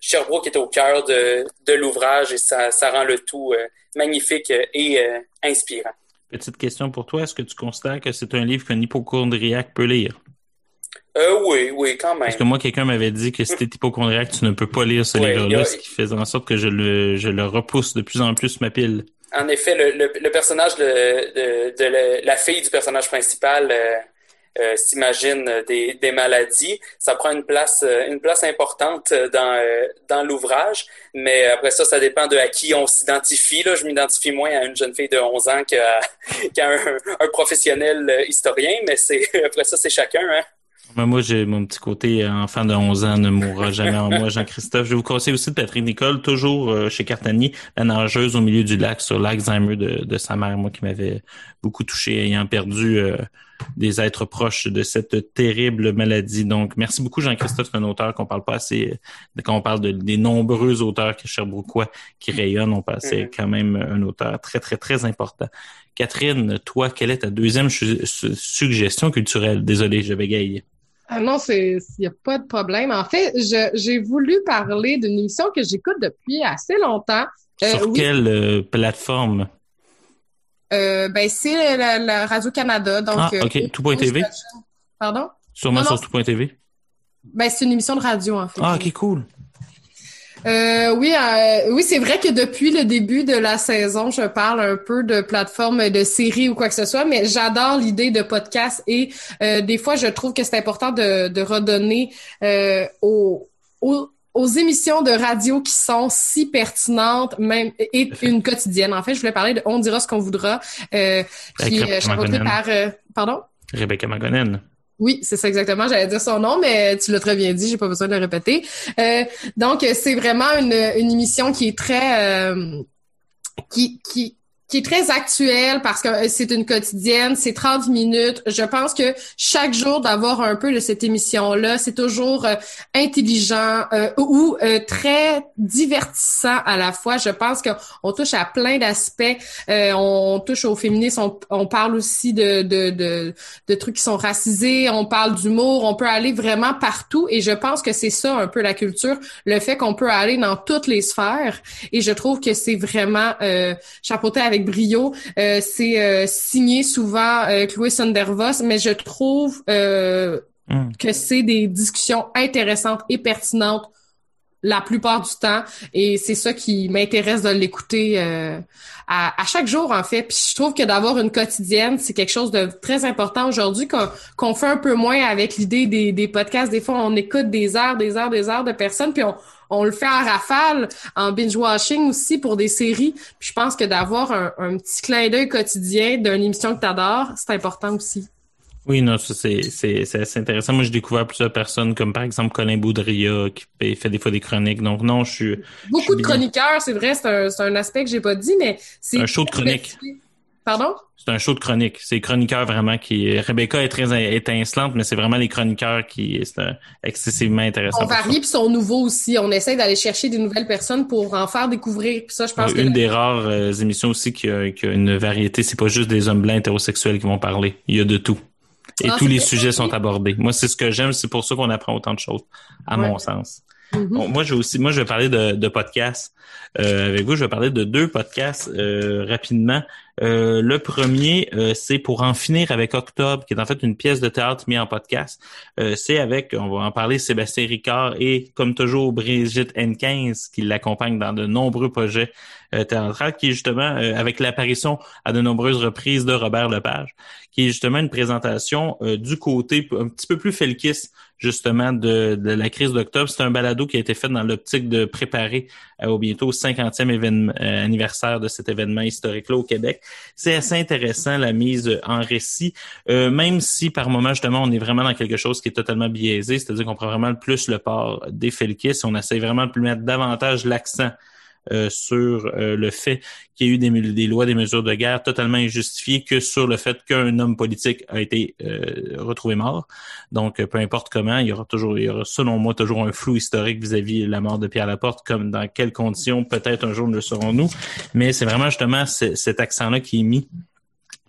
Sherbrooke est au cœur de, de l'ouvrage et ça, ça, rend le tout euh, magnifique et euh, inspirant. Petite question pour toi, est-ce que tu considères que c'est un livre qu'un hypochondriaque peut lire? Euh, oui, oui, quand même. Parce que moi, quelqu'un m'avait dit que si t'es hypochondriaque, tu ne peux pas lire ce livre-là, ce qui faisait en sorte que je le, je le repousse de plus en plus ma pile. En effet, le, personnage de, la fille du personnage principal, euh, euh, s'imaginent des, des, maladies. Ça prend une place, euh, importante dans, l'ouvrage, mais après ça, ça dépend de à qui on s'identifie. Là, je m'identifie moins à une jeune fille de 11 ans qu'à un, professionnel historien, mais après ça, c'est chacun. Hein. Moi, j'ai mon petit côté enfant de 11 ans ne mourra jamais en moi, Jean-Christophe. Je vous conseille aussi de Patrick Nicole, toujours euh, chez Cartani, la nageuse au milieu du lac sur l'Alzheimer de, de sa mère, moi qui m'avait beaucoup touché, ayant perdu euh, des êtres proches de cette terrible maladie. Donc, merci beaucoup, Jean-Christophe. C'est un auteur qu'on parle pas assez, quand on parle de, des nombreux auteurs que Sherbrookeois qui rayonnent, on passe mm-hmm. quand même un auteur très, très, très important. Catherine, toi, quelle est ta deuxième suggestion culturelle? Désolé, je bégaye. Ah non, c'est il n'y a pas de problème. En fait, j'ai voulu parler d'une émission que j'écoute depuis assez longtemps. Euh, Sur quelle euh, plateforme? Euh, ben, c'est la, Radio-Canada. Donc, ah, OK. Tout.tv? Pardon? Sûrement sur Tout.tv? Ben, c'est une émission de radio, en fait. Ah, OK, cool. Euh, oui, euh, oui, c'est vrai que depuis le début de la saison, je parle un peu de plateforme de séries ou quoi que ce soit, mais j'adore l'idée de podcast et euh, des fois, je trouve que c'est important de, de redonner euh, aux, aux, aux émissions de radio qui sont si pertinentes, même et une quotidienne. En fait, je voulais parler de On dira ce qu'on voudra, qui est chapeauté par pardon? Rebecca Magonen. Oui, c'est ça exactement. J'allais dire son nom, mais tu l'as très bien dit. J'ai pas besoin de le répéter. Euh, donc, c'est vraiment une, une émission qui est très euh, qui qui qui est très actuel parce que euh, c'est une quotidienne, c'est 30 minutes. Je pense que chaque jour d'avoir un peu de cette émission-là, c'est toujours euh, intelligent euh, ou très divertissant à la fois. Je pense qu'on touche à plein d'aspects. on, touche au féminisme, on, parle aussi de, de, de, de, trucs qui sont racisés, on parle d'humour, on peut aller vraiment partout et je pense que c'est ça un peu la culture, le fait qu'on peut aller dans toutes les sphères et je trouve que c'est vraiment chapeauté avec brio. Euh, c'est euh, signé souvent euh, Chloé Sondervos, mais je trouve hmm. que c'est des discussions intéressantes et pertinentes la plupart du temps. Et c'est ça qui m'intéresse de l'écouter à, chaque jour, en fait. Puis je trouve que d'avoir une quotidienne, c'est quelque chose de très important aujourd'hui qu'on fait un peu moins avec l'idée des, podcasts. Des fois, on écoute des heures, des heures, des heures de personnes, puis on, on le fait en rafale, en binge-watching aussi pour des séries. Puis je pense que d'avoir un, petit clin d'œil quotidien d'une émission que tu adores, c'est important aussi. Oui, non, ça c'est, c'est, assez intéressant. Moi, j'ai découvert plusieurs personnes, comme par exemple Colin Boudria, qui fait des fois des chroniques. Donc non, je suis. Beaucoup de chroniqueurs, c'est vrai, c'est un, c'est un aspect que j'ai pas dit, mais c'est. Un show de chronique. Pardon? C'est un show de chronique. C'est les chroniqueurs vraiment qui. Rebecca est très étincelante, mais c'est vraiment les chroniqueurs qui c'est excessivement intéressant. On varie puis sont nouveaux aussi. On essaie d'aller chercher des nouvelles personnes pour en faire découvrir. Puis ça, je pense Une des rares euh, émissions aussi qui a, qui a une variété. C'est pas juste des hommes blancs hétérosexuels qui vont parler. Il y a de tout. Et ah, tous les sujets sont abordés. Moi, c'est ce que j'aime. C'est pour ça qu'on apprend autant de choses, à mon sens. Mm-hmm. moi, je vais aussi, moi, je vais parler de, de podcasts euh, avec vous. Je vais parler de deux podcasts euh, rapidement. Euh, le premier, c'est pour en finir avec Octobre, qui est en fait une pièce de théâtre mise en podcast. c'est avec, on va en parler, Sébastien Ricard et, comme toujours, Brigitte N15, qui l'accompagne dans de nombreux projets théâtrales, qui est justement avec l'apparition à de nombreuses reprises de Robert Lepage, qui est justement une présentation du côté un petit peu plus felkis justement de, de la crise d'octobre. C'est un balado qui a été fait dans l'optique de préparer euh, au bientôt 50e événement, euh, anniversaire de cet événement historique-là au Québec. C'est assez intéressant la mise en récit, euh, même si par moment justement on est vraiment dans quelque chose qui est totalement biaisé, c'est-à-dire qu'on prend vraiment le plus le port des Felkis, on essaie vraiment de mettre davantage l'accent euh, sur euh, le fait qu'il y a eu des, des, lois, des mesures de guerre totalement injustifiées que sur le fait qu'un homme politique a été euh, retrouvé mort. Donc, peu importe comment, il y aura toujours, il y aura selon moi toujours un flou historique vis-à-vis de la mort de Pierre Laporte, comme dans quelles conditions, peut-être un jour ne le saurons-nous. Mais c'est vraiment justement cet accent-là qui est mis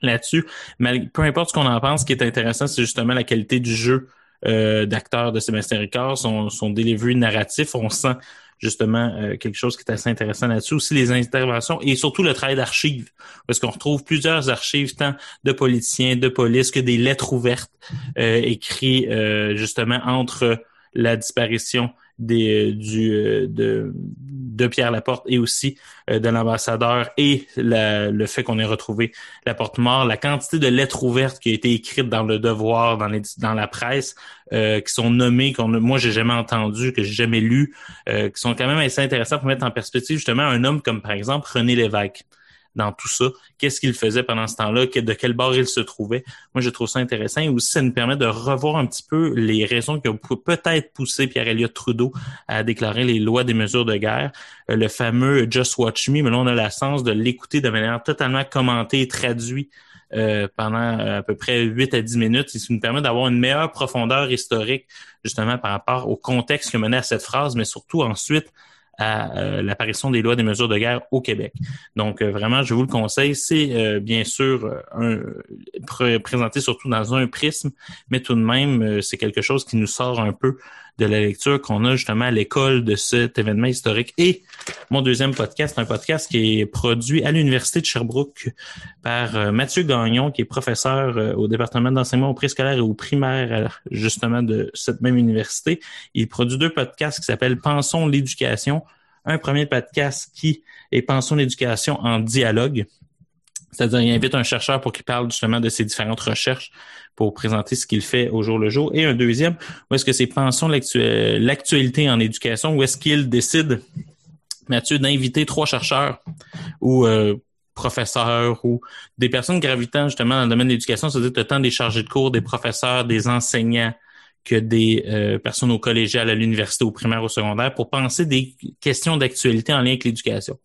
là-dessus. Peu importe ce qu'on en pense, ce qui est intéressant, c'est justement la qualité du jeu euh, d'acteurs de Sébastien Ricard, son, son delivery narratif. On sent justement euh, quelque chose qui est assez intéressant là-dessus. Aussi les interventions et surtout le travail d'archives, parce qu'on retrouve plusieurs archives, tant de politiciens, de police, que des lettres ouvertes euh, écrites euh, justement entre la disparition des, du, de, de Pierre Laporte et aussi euh, de l'ambassadeur et le fait qu'on ait retrouvé la porte mort, la quantité de lettres ouvertes qui a été écrites dans le devoir, dans, la presse, euh, qui sont nommées, qu'on moi j'ai jamais entendu, que j'ai jamais lu, qui sont quand même assez intéressants pour mettre en perspective justement un homme comme par exemple René Lévesque dans tout ça. Qu'est-ce qu'il faisait pendant ce temps-là? De quel bord il se trouvait? Moi, je trouve ça intéressant. Et aussi, ça nous permet de revoir un petit peu les raisons qui ont peut-être poussé Pierre Elliott Trudeau à déclarer les lois des mesures de guerre. Euh, le fameux Just Watch Me, mais là, on a la chance de l'écouter de manière totalement commentée et traduite euh, pendant euh, à peu près 8 à 10 minutes. Et ça nous permet d'avoir une meilleure profondeur historique, justement, par rapport au contexte qui a mené à cette phrase, mais surtout ensuite à euh, l'apparition des lois des mesures de guerre au Québec. Donc, euh, vraiment, je vous le conseille. C'est euh, bien sûr un, présenté surtout dans un prisme, mais tout de même, c'est quelque chose qui nous sort un peu de la lecture qu'on a justement à l'école de cet événement historique. Et mon deuxième podcast, un podcast qui est produit à l'Université de Sherbrooke par Mathieu Gagnon, qui est professeur au département d'enseignement au préscolaire et au primaire, justement, de cette même université. Il produit deux podcasts qui s'appellent Pensons l'éducation un premier podcast qui est Pensons l'éducation en dialogue. C'est-à-dire, il invite un chercheur pour qu'il parle justement de ses différentes recherches pour présenter ce qu'il fait au jour le jour. Et un deuxième, où est-ce que c'est Pensons l'actualité en éducation, où est-ce qu'il décide, Mathieu, d'inviter trois chercheurs ou euh, professeurs ou des personnes gravitant justement dans le domaine de l'éducation, c'est-à-dire tant des chargés de cours, des professeurs, des enseignants, que des euh, personnes au collégial, à l'université, au primaire, au secondaire, pour penser des questions d'actualité en lien avec l'éducation.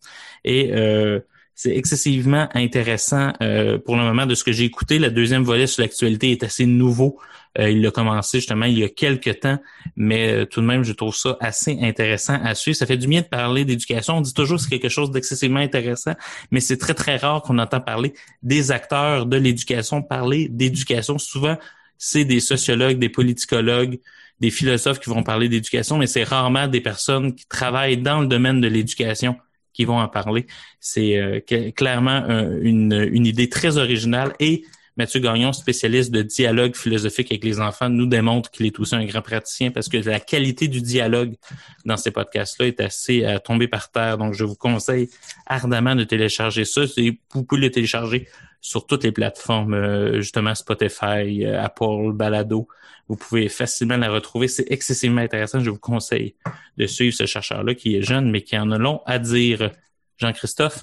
Et euh, c'est excessivement intéressant euh, pour le moment de ce que j'ai écouté. Le deuxième volet sur l'actualité est assez nouveau. il a commencé justement il y a quelques temps, mais tout de même, je trouve ça assez intéressant à suivre. Ça fait du bien de parler d'éducation. On dit toujours que c'est quelque chose d'excessivement intéressant, mais c'est très, très rare qu'on entend parler des acteurs de l'éducation, parler d'éducation. Souvent, c'est des sociologues, des politicologues, des philosophes qui vont parler d'éducation, mais c'est rarement des personnes qui travaillent dans le domaine de l'éducation qui vont en parler. C'est euh, clairement une, idée très originale et Mathieu Gagnon, spécialiste de dialogue philosophique avec les enfants, nous démontre qu'il est aussi un grand praticien parce que la qualité du dialogue dans ces podcasts-là est assez à tomber par terre. Donc, je vous conseille ardemment de télécharger ça. Vous pouvez le télécharger sur toutes les plateformes, euh, justement Spotify, euh, Apple, Balado. Vous pouvez facilement la retrouver. C'est excessivement intéressant. Je vous conseille de suivre ce chercheur-là qui est jeune, mais qui en a long à dire. Jean-Christophe,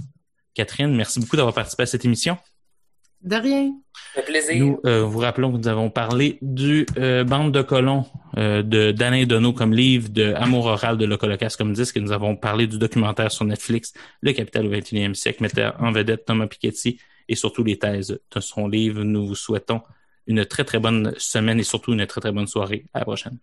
Catherine, merci beaucoup d'avoir participé à cette émission. De rien. Un plaisir. Nous euh, vous rappelons que nous avons parlé du Bande de colons de d'Alain Donneau comme livre, de Amour oral de Locolocas comme disque. Nous avons parlé du documentaire sur Netflix, Le Capital au 21e siècle, mettant en vedette Thomas Piketty et surtout les thèses de son livre. Nous vous souhaitons une très, très bonne semaine et surtout une très, très bonne soirée. À la prochaine.